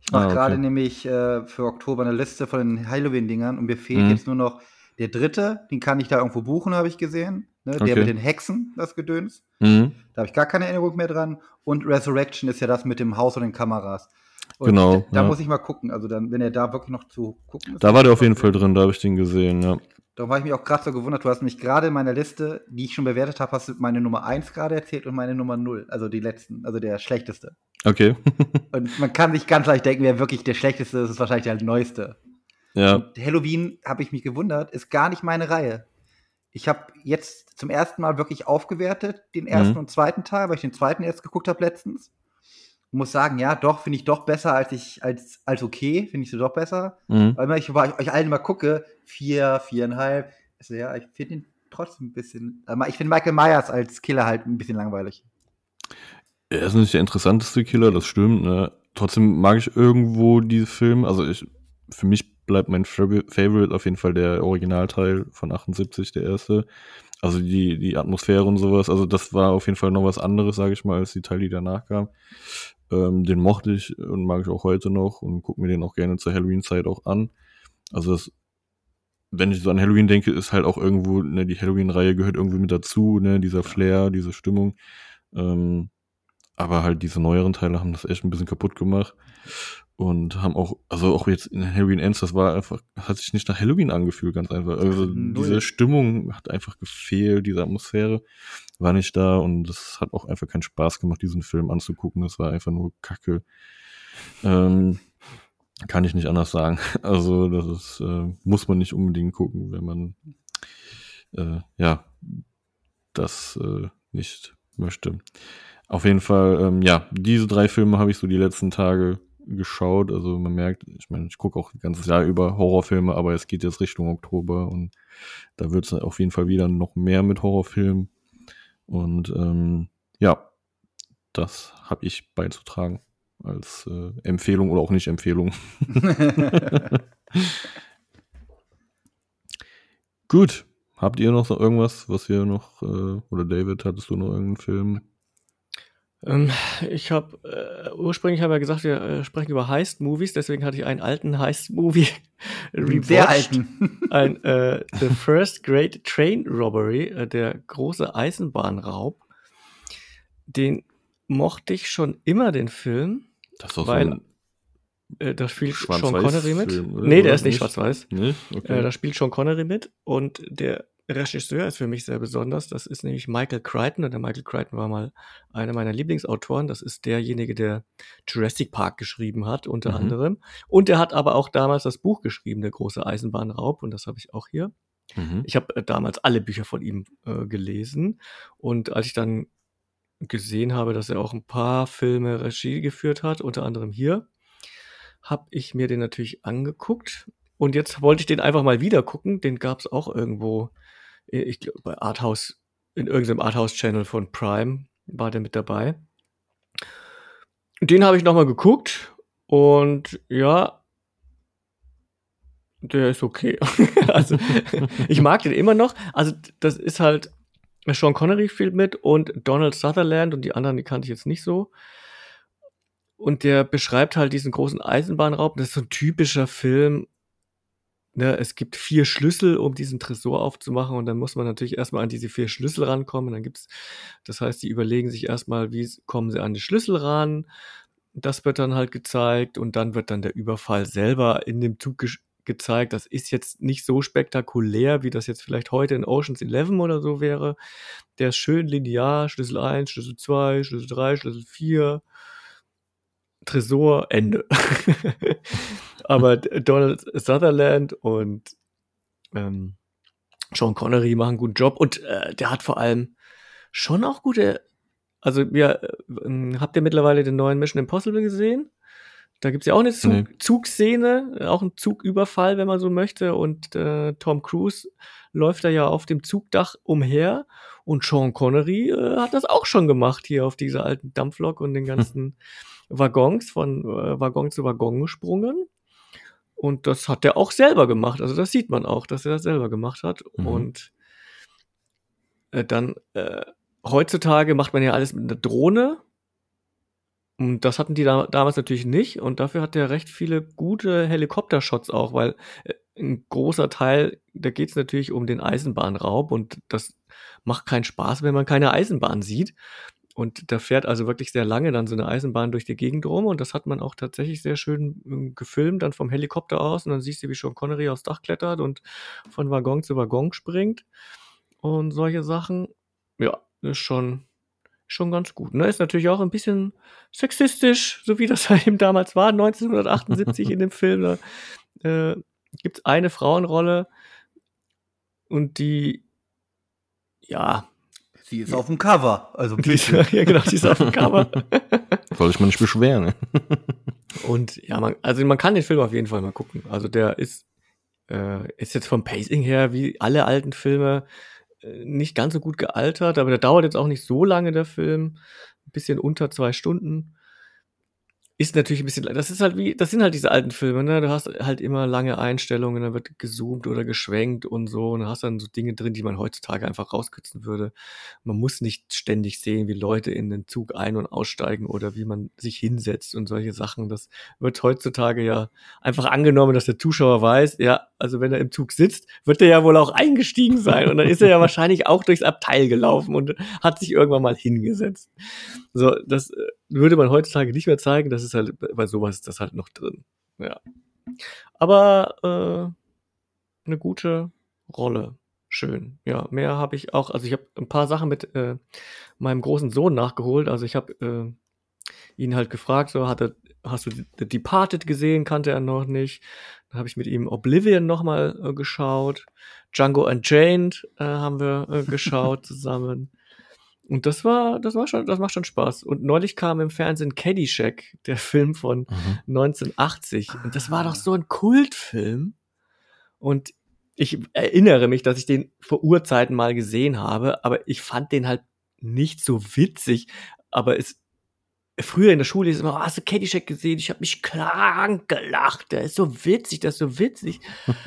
Ich mache Ah, okay. gerade nämlich äh, für Oktober eine Liste von den Halloween-Dingern und mir fehlt Mhm. jetzt nur noch der dritte, den kann ich da irgendwo buchen, habe ich gesehen. ne? Der mit den Hexen, das Gedöns. Mhm. Da habe ich gar keine Erinnerung mehr dran. Und Resurrection ist ja das mit dem Haus und den Kameras. Und Genau, Da ja. muss ich mal gucken. Also dann, wenn er da wirklich noch zu gucken ist. Da war der auf jeden Fall drin, da habe ich den gesehen, ja. Darum habe ich mich auch gerade so gewundert. Du hast mich gerade in meiner Liste, die ich schon bewertet habe, hast du meine Nummer 1 gerade erzählt und meine Nummer 0. Also die letzten, also der schlechteste. Okay. [laughs] Und man kann sich ganz leicht denken, wer wirklich der schlechteste ist, ist wahrscheinlich der neueste. ja. Und Halloween, habe ich mich gewundert, ist gar nicht meine Reihe. Ich habe jetzt zum ersten Mal wirklich aufgewertet, den ersten Mhm. und zweiten Teil, weil ich den zweiten erst geguckt habe letztens. Muss sagen, ja, doch, finde ich doch besser als ich, als, als okay, finde ich so doch besser. Mhm. Weil wenn ich bei euch allen mal gucke, vier, viereinhalb, also ja, ich finde ihn trotzdem ein bisschen, äh, ich finde Michael Myers als Killer halt ein bisschen langweilig. Er ist nicht der interessanteste Killer, das stimmt, ne? Trotzdem mag ich irgendwo diese Filme, also ich, für mich bleibt mein Fav- Favorite auf jeden Fall der Originalteil von 78, der erste. Also die, die Atmosphäre und sowas, also das war auf jeden Fall noch was anderes, sage ich mal, als die Teile, die danach kamen. Ähm, den mochte ich und mag ich auch heute noch und gucke mir den auch gerne zur Halloween-Zeit auch an. Also das, wenn ich so an Halloween denke, ist halt auch irgendwo, ne, die Halloween-Reihe gehört irgendwie mit dazu, ne, dieser Flair, diese Stimmung. Ähm, aber halt diese neueren Teile haben das echt ein bisschen kaputt gemacht und haben auch, also auch jetzt in Halloween Ends, das war einfach, hat sich nicht nach Halloween angefühlt, ganz einfach. Also Null. diese Stimmung hat einfach gefehlt, diese Atmosphäre war nicht da und das hat auch einfach keinen Spaß gemacht, diesen Film anzugucken. Das war einfach nur Kacke. Ähm, kann ich nicht anders sagen. [laughs] Also das ist, äh, muss man nicht unbedingt gucken, wenn man äh, ja das äh, nicht möchte. Auf jeden Fall, ähm, ja, diese drei Filme habe ich so die letzten Tage geschaut. Also man merkt, ich meine, ich gucke auch ein ganzes Jahr über Horrorfilme, aber es geht jetzt Richtung Oktober und da wird es auf jeden Fall wieder noch mehr mit Horrorfilmen. Und ähm, ja, das habe ich beizutragen als äh, Empfehlung oder auch nicht Empfehlung. [laughs] Gut. Habt ihr noch so irgendwas, was ihr noch, äh, oder David, hattest du noch irgendeinen Film? Ähm, ich habe äh, ursprünglich habe ja gesagt, wir äh, sprechen über Heist-Movies, deswegen hatte ich einen alten Heist-Movie [laughs] Sehr alten. [laughs] Ein äh, The First Great Train Robbery, äh, der große Eisenbahnraub. Den mochte ich schon immer, den Film. Das ist Weil- so ein Äh, da spielt Sean Connery mit. Film, oder? nee, der Oder ist nicht schwarz-weiß. Ne? Okay. Äh, da spielt Sean Connery mit und der Regisseur ist für mich sehr besonders. Das ist nämlich Michael Crichton und der Michael Crichton war mal einer meiner Lieblingsautoren. Das ist derjenige, der Jurassic Park geschrieben hat, unter Mhm. anderem. Und der hat aber auch damals das Buch geschrieben, der große Eisenbahnraub und das habe ich auch hier. mhm. Ich habe äh, damals alle Bücher von ihm äh, gelesen und als ich dann gesehen habe, dass er auch ein paar Filme Regie geführt hat, unter anderem hier, habe ich mir den natürlich angeguckt und jetzt wollte ich den einfach mal wieder gucken. Den gab es auch irgendwo, ich glaube bei Arthouse, in irgendeinem Arthouse-Channel von Prime war der mit dabei. Den habe ich nochmal geguckt und ja, der ist okay. [laughs] also, [laughs] ich mag den immer noch. Also, das ist halt, Sean Connery spielt mit und Donald Sutherland und die anderen, die kannte ich jetzt nicht so. Und der beschreibt halt diesen großen Eisenbahnraub. Das ist so ein typischer Film. Ne, es gibt vier Schlüssel, um diesen Tresor aufzumachen. Und dann muss man natürlich erstmal an diese vier Schlüssel rankommen. Dann gibt's, das heißt, die überlegen sich erstmal, wie kommen sie an die Schlüssel ran. Das wird dann halt gezeigt. Und dann wird dann der Überfall selber in dem Zug gezeigt. Das ist jetzt nicht so spektakulär, wie das jetzt vielleicht heute in Oceans 11 oder so wäre. Der ist schön linear. Schlüssel 1, Schlüssel 2, Schlüssel 3, Schlüssel 4. Tresor, Ende. [laughs] Aber Donald Sutherland und ähm, Sean Connery machen einen guten Job und äh, der hat vor allem schon auch gute. Also, wir, äh, habt ihr mittlerweile den neuen Mission Impossible gesehen? Da gibt's ja auch eine Zug Nee. Zugszene, auch ein Zugüberfall, wenn man so möchte. Und äh, Tom Cruise läuft da ja auf dem Zugdach umher. Und Sean Connery äh, hat das auch schon gemacht, hier auf dieser alten Dampflok und den [laughs] ganzen Waggons, von äh, Waggon zu Waggon gesprungen. Und das hat er auch selber gemacht. Also das sieht man auch, dass er das selber gemacht hat. Mhm. Und äh, dann äh, heutzutage macht man ja alles mit einer Drohne. Und das hatten die da, damals natürlich nicht. Und dafür hat er recht viele gute Helikoptershots auch, weil äh, ein großer Teil, da geht es natürlich um den Eisenbahnraub und das macht keinen Spaß, wenn man keine Eisenbahn sieht. Und da fährt also wirklich sehr lange dann so eine Eisenbahn durch die Gegend rum und das hat man auch tatsächlich sehr schön ähm, gefilmt, dann vom Helikopter aus und dann siehst du, wie Sean Connery aufs Dach klettert und von Waggon zu Waggon springt und solche Sachen. Ja, ist schon, schon ganz gut. Ne? Ist natürlich auch ein bisschen sexistisch, so wie das [laughs] eben damals war, 1978 in dem Film. Da äh, gibt es eine Frauenrolle und die, ja, Sie ist auf dem Cover. Also die ist, [laughs] ja, genau, die ist auf dem Cover. [laughs] Soll ich mal nicht beschweren. Ne? [laughs] Und ja, man, also man kann den Film auf jeden Fall mal gucken. Also der ist, äh, ist jetzt vom Pacing her wie alle alten Filme äh, nicht ganz so gut gealtert, aber der dauert jetzt auch nicht so lange, der Film. Ein bisschen unter zwei Stunden ist natürlich ein bisschen, das ist halt wie, das sind halt diese alten Filme, ne? Du hast halt immer lange Einstellungen, dann wird gezoomt oder geschwenkt und so und hast dann so Dinge drin, die man heutzutage einfach rauskürzen würde. Man muss nicht ständig sehen, wie Leute in den Zug ein- und aussteigen oder wie man sich hinsetzt und solche Sachen. Das wird heutzutage ja einfach angenommen, dass der Zuschauer weiß, ja, also wenn er im Zug sitzt, wird er ja wohl auch eingestiegen sein und dann ist er ja [laughs] wahrscheinlich auch durchs Abteil gelaufen und hat sich irgendwann mal hingesetzt. So, das äh, würde man heutzutage nicht mehr zeigen. Das ist halt, bei sowas ist das halt noch drin. Ja. Aber äh, eine gute Rolle. Schön. Ja, mehr habe ich auch. Also ich habe ein paar Sachen mit äh, meinem großen Sohn nachgeholt. Also ich habe äh, ihn halt gefragt, so hat er, hast du The Departed gesehen? Kannte er noch nicht. Dann habe ich mit ihm Oblivion nochmal äh, geschaut. Django Unchained äh, haben wir äh, geschaut [laughs] zusammen. Und das war, das war schon, das macht schon Spaß. Und neulich kam im Fernsehen Caddyshack, der [laughs] Film von mhm. 1980. Und das war doch so ein Kultfilm. Und ich erinnere mich, dass ich den vor Urzeiten mal gesehen habe, aber ich fand den halt nicht so witzig. Aber es, früher in der Schule ist immer, oh, hast du Caddyshack gesehen? Ich habe mich krank gelacht. Der ist so witzig, der ist so witzig. [laughs]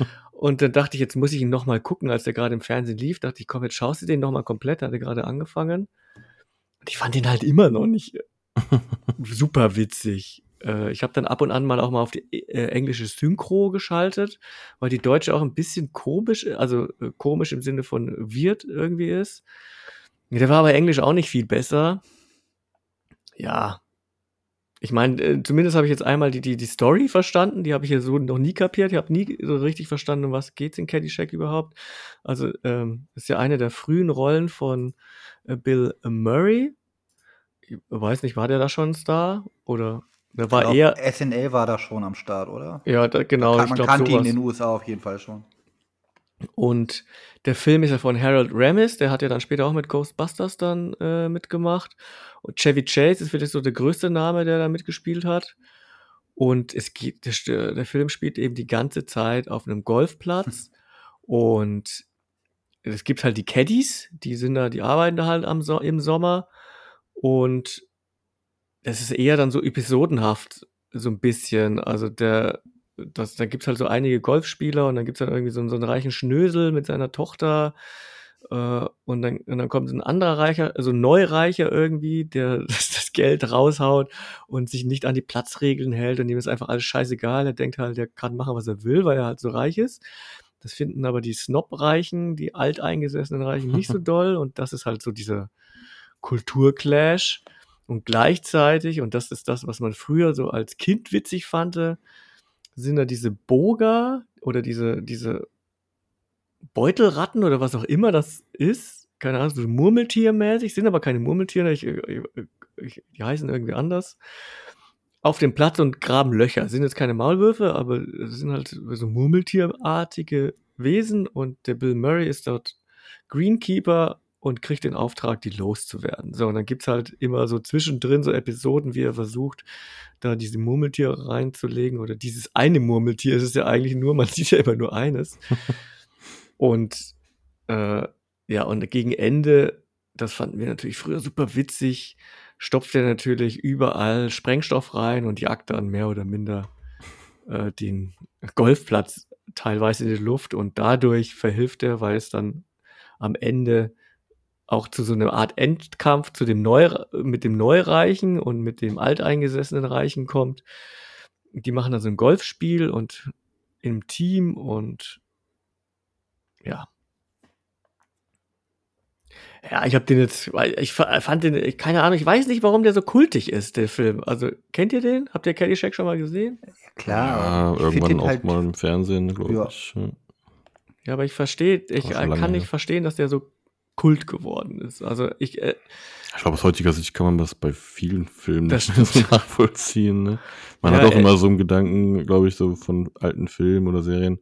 Und dann dachte ich, jetzt muss ich ihn nochmal gucken, als der gerade im Fernsehen lief. Dachte ich, komm, jetzt schaust du den nochmal komplett. Da hat er gerade angefangen. Und ich fand den halt immer noch nicht [laughs] super witzig. Äh, ich habe dann ab und an mal auch mal auf die äh, englische Synchro geschaltet, weil die deutsche auch ein bisschen komisch, also äh, komisch im Sinne von wird irgendwie ist. Der war aber Englisch auch nicht viel besser. Ja, ich meine, äh, zumindest habe ich jetzt einmal die, die, die Story verstanden, die habe ich ja so noch nie kapiert. Ich habe nie so richtig verstanden, um was geht's in Caddyshack überhaupt. Also, ähm, ist ja eine der frühen Rollen von äh, Bill Murray. Ich weiß nicht, war der da schon ein Star? Oder der war glaub, eher. SNL war da schon am Start, oder? Ja, da, genau. Man, man kannte sowas. ihn in den USA auf jeden Fall schon. Und der Film ist ja von Harold Ramis, der hat ja dann später auch mit Ghostbusters dann äh, mitgemacht. Und Chevy Chase ist vielleicht so der größte Name, der da mitgespielt hat. Und es geht, der, der Film spielt eben die ganze Zeit auf einem Golfplatz. [laughs] Und es gibt halt die Caddies, die sind da, die arbeiten da halt am so im Sommer. Und es ist eher dann so episodenhaft, so ein bisschen. Also der, das, da gibt's halt so einige Golfspieler und dann gibt's dann irgendwie so, so einen reichen Schnösel mit seiner Tochter. Äh, und, dann, und dann kommt ein anderer Reicher, also ein Neureicher irgendwie, der [laughs] das, das, Geld raushaut und sich nicht an die Platzregeln hält und dem ist einfach alles scheißegal. Er denkt halt, er kann machen, was er will, weil er halt so reich ist. Das finden aber die Snob-Reichen, die alteingesessenen Reichen nicht so [laughs] doll und das ist halt so dieser Kulturclash. Und gleichzeitig, und das ist das, was man früher so als Kind witzig fand, sind da diese Boga oder diese, diese Beutelratten oder was auch immer das ist. Keine Ahnung, so Murmeltiermäßig, sind aber keine Murmeltiere, ich, ich, ich, die heißen irgendwie anders. Auf dem Platz und graben Löcher. Sind jetzt keine Maulwürfe, aber sind halt so Murmeltierartige Wesen und der Bill Murray ist dort Greenkeeper und kriegt den Auftrag, die loszuwerden. So, und dann gibt's halt immer so zwischendrin so Episoden, wie er versucht, da diese Murmeltiere reinzulegen oder dieses eine Murmeltier. Es ist ja eigentlich nur, man [laughs] sieht ja immer nur eines. und äh, ja, und gegen Ende, das fanden wir natürlich früher super witzig, stopft er natürlich überall Sprengstoff rein und jagt dann mehr oder minder äh, den Golfplatz teilweise in die Luft und dadurch verhilft er, weil es dann am Ende auch zu so einer Art Endkampf zu dem Neu mit dem Neureichen und mit dem alteingesessenen Reichen kommt. Die machen dann so ein Golfspiel und im Team und ja. Ja, ich habe den jetzt, ich fand den, keine Ahnung, ich weiß nicht, warum der so kultig ist, der Film. Also, kennt ihr den? Habt ihr Caddyshack schon mal gesehen? Ja, klar. Ja, irgendwann auch halt, mal im Fernsehen, glaube ja. ich. Ja, aber ich verstehe, ich kann nicht verstehen, dass der so Kult geworden ist. Also ich. Äh, ich glaube, aus heutiger Sicht kann man das bei vielen Filmen nicht [laughs] so nachvollziehen. Ne? Man ja, hat auch äh, immer so einen Gedanken, glaube ich, so von alten Filmen oder Serien.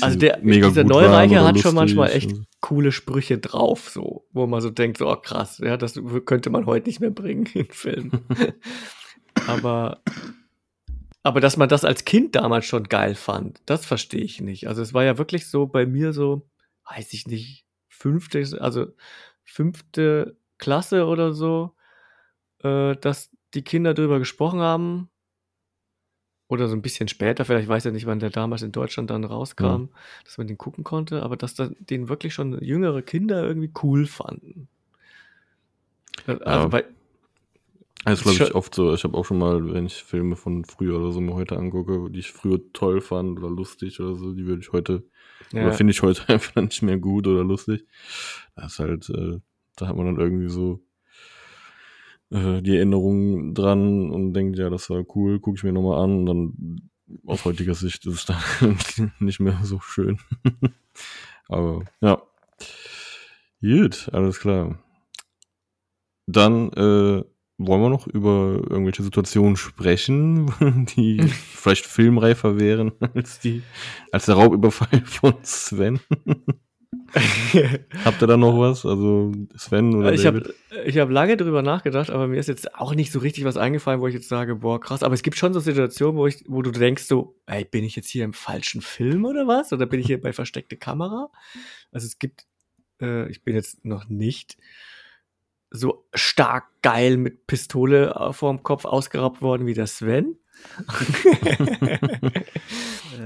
Also der, mega dieser Neureiche hat schon manchmal echt coole Sprüche drauf, so, wo man so denkt, so oh, krass, ja, das könnte man heute nicht mehr bringen [laughs] in Filmen. [laughs] aber, aber dass man das als Kind damals schon geil fand, das verstehe ich nicht. Also es war ja wirklich so bei mir so, weiß ich nicht, fünfte, also fünfte Klasse oder so, äh, dass die Kinder darüber gesprochen haben. Oder so ein bisschen später, vielleicht weiß ich nicht, wann der damals in Deutschland dann rauskam, mhm. dass man den gucken konnte, aber dass da, den wirklich schon jüngere Kinder irgendwie cool fanden. Äh, also, ja. weil, das ist, glaube ich, oft so. Ich habe auch schon mal, wenn ich Filme von früher oder so mir heute angucke, die ich früher toll fand oder lustig oder so, die würde ich heute ja. Oder finde ich heute [laughs] einfach nicht mehr gut oder lustig. Das ist halt, äh, da hat man dann irgendwie so äh, die Erinnerungen dran und denkt, ja, das war cool, gucke ich mir nochmal an und dann aus heutiger Sicht ist es dann [laughs] nicht mehr so schön. [laughs] Aber ja. Gut, alles klar. Dann äh, wollen wir noch über irgendwelche Situationen sprechen, [laughs] die [laughs] vielleicht filmreifer wären als die, als der Raubüberfall [laughs] von Sven? Habt ihr da noch was? Also Sven oder ich David? Hab, ich habe lange drüber nachgedacht, aber mir ist jetzt auch nicht so richtig was eingefallen, wo ich jetzt sage, boah, krass. Aber es gibt schon so Situationen, wo, ich, wo du denkst so, ey, bin ich jetzt hier im falschen Film oder was? Oder bin ich hier bei versteckte Kamera? Also es gibt, äh, ich bin jetzt noch nicht so stark geil mit Pistole äh, vorm Kopf ausgeraubt worden wie der Sven. [laughs]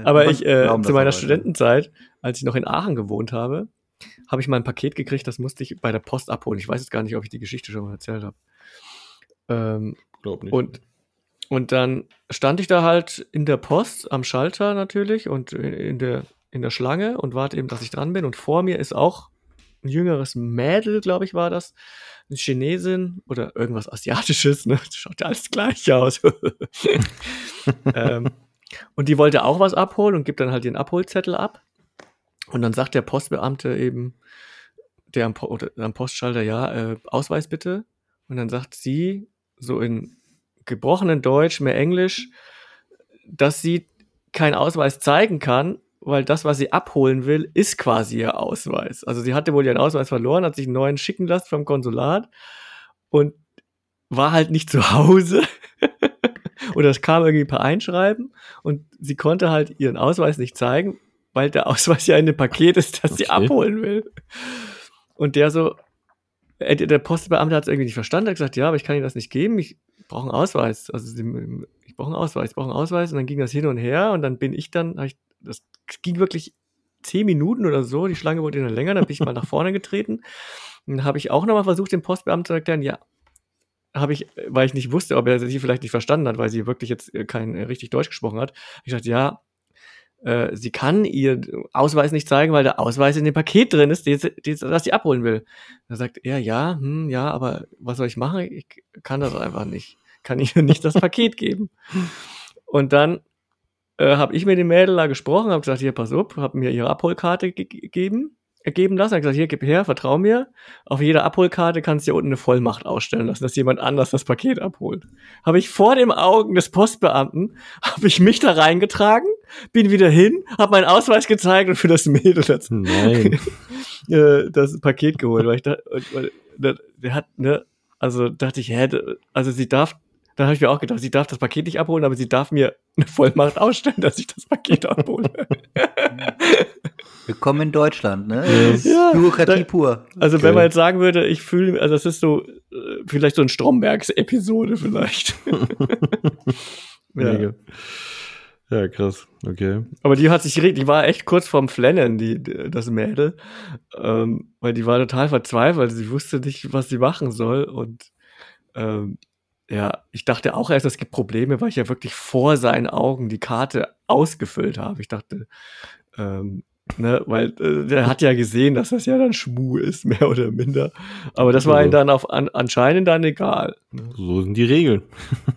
aber ich, äh, zu meiner Studentenzeit, als ich noch in Aachen gewohnt habe, habe ich mal ein Paket gekriegt, das musste ich bei der Post abholen. Ich weiß jetzt gar nicht, ob ich die Geschichte schon mal erzählt habe. Ähm, Glaub nicht. Und, und dann stand ich da halt in der Post am Schalter natürlich und in der, in der Schlange und warte eben, dass ich dran bin. Und vor mir ist auch ein jüngeres Mädel, glaube ich, war das, eine Chinesin oder irgendwas Asiatisches, ne? Das schaut ja alles gleich aus. [laughs] ähm, und die wollte auch was abholen und gibt dann halt den Abholzettel ab. Und dann sagt der Postbeamte eben, der am, po am Postschalter, ja, äh, Ausweis bitte. Und dann sagt sie, so in gebrochenen Deutsch, mehr Englisch, dass sie keinen Ausweis zeigen kann, weil das, was sie abholen will, ist quasi ihr Ausweis. Also sie hatte wohl ihren Ausweis verloren, hat sich einen neuen schicken lassen vom Konsulat und war halt nicht zu Hause. [laughs] Oder es kam irgendwie per Einschreiben und sie konnte halt ihren Ausweis nicht zeigen, weil der Ausweis ja in dem Paket ist, das okay. sie abholen will. Und der so, äh, der Postbeamte hat es irgendwie nicht verstanden, hat gesagt, ja, aber ich kann Ihnen das nicht geben, ich brauche einen Ausweis. Also ich brauche einen Ausweis, ich brauche einen Ausweis und dann ging das hin und her und dann bin ich dann, ich das ging wirklich zehn Minuten oder so. Die Schlange wurde dann länger, dann bin ich mal nach vorne getreten. Dann habe ich auch nochmal versucht, dem Postbeamten zu erklären, ja, habe ich, weil ich nicht wusste, ob er sie vielleicht nicht verstanden hat, weil sie wirklich jetzt äh, kein äh, richtig Deutsch gesprochen hat. Ich dachte, ja, äh, sie kann ihr Ausweis nicht zeigen, weil der Ausweis in dem Paket drin ist, die, die, das sie abholen will. Da sagt er, ja, hm, ja, aber was soll ich machen? Ich kann das einfach nicht. Kann ihr nicht das Paket geben. Und dann äh, habe ich mit dem Mädel da gesprochen, habe gesagt, hier, pass auf, habe mir ihre Abholkarte gegeben, ergeben lassen, habe gesagt, hier, gib her, vertrau mir. Auf jeder Abholkarte kannst du hier unten eine Vollmacht ausstellen lassen, dass jemand anders das Paket abholt. Habe ich vor den Augen des Postbeamten, habe ich mich da reingetragen, bin wieder hin, habe meinen Ausweis gezeigt und für das Mädel das, [laughs] äh, das Paket geholt, weil ich da, weil, der, der hat, ne, also dachte ich, hä, also sie darf dann habe ich mir auch gedacht, sie darf das Paket nicht abholen, aber sie darf mir eine Vollmacht ausstellen, dass ich das Paket abhole. Willkommen in Deutschland, ne? Ja, Bürokratie pur. Also, okay. wenn man jetzt sagen würde, ich fühle, also das ist so, äh, vielleicht so ein Strombergs-Episode vielleicht. [laughs] ja. ja, krass, okay. Aber die hat sich, die war echt kurz vorm Flennen, die, das Mädel. Ähm, weil die war total verzweifelt, sie wusste nicht, was sie machen soll und ähm, Ja, ich dachte auch erst, es gibt Probleme, weil ich ja wirklich vor seinen Augen die Karte ausgefüllt habe. Ich dachte, ähm, ne, weil äh, der hat ja gesehen, dass das ja dann Schmu ist, [laughs] mehr oder minder. Aber das war ihm dann auf, an, anscheinend dann egal. Ne? So sind die Regeln.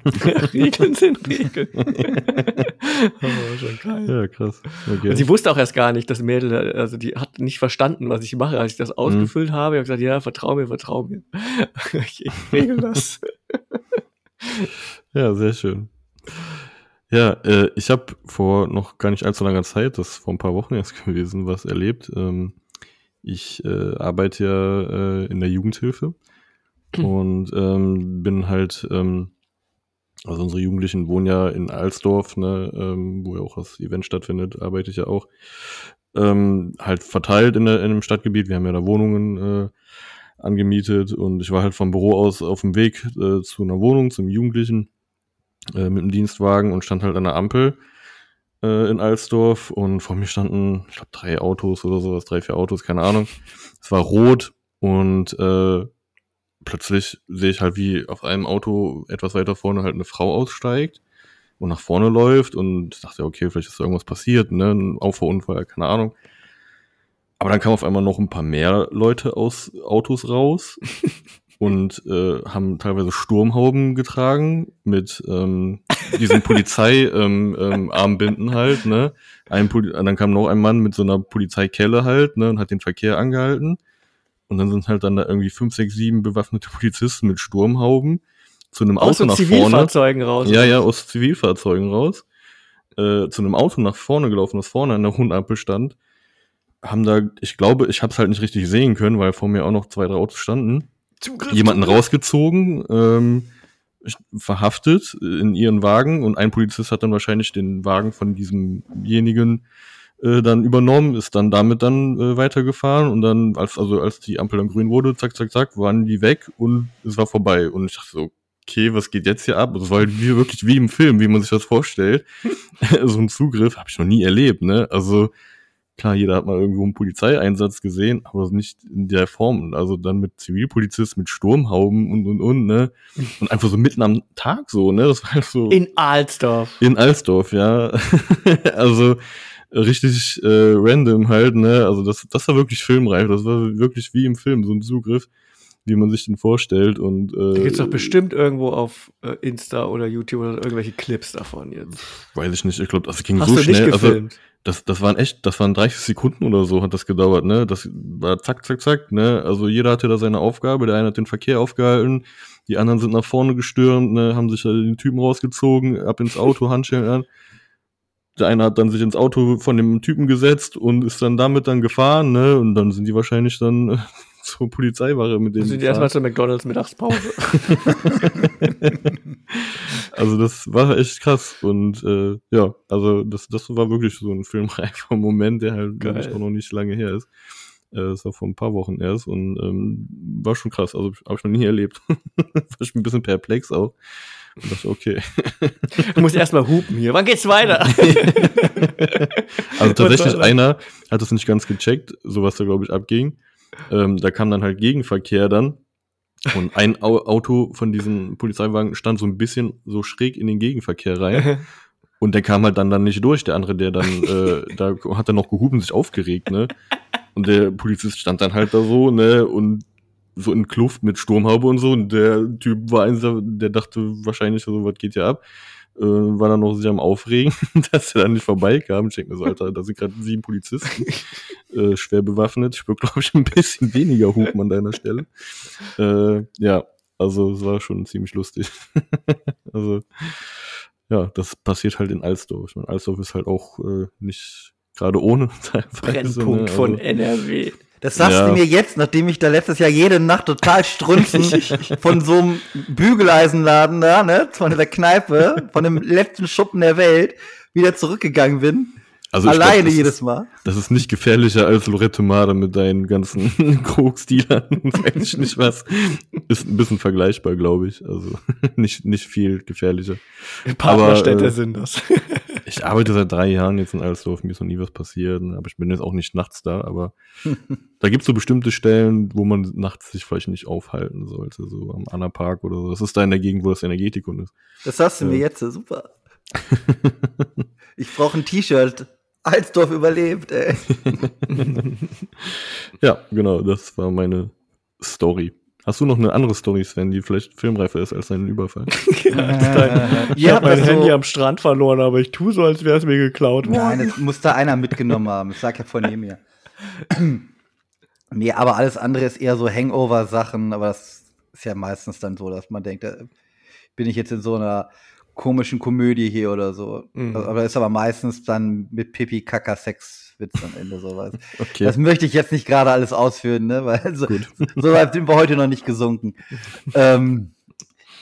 [laughs] Regeln sind Regeln. Aber [laughs] schon geil. Ja, krass. Okay. Und sie wusste auch erst gar nicht, das Mädel, also die hat nicht verstanden, was ich mache, als ich das ausgefüllt habe. Ich habe gesagt, ja, vertrau mir, vertrau mir. ich, ich regel das. [laughs] Ja, sehr schön. Ja, äh, ich habe vor noch gar nicht allzu langer Zeit, das ist vor ein paar Wochen erst [laughs] gewesen, was erlebt. Ähm, ich äh, arbeite ja äh, in der Jugendhilfe und ähm, bin halt, ähm, also unsere Jugendlichen wohnen ja in Alsdorf, ne, ähm, wo ja auch das Event stattfindet, arbeite ich ja auch. Ähm, halt verteilt in, der, in dem Stadtgebiet. Wir haben ja da Wohnungen äh, angemietet und ich war halt vom Büro aus auf dem Weg äh, zu einer Wohnung, zum Jugendlichen äh, mit dem Dienstwagen und stand halt an der Ampel äh, in Alsdorf und vor mir standen, ich glaube, drei Autos oder sowas, drei, vier Autos, keine Ahnung. Es war rot und äh, plötzlich sehe ich halt, wie auf einem Auto etwas weiter vorne halt eine Frau aussteigt und nach vorne läuft und dachte, okay, vielleicht ist irgendwas passiert, ne, ein Auffahrunfall, keine Ahnung. Aber dann kamen auf einmal noch ein paar mehr Leute aus Autos raus [laughs] und äh, haben teilweise Sturmhauben getragen mit ähm, diesen Polizei-Armbinden [laughs] ähm, ähm, halt, ne? Ein Poli dann kam noch ein Mann mit so einer Polizeikelle halt, ne, und hat den Verkehr angehalten. Und dann sind halt dann da irgendwie fünf, sechs, sieben bewaffnete Polizisten mit Sturmhauben zu einem Aus Auto nach vorne. Zivilfahrzeugen raus. Ja, ja, aus Zivilfahrzeugen raus. Äh, zu einem Auto nach vorne gelaufen, das vorne an der hohen Ampel stand. Haben da, ich glaube, ich habe es halt nicht richtig sehen können, weil vor mir auch noch zwei, drei Autos standen. Zugriff, Jemanden Zugriff. rausgezogen, ähm, verhaftet in ihren Wagen und ein Polizist hat dann wahrscheinlich den Wagen von diesemjenigen äh, dann übernommen, ist dann damit dann äh, weitergefahren und dann, als, also als die Ampel dann grün wurde, zack, zack, zack, waren die weg und es war vorbei. Und ich dachte so, okay, was geht jetzt hier ab? Das war halt wie, wirklich wie im Film, wie man sich das vorstellt. [laughs] so ein Zugriff habe ich noch nie erlebt, ne? Also klar, jeder hat mal irgendwo einen Polizeieinsatz gesehen, aber nicht in der Form. Also dann mit Zivilpolizist, mit Sturmhauben und und und, ne? Und einfach so mitten am Tag so, ne? Das war halt so. In Alsdorf. In Alsdorf, ja. [laughs] also richtig äh, random halt, ne? Also das, das war wirklich filmreif. Das war wirklich wie im Film, so ein Zugriff, wie man sich den vorstellt. Und äh, Da gibt's doch bestimmt irgendwo auf äh, Insta oder YouTube oder irgendwelche Clips davon jetzt. weiß ich nicht, ich glaube, das ging Hast so du schnell. nicht Also gefilmt? Das, das waren echt, das waren 30 Sekunden oder so hat das gedauert, ne? Das war zack, zack, zack, ne? Also jeder hatte da seine Aufgabe, der eine hat den Verkehr aufgehalten, die anderen sind nach vorne gestürmt, ne? Haben sich da den Typen rausgezogen, ab ins Auto, Handschellen an. Der eine hat dann sich ins Auto von dem Typen gesetzt und ist dann damit dann gefahren, ne? Und dann sind die wahrscheinlich dann [laughs] [laughs] zur Polizeiwache mit dem. sind die erstmal zur McDonalds Mittagspause. [laughs] Also das war echt krass und äh, ja, also das, das war wirklich so ein filmreifer [laughs] Moment, der halt Geil. auch noch nicht lange her ist. Äh, das war vor ein paar Wochen erst und ähm, war schon krass. Also habe ich noch nie erlebt. war ich ein bisschen perplex auch. Und dachte, okay. Du musst erstmal hupen hier. Wann geht's weiter? Also tatsächlich einer hat das nicht ganz gecheckt, so was da glaube ich abging. Ähm, da kam dann halt Gegenverkehr dann und ein Au Auto von diesen Polizeiwagen stand so ein bisschen so schräg in den Gegenverkehr rein. [laughs] Und der kam halt dann dann nicht durch. Der andere, der dann, äh, [laughs] da hat er noch und sich aufgeregt, ne? Und der Polizist stand dann halt da so, ne? Und so in Kluft mit Sturmhaube und so. Und der Typ war eins, der der dachte wahrscheinlich so, was geht hier ab? Äh, war dann noch sich am Aufregen, [laughs] dass er dann nicht vorbeikam. Ich denke mir so, Alter, da sind gerade sieben Polizisten, [laughs] äh, schwer bewaffnet. Ich würde, glaube ich, ein bisschen weniger hupen an deiner Stelle. Äh, ja, also es war schon ziemlich lustig. [laughs] also ja, das passiert halt in Alsdorf. Ich meine, Alsdorf ist halt auch äh, nicht gerade ohne. Brennpunkt ne? von Also, NRW. Das sagst Ja. du mir jetzt, nachdem ich da letztes Jahr jede Nacht total strunzen [laughs] von so einem Bügeleisenladen da, ne, von der Kneipe, von dem letzten Schuppen der Welt, wieder zurückgegangen bin. also Alleine glaub, jedes ist, Mal. Das ist nicht gefährlicher als Lorette Mare mit deinen ganzen [laughs] Koksdealern und [laughs] weiß ich nicht was. Ist ein bisschen vergleichbar, glaube ich. Also nicht, nicht viel gefährlicher. Partnerstädte Aber, äh, sind das. Ich arbeite seit drei Jahren jetzt in Alsdorf, mir ist noch nie was passiert, aber ich bin jetzt auch nicht nachts da, aber [laughs] da gibt es so bestimmte Stellen, wo man nachts sich vielleicht nicht aufhalten sollte, so am Anna Park oder so. Das ist da in der Gegend, wo das Energetikum ist. Das hast du mir jetzt, super. ich brauche ein T-Shirt. Alsdorf überlebt, ey. [laughs] ja, genau, das war meine Story. Hast du noch eine andere Story, Sven, die vielleicht filmreifer ist als dein Überfall? [laughs] ja, [laughs] ich habe mein Handy so am Strand verloren, aber ich tue so, als wäre es mir geklaut worden. Nein, das muss da einer mitgenommen haben. Ich sag ja von neben mir. nee, aber alles andere ist eher so Hangover-Sachen, aber das ist ja meistens dann so, dass man denkt, da bin ich jetzt in so einer komischen Komödie hier oder so. Mhm. Aber ist aber meistens dann mit Pipi Kaka Sex Witz am Ende sowas. [laughs] okay. Das möchte ich jetzt nicht gerade alles ausführen, ne? Weil so, so weit sind wir heute noch nicht gesunken. ähm,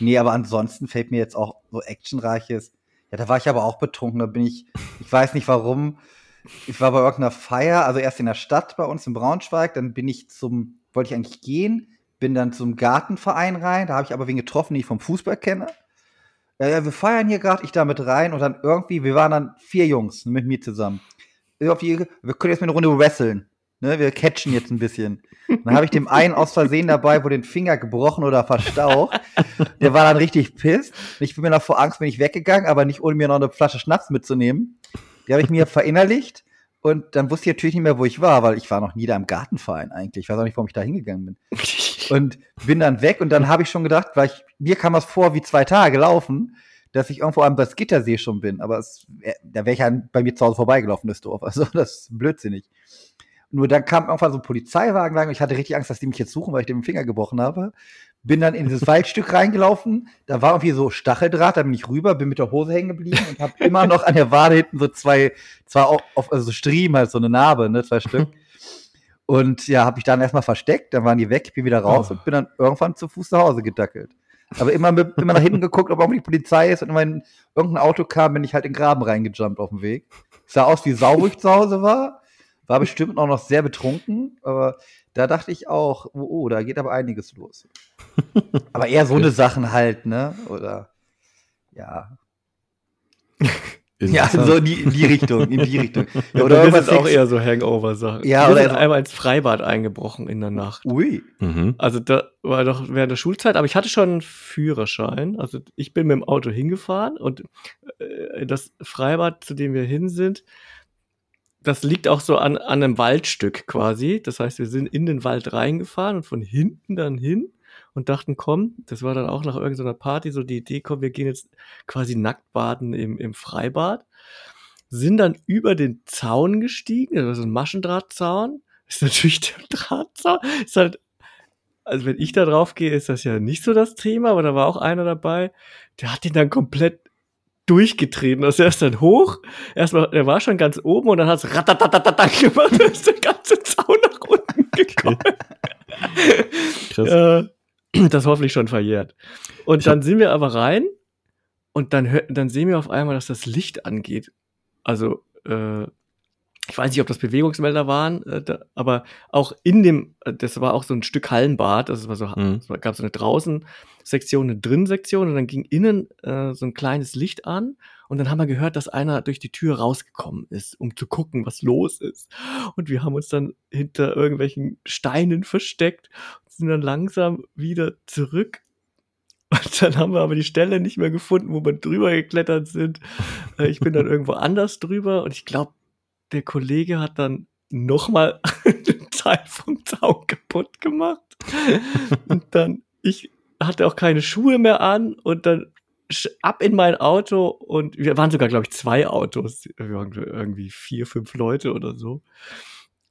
nee, aber ansonsten fällt mir jetzt auch so actionreiches. Ja, da war ich aber auch betrunken. Da bin ich, ich weiß nicht warum. Ich war bei irgendeiner Feier, also erst in der Stadt bei uns in Braunschweig, dann bin ich zum, wollte ich eigentlich gehen, bin dann zum Gartenverein rein, da habe ich aber wen getroffen, den ich vom Fußball kenne ja, ja, wir feiern hier gerade, ich da mit rein und dann irgendwie, wir waren dann vier Jungs mit mir zusammen. Wir können jetzt mit eine Runde wresteln. Ne, wir catchen jetzt ein bisschen. Dann habe ich dem einen aus Versehen dabei, wo den Finger gebrochen oder verstaucht. Der war dann richtig pisst. Ich bin mir noch vor Angst, bin ich weggegangen, aber nicht ohne mir noch eine Flasche Schnaps mitzunehmen. Die habe ich mir verinnerlicht und dann wusste ich natürlich nicht mehr, wo ich war, weil ich war noch nie da im Gartenverein eigentlich. Ich weiß auch nicht, warum ich da hingegangen bin. [laughs] und bin dann weg und dann habe ich schon gedacht, weil ich, mir kam das vor wie zwei Tage laufen, dass ich irgendwo am Baskittersee schon bin. Aber es, da wäre ich ja bei mir zu Hause vorbeigelaufen, das Dorf. [laughs] Also das ist blödsinnig. Nur dann kam irgendwann so ein Polizeiwagen lang und ich hatte richtig Angst, dass die mich jetzt suchen, weil ich den Finger gebrochen habe. Bin dann in dieses [laughs] Waldstück reingelaufen, da war irgendwie so Stacheldraht, da bin ich rüber, bin mit der Hose hängen geblieben und habe immer noch an der Wade hinten so zwei, zwar auf, also so Striemen, halt so eine Narbe, ne, zwei Stück. Und ja, habe ich dann erstmal versteckt, dann waren die weg, bin wieder raus oh. und bin dann irgendwann zu Fuß nach Hause gedackelt. Aber immer, mit, immer nach hinten geguckt, ob irgendwie die Polizei ist und wenn irgendein Auto kam, bin ich halt in den Graben reingejumpt auf dem Weg. Sah aus wie sau, wo ich zu Hause war. War bestimmt auch noch sehr betrunken, aber da dachte ich auch, oh, oh da geht aber einiges los. [laughs] aber eher so eine Sachen halt, ne? Oder ja. [laughs] Ja, so in die, in die Richtung, in die Richtung. [laughs] Ja, oder oder ist auch eher so Hangover-Sachen. Ja, Wir oder sind einmal ins Freibad eingebrochen in der Nacht. Ui. Mhm. Also da war doch während der Schulzeit, aber ich hatte schon einen Führerschein. Also ich bin mit dem Auto hingefahren und äh, das Freibad, zu dem wir hin sind, das liegt auch so an, an einem Waldstück quasi. Das heißt, wir sind in den Wald reingefahren und von hinten dann hin und dachten, komm, das war dann auch nach irgendeiner Party so die Idee, komm, wir gehen jetzt quasi nackt baden im, im Freibad. Sind dann über den Zaun gestiegen, das ist ein Maschendrahtzaun. [laughs] Ist natürlich der Drahtzaun, ist halt, also wenn ich da drauf gehe, ist das ja nicht so das Thema, aber da war auch einer dabei, der hat den dann komplett durchgetreten. Also er ist dann hoch, erstmal, er war schon ganz oben und dann hat es ratatatatata gemacht, [laughs] dann ist der ganze Zaun nach unten gekommen. Krass. [clears throat] Das hoffentlich schon verjährt. Und dann sind wir aber rein und dann, dann sehen wir auf einmal, dass das Licht angeht. Also, äh, ich weiß nicht, ob das Bewegungsmelder waren, äh, da, aber auch in dem, äh, das war auch so ein Stück Hallenbad, das war so, mhm. es gab so eine Draußen-Sektion, eine Drin-Sektion und dann ging innen äh, so ein kleines Licht an und dann haben wir gehört, dass einer durch die Tür rausgekommen ist, um zu gucken, was los ist. Und wir haben uns dann hinter irgendwelchen Steinen versteckt sind dann langsam wieder zurück und dann haben wir aber die Stelle nicht mehr gefunden, wo wir drüber geklettert sind. Äh, ich bin dann [laughs] irgendwo anders drüber und ich glaube, der Kollege hat dann nochmal [laughs] einen Teil vom Zaun kaputt gemacht. Und dann, ich hatte auch keine Schuhe mehr an und dann ab in mein Auto und wir waren sogar, glaube ich, zwei Autos, irgendwie vier, fünf Leute oder so.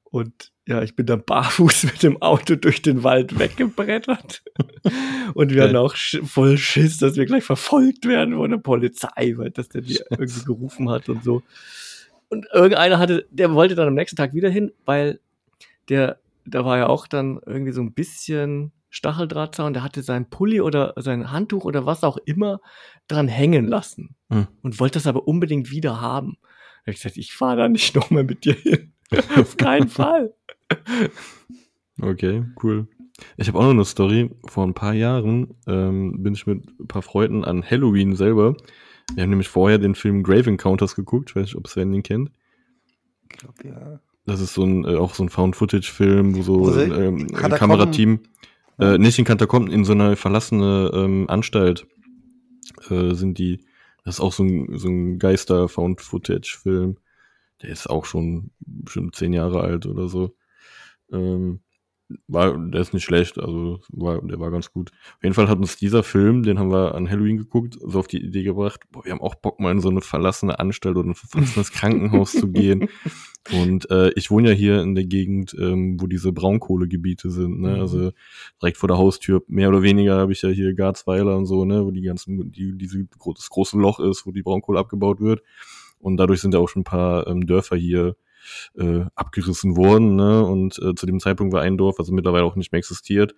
Und ja, ich bin dann barfuß [laughs] mit dem Auto durch den Wald weggebrettert. und wir hatten auch voll Schiss, dass wir gleich verfolgt werden von der Polizei, weil das der mir irgendwie gerufen hat und so. Und irgendeiner hatte, der wollte dann am nächsten Tag wieder hin, weil der, da war ja auch dann irgendwie so ein bisschen Stacheldrahtzaun, der hatte sein Pulli oder sein Handtuch oder was auch immer dran hängen lassen hm. und wollte das aber unbedingt wieder haben. Da hab ich gesagt, ich fahre da nicht nochmal mit dir hin. [laughs] Auf keinen Fall. Okay, cool. Ich habe auch noch eine Story. Vor ein paar Jahren ähm, bin ich mit ein paar Freunden an Halloween selber Wir haben nämlich vorher den Film Grave Encounters geguckt. Ich weiß nicht, ob Sven den kennt. Ich glaube, ja. Das ist so ein, äh, auch so ein Found-Footage-Film, wo so Wo sie- ähm, ein Kamerateam, äh, nicht in Katakomben, in so einer verlassene ähm, Anstalt äh, sind die. Das ist auch so ein, so ein Geister-Found-Footage-Film. Der ist auch schon bestimmt zehn Jahre alt oder so. Ähm, war, der ist nicht schlecht, also war, der war ganz gut. Auf jeden Fall hat uns dieser Film, den haben wir an Halloween geguckt, so auf die Idee gebracht, boah, wir haben auch Bock mal in so eine verlassene Anstalt oder ein verlassenes Krankenhaus zu gehen. [laughs] Und äh, ich wohne ja hier in der Gegend, ähm, wo diese Braunkohlegebiete sind, ne? Mhm. Also direkt vor der Haustür, mehr oder weniger habe ich ja hier Garzweiler und so, ne, wo die ganzen, die, diese, gro- das große Loch ist, wo die Braunkohle abgebaut wird. Und dadurch sind ja auch schon ein paar ähm, Dörfer hier äh, abgerissen worden, ne? Und äh, zu dem Zeitpunkt war ein Dorf, also mittlerweile auch nicht mehr existiert,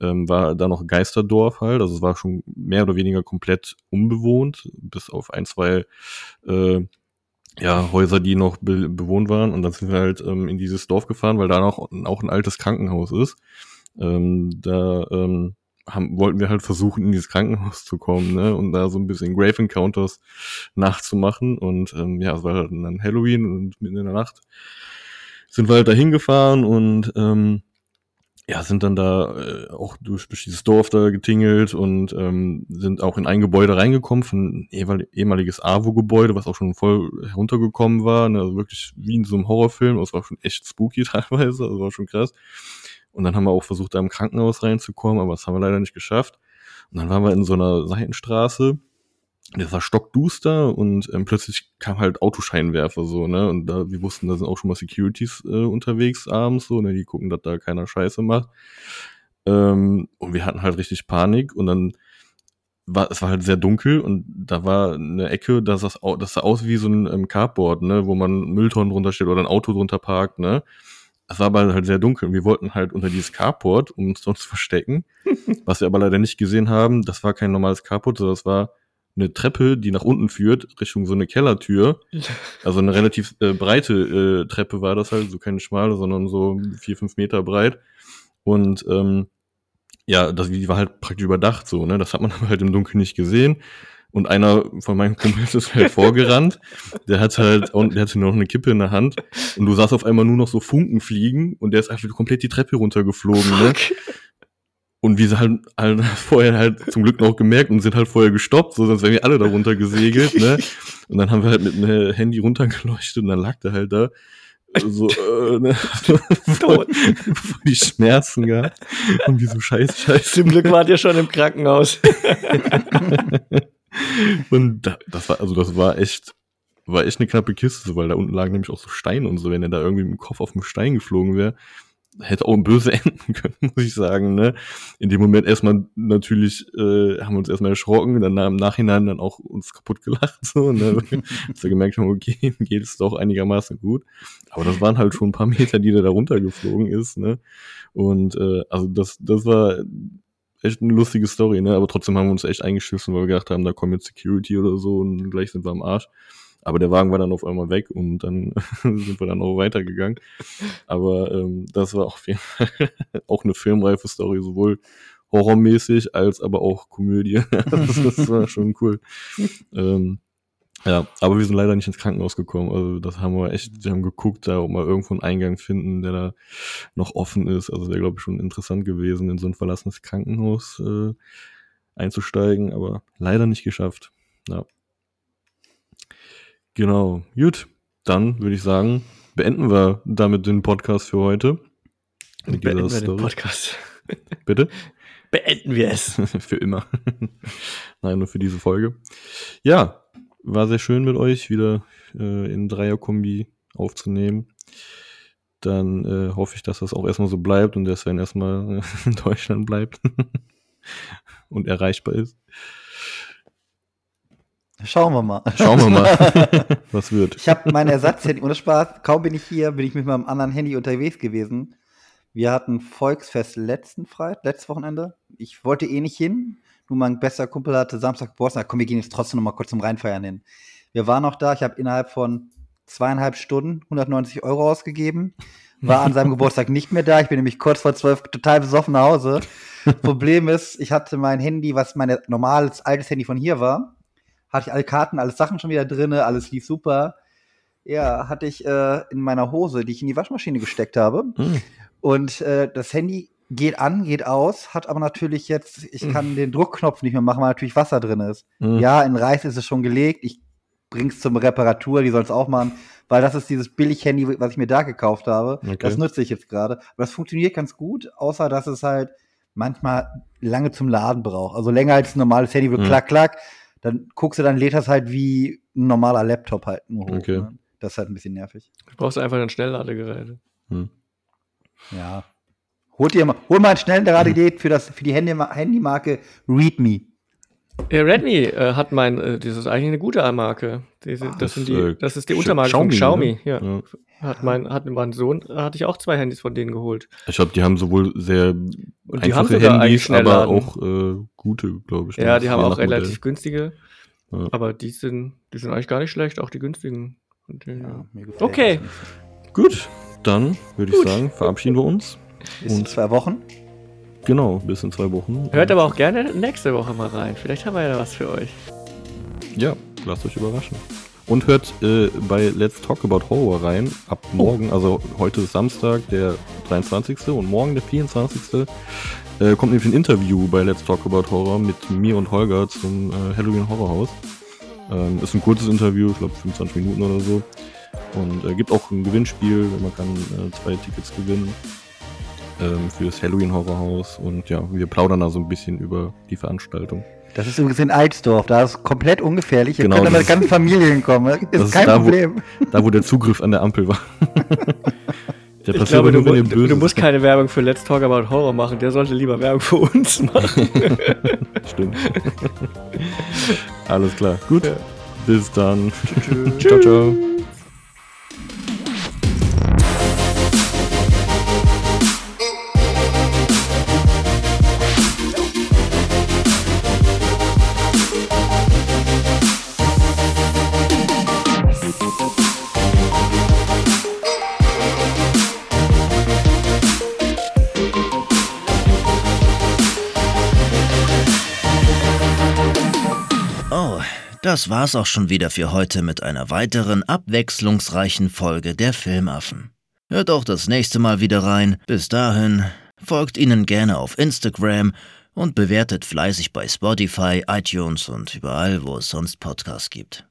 ähm, war da noch Geisterdorf halt, also es war schon mehr oder weniger komplett unbewohnt, bis auf ein, zwei äh, ja, Häuser, die noch be bewohnt waren. Und dann sind wir halt ähm, in dieses Dorf gefahren, weil da noch auch ein altes Krankenhaus ist. Ähm, da ähm, haben, wollten wir halt versuchen, in dieses Krankenhaus zu kommen, ne? Und da so ein bisschen Grave Encounters nachzumachen. Und ähm, ja, es war halt dann Halloween und mitten in der Nacht sind wir halt da hingefahren und ähm, ja, sind dann da äh, auch durch, dieses Dorf da getingelt und ähm, sind auch in ein Gebäude reingekommen, von ehemal- ehemaliges AWO-Gebäude, was auch schon voll heruntergekommen war, ne, also wirklich wie in so einem Horrorfilm, es war schon echt spooky [laughs] teilweise, also war schon krass. Und dann haben wir auch versucht, da im Krankenhaus reinzukommen, aber das haben wir leider nicht geschafft. Und dann waren wir in so einer Seitenstraße, das war stockduster und ähm, plötzlich kam halt Autoscheinwerfer so, ne? Und da, wir wussten, da sind auch schon mal Securities äh, unterwegs abends so, ne? Die gucken, dass da keiner Scheiße macht. Ähm, und wir hatten halt richtig Panik und dann war, es war halt sehr dunkel und da war eine Ecke, das, au- das sah aus wie so ein ähm, Carport, ne, wo man Mülltonnen drunter steht oder ein Auto drunter parkt, ne. Es war aber halt sehr dunkel und wir wollten halt unter dieses Carport, um uns dort zu verstecken. [laughs] Was wir aber leider nicht gesehen haben, das war kein normales Carport, sondern das war eine Treppe, die nach unten führt, Richtung so eine Kellertür. [laughs] Also eine relativ äh, breite äh, Treppe war das halt, so keine schmale, sondern so vier, fünf Meter breit. Und ähm, ja, das, die war halt praktisch überdacht so, ne? Das hat man [laughs] aber halt im Dunkeln nicht gesehen. Und einer von meinen Kumpels ist halt vorgerannt. Der hat halt, und der hatte noch eine Kippe in der Hand. Und du sahst auf einmal nur noch so Funken fliegen und der ist einfach komplett die Treppe runtergeflogen, ne? Und wir sind halt, halt vorher halt zum Glück noch gemerkt und sind halt vorher gestoppt, so sonst wären wir alle da runter gesegelt, ne? Und dann haben wir halt mit einem Handy runtergeleuchtet und dann lag der halt da so, äh, ne? [laughs] voll, voll die Schmerzen gehabt. Und wie so scheiße, scheiße. Zum Glück wart ihr schon im Krankenhaus. [laughs] Und da, das war, also das war echt, war echt eine knappe Kiste, weil da unten lagen nämlich auch so Steine und so. Wenn er da irgendwie mit dem Kopf auf den Stein geflogen wäre, hätte auch böse [laughs] enden können, muss ich sagen. Ne? In dem Moment erstmal natürlich äh, haben wir uns erstmal erschrocken, dann im Nachhinein dann auch uns kaputt gelacht. So, ne? [laughs] Dass wir gemerkt haben, okay, [laughs] geht es doch einigermaßen gut. Aber das waren halt schon ein paar Meter, die der da runtergeflogen ist. Ne? Und äh, also das, das war echt eine lustige Story, ne? Aber trotzdem haben wir uns echt eingeschissen, weil wir gedacht haben, da kommt jetzt Security oder so und gleich sind wir am Arsch. Aber der Wagen war dann auf einmal weg und dann [laughs] sind wir dann auch weitergegangen. Aber ähm, das war auf jeden Fall [laughs] auch eine filmreife Story, sowohl horrormäßig als aber auch Komödie. [laughs] das, das war schon cool. ähm, ja, aber wir sind leider nicht ins Krankenhaus gekommen. Also das haben wir echt, wir haben geguckt, da ob wir irgendwo einen Eingang finden, der da noch offen ist. Also wäre, glaube ich, schon interessant gewesen, in so ein verlassenes Krankenhaus äh, einzusteigen, aber leider nicht geschafft. Ja. Genau, gut. Dann würde ich sagen, beenden wir damit den Podcast für heute. Mit Beenden wir den. Podcast. Bitte? Beenden wir es. [laughs] für immer. [laughs] Nein, nur für diese Folge. Ja, war sehr schön mit euch wieder äh, in Dreierkombi aufzunehmen. Dann äh, hoffe ich, dass das auch erstmal so bleibt und der Sven erstmal [laughs] in Deutschland bleibt [laughs] und erreichbar ist. Schauen wir mal. Schauen wir mal, [laughs] was wird. Ich habe mein Ersatzhandy, ohne Spaß, kaum bin ich hier, bin ich mit meinem anderen Handy unterwegs gewesen. Wir hatten Volksfest letzten Freitag, letztes Wochenende. Ich wollte eh nicht hin. Nur mein bester Kumpel hatte Samstag Geburtstag. Komm, wir gehen jetzt trotzdem noch mal kurz zum Reinfeiern hin. Wir waren noch da. Ich habe innerhalb von zweieinhalb Stunden 190 Euro ausgegeben. War an seinem [laughs] Geburtstag nicht mehr da. Ich bin nämlich kurz vor zwölf total besoffen nach Hause. Problem ist, ich hatte mein Handy, was mein normales altes Handy von hier war, hatte ich alle Karten, alle Sachen schon wieder drin, alles lief super. Ja, hatte ich äh, in meiner Hose, die ich in die Waschmaschine gesteckt habe. Hm. Und äh, das Handy geht an, geht aus, hat aber natürlich jetzt, ich kann den Druckknopf nicht mehr machen, weil natürlich Wasser drin ist. Hm. Ja, in Reis ist es schon gelegt. Ich bring's zum Reparatur, die soll es auch machen, weil das ist dieses Billig-Handy, was ich mir da gekauft habe. Okay. Das nutze ich jetzt gerade. Aber das funktioniert ganz gut, außer dass es halt manchmal lange zum Laden braucht. Also länger als ein normales Handy, wo Mhm. klack, klack. Dann guckst du, dann lädt das halt wie ein normaler Laptop halt nur hoch. Okay. Ne? Das ist halt ein bisschen nervig. Du brauchst einfach ein Schnellladegerät. Hm. Ja. Holt dir mal, hol mal ein Schnellladegerät für, das, für die Handy, Handymarke ReadMe. Ja, Redmi äh, hat mein, äh, das ist eigentlich eine gute Marke. Diese, das, das, sind die, äh, das ist die Untermarke Xiaomi, von Xiaomi. ne? Ja. Ja. Hat mein, hat mein Sohn, äh, hatte ich auch zwei Handys von denen geholt. Ich glaube, die haben sowohl sehr Und die haben sogar Handys, aber auch äh, gute, glaube ich. Ja, ne? die haben auch relativ günstige. Ja. Aber die sind, die sind eigentlich gar nicht schlecht, auch die günstigen. denen, ja. mir gefällt Okay. Gut, dann würde ich sagen, verabschieden wir uns. Bis in Und- zwei Wochen. Genau, bis in zwei Wochen. Hört aber auch gerne nächste Woche mal rein. Vielleicht haben wir ja was für euch. Ja, lasst euch überraschen. Und hört äh, bei Let's Talk About Horror rein. Ab Oh. morgen, also heute ist Samstag, der 23. und morgen der 24. Äh, kommt nämlich ein Interview bei Let's Talk About Horror mit mir und Holger zum äh, Halloween Horror House. Ähm, ist ein kurzes Interview, ich glaube 25 Minuten oder so. Und äh, gibt auch ein Gewinnspiel, man kann äh, zwei Tickets gewinnen ähm, für das Halloween Horror Haus. Und ja, wir plaudern da so ein bisschen über die Veranstaltung. Das ist übrigens in Alsdorf. Da ist komplett ungefährlich. Ihr Genau, könnt da mit ganzen Familien kommen. Ist, das ist kein da, wo- Problem. Da, wo der Zugriff an der Ampel war. [laughs] der Ich passiert glaube, aber du, du, böse du musst keine Werbung für Let's Talk About Horror machen. Der sollte lieber Werbung für uns machen. [laughs] Stimmt. [laughs] Alles klar. Gut. Ja. Bis dann. ciao, ciao. Das war's auch schon wieder für heute mit einer weiteren abwechslungsreichen Folge der Filmaffen. Hört auch das nächste Mal wieder rein. Bis dahin, folgt ihnen gerne auf Instagram und bewertet fleißig bei Spotify, iTunes und überall, wo es sonst Podcasts gibt.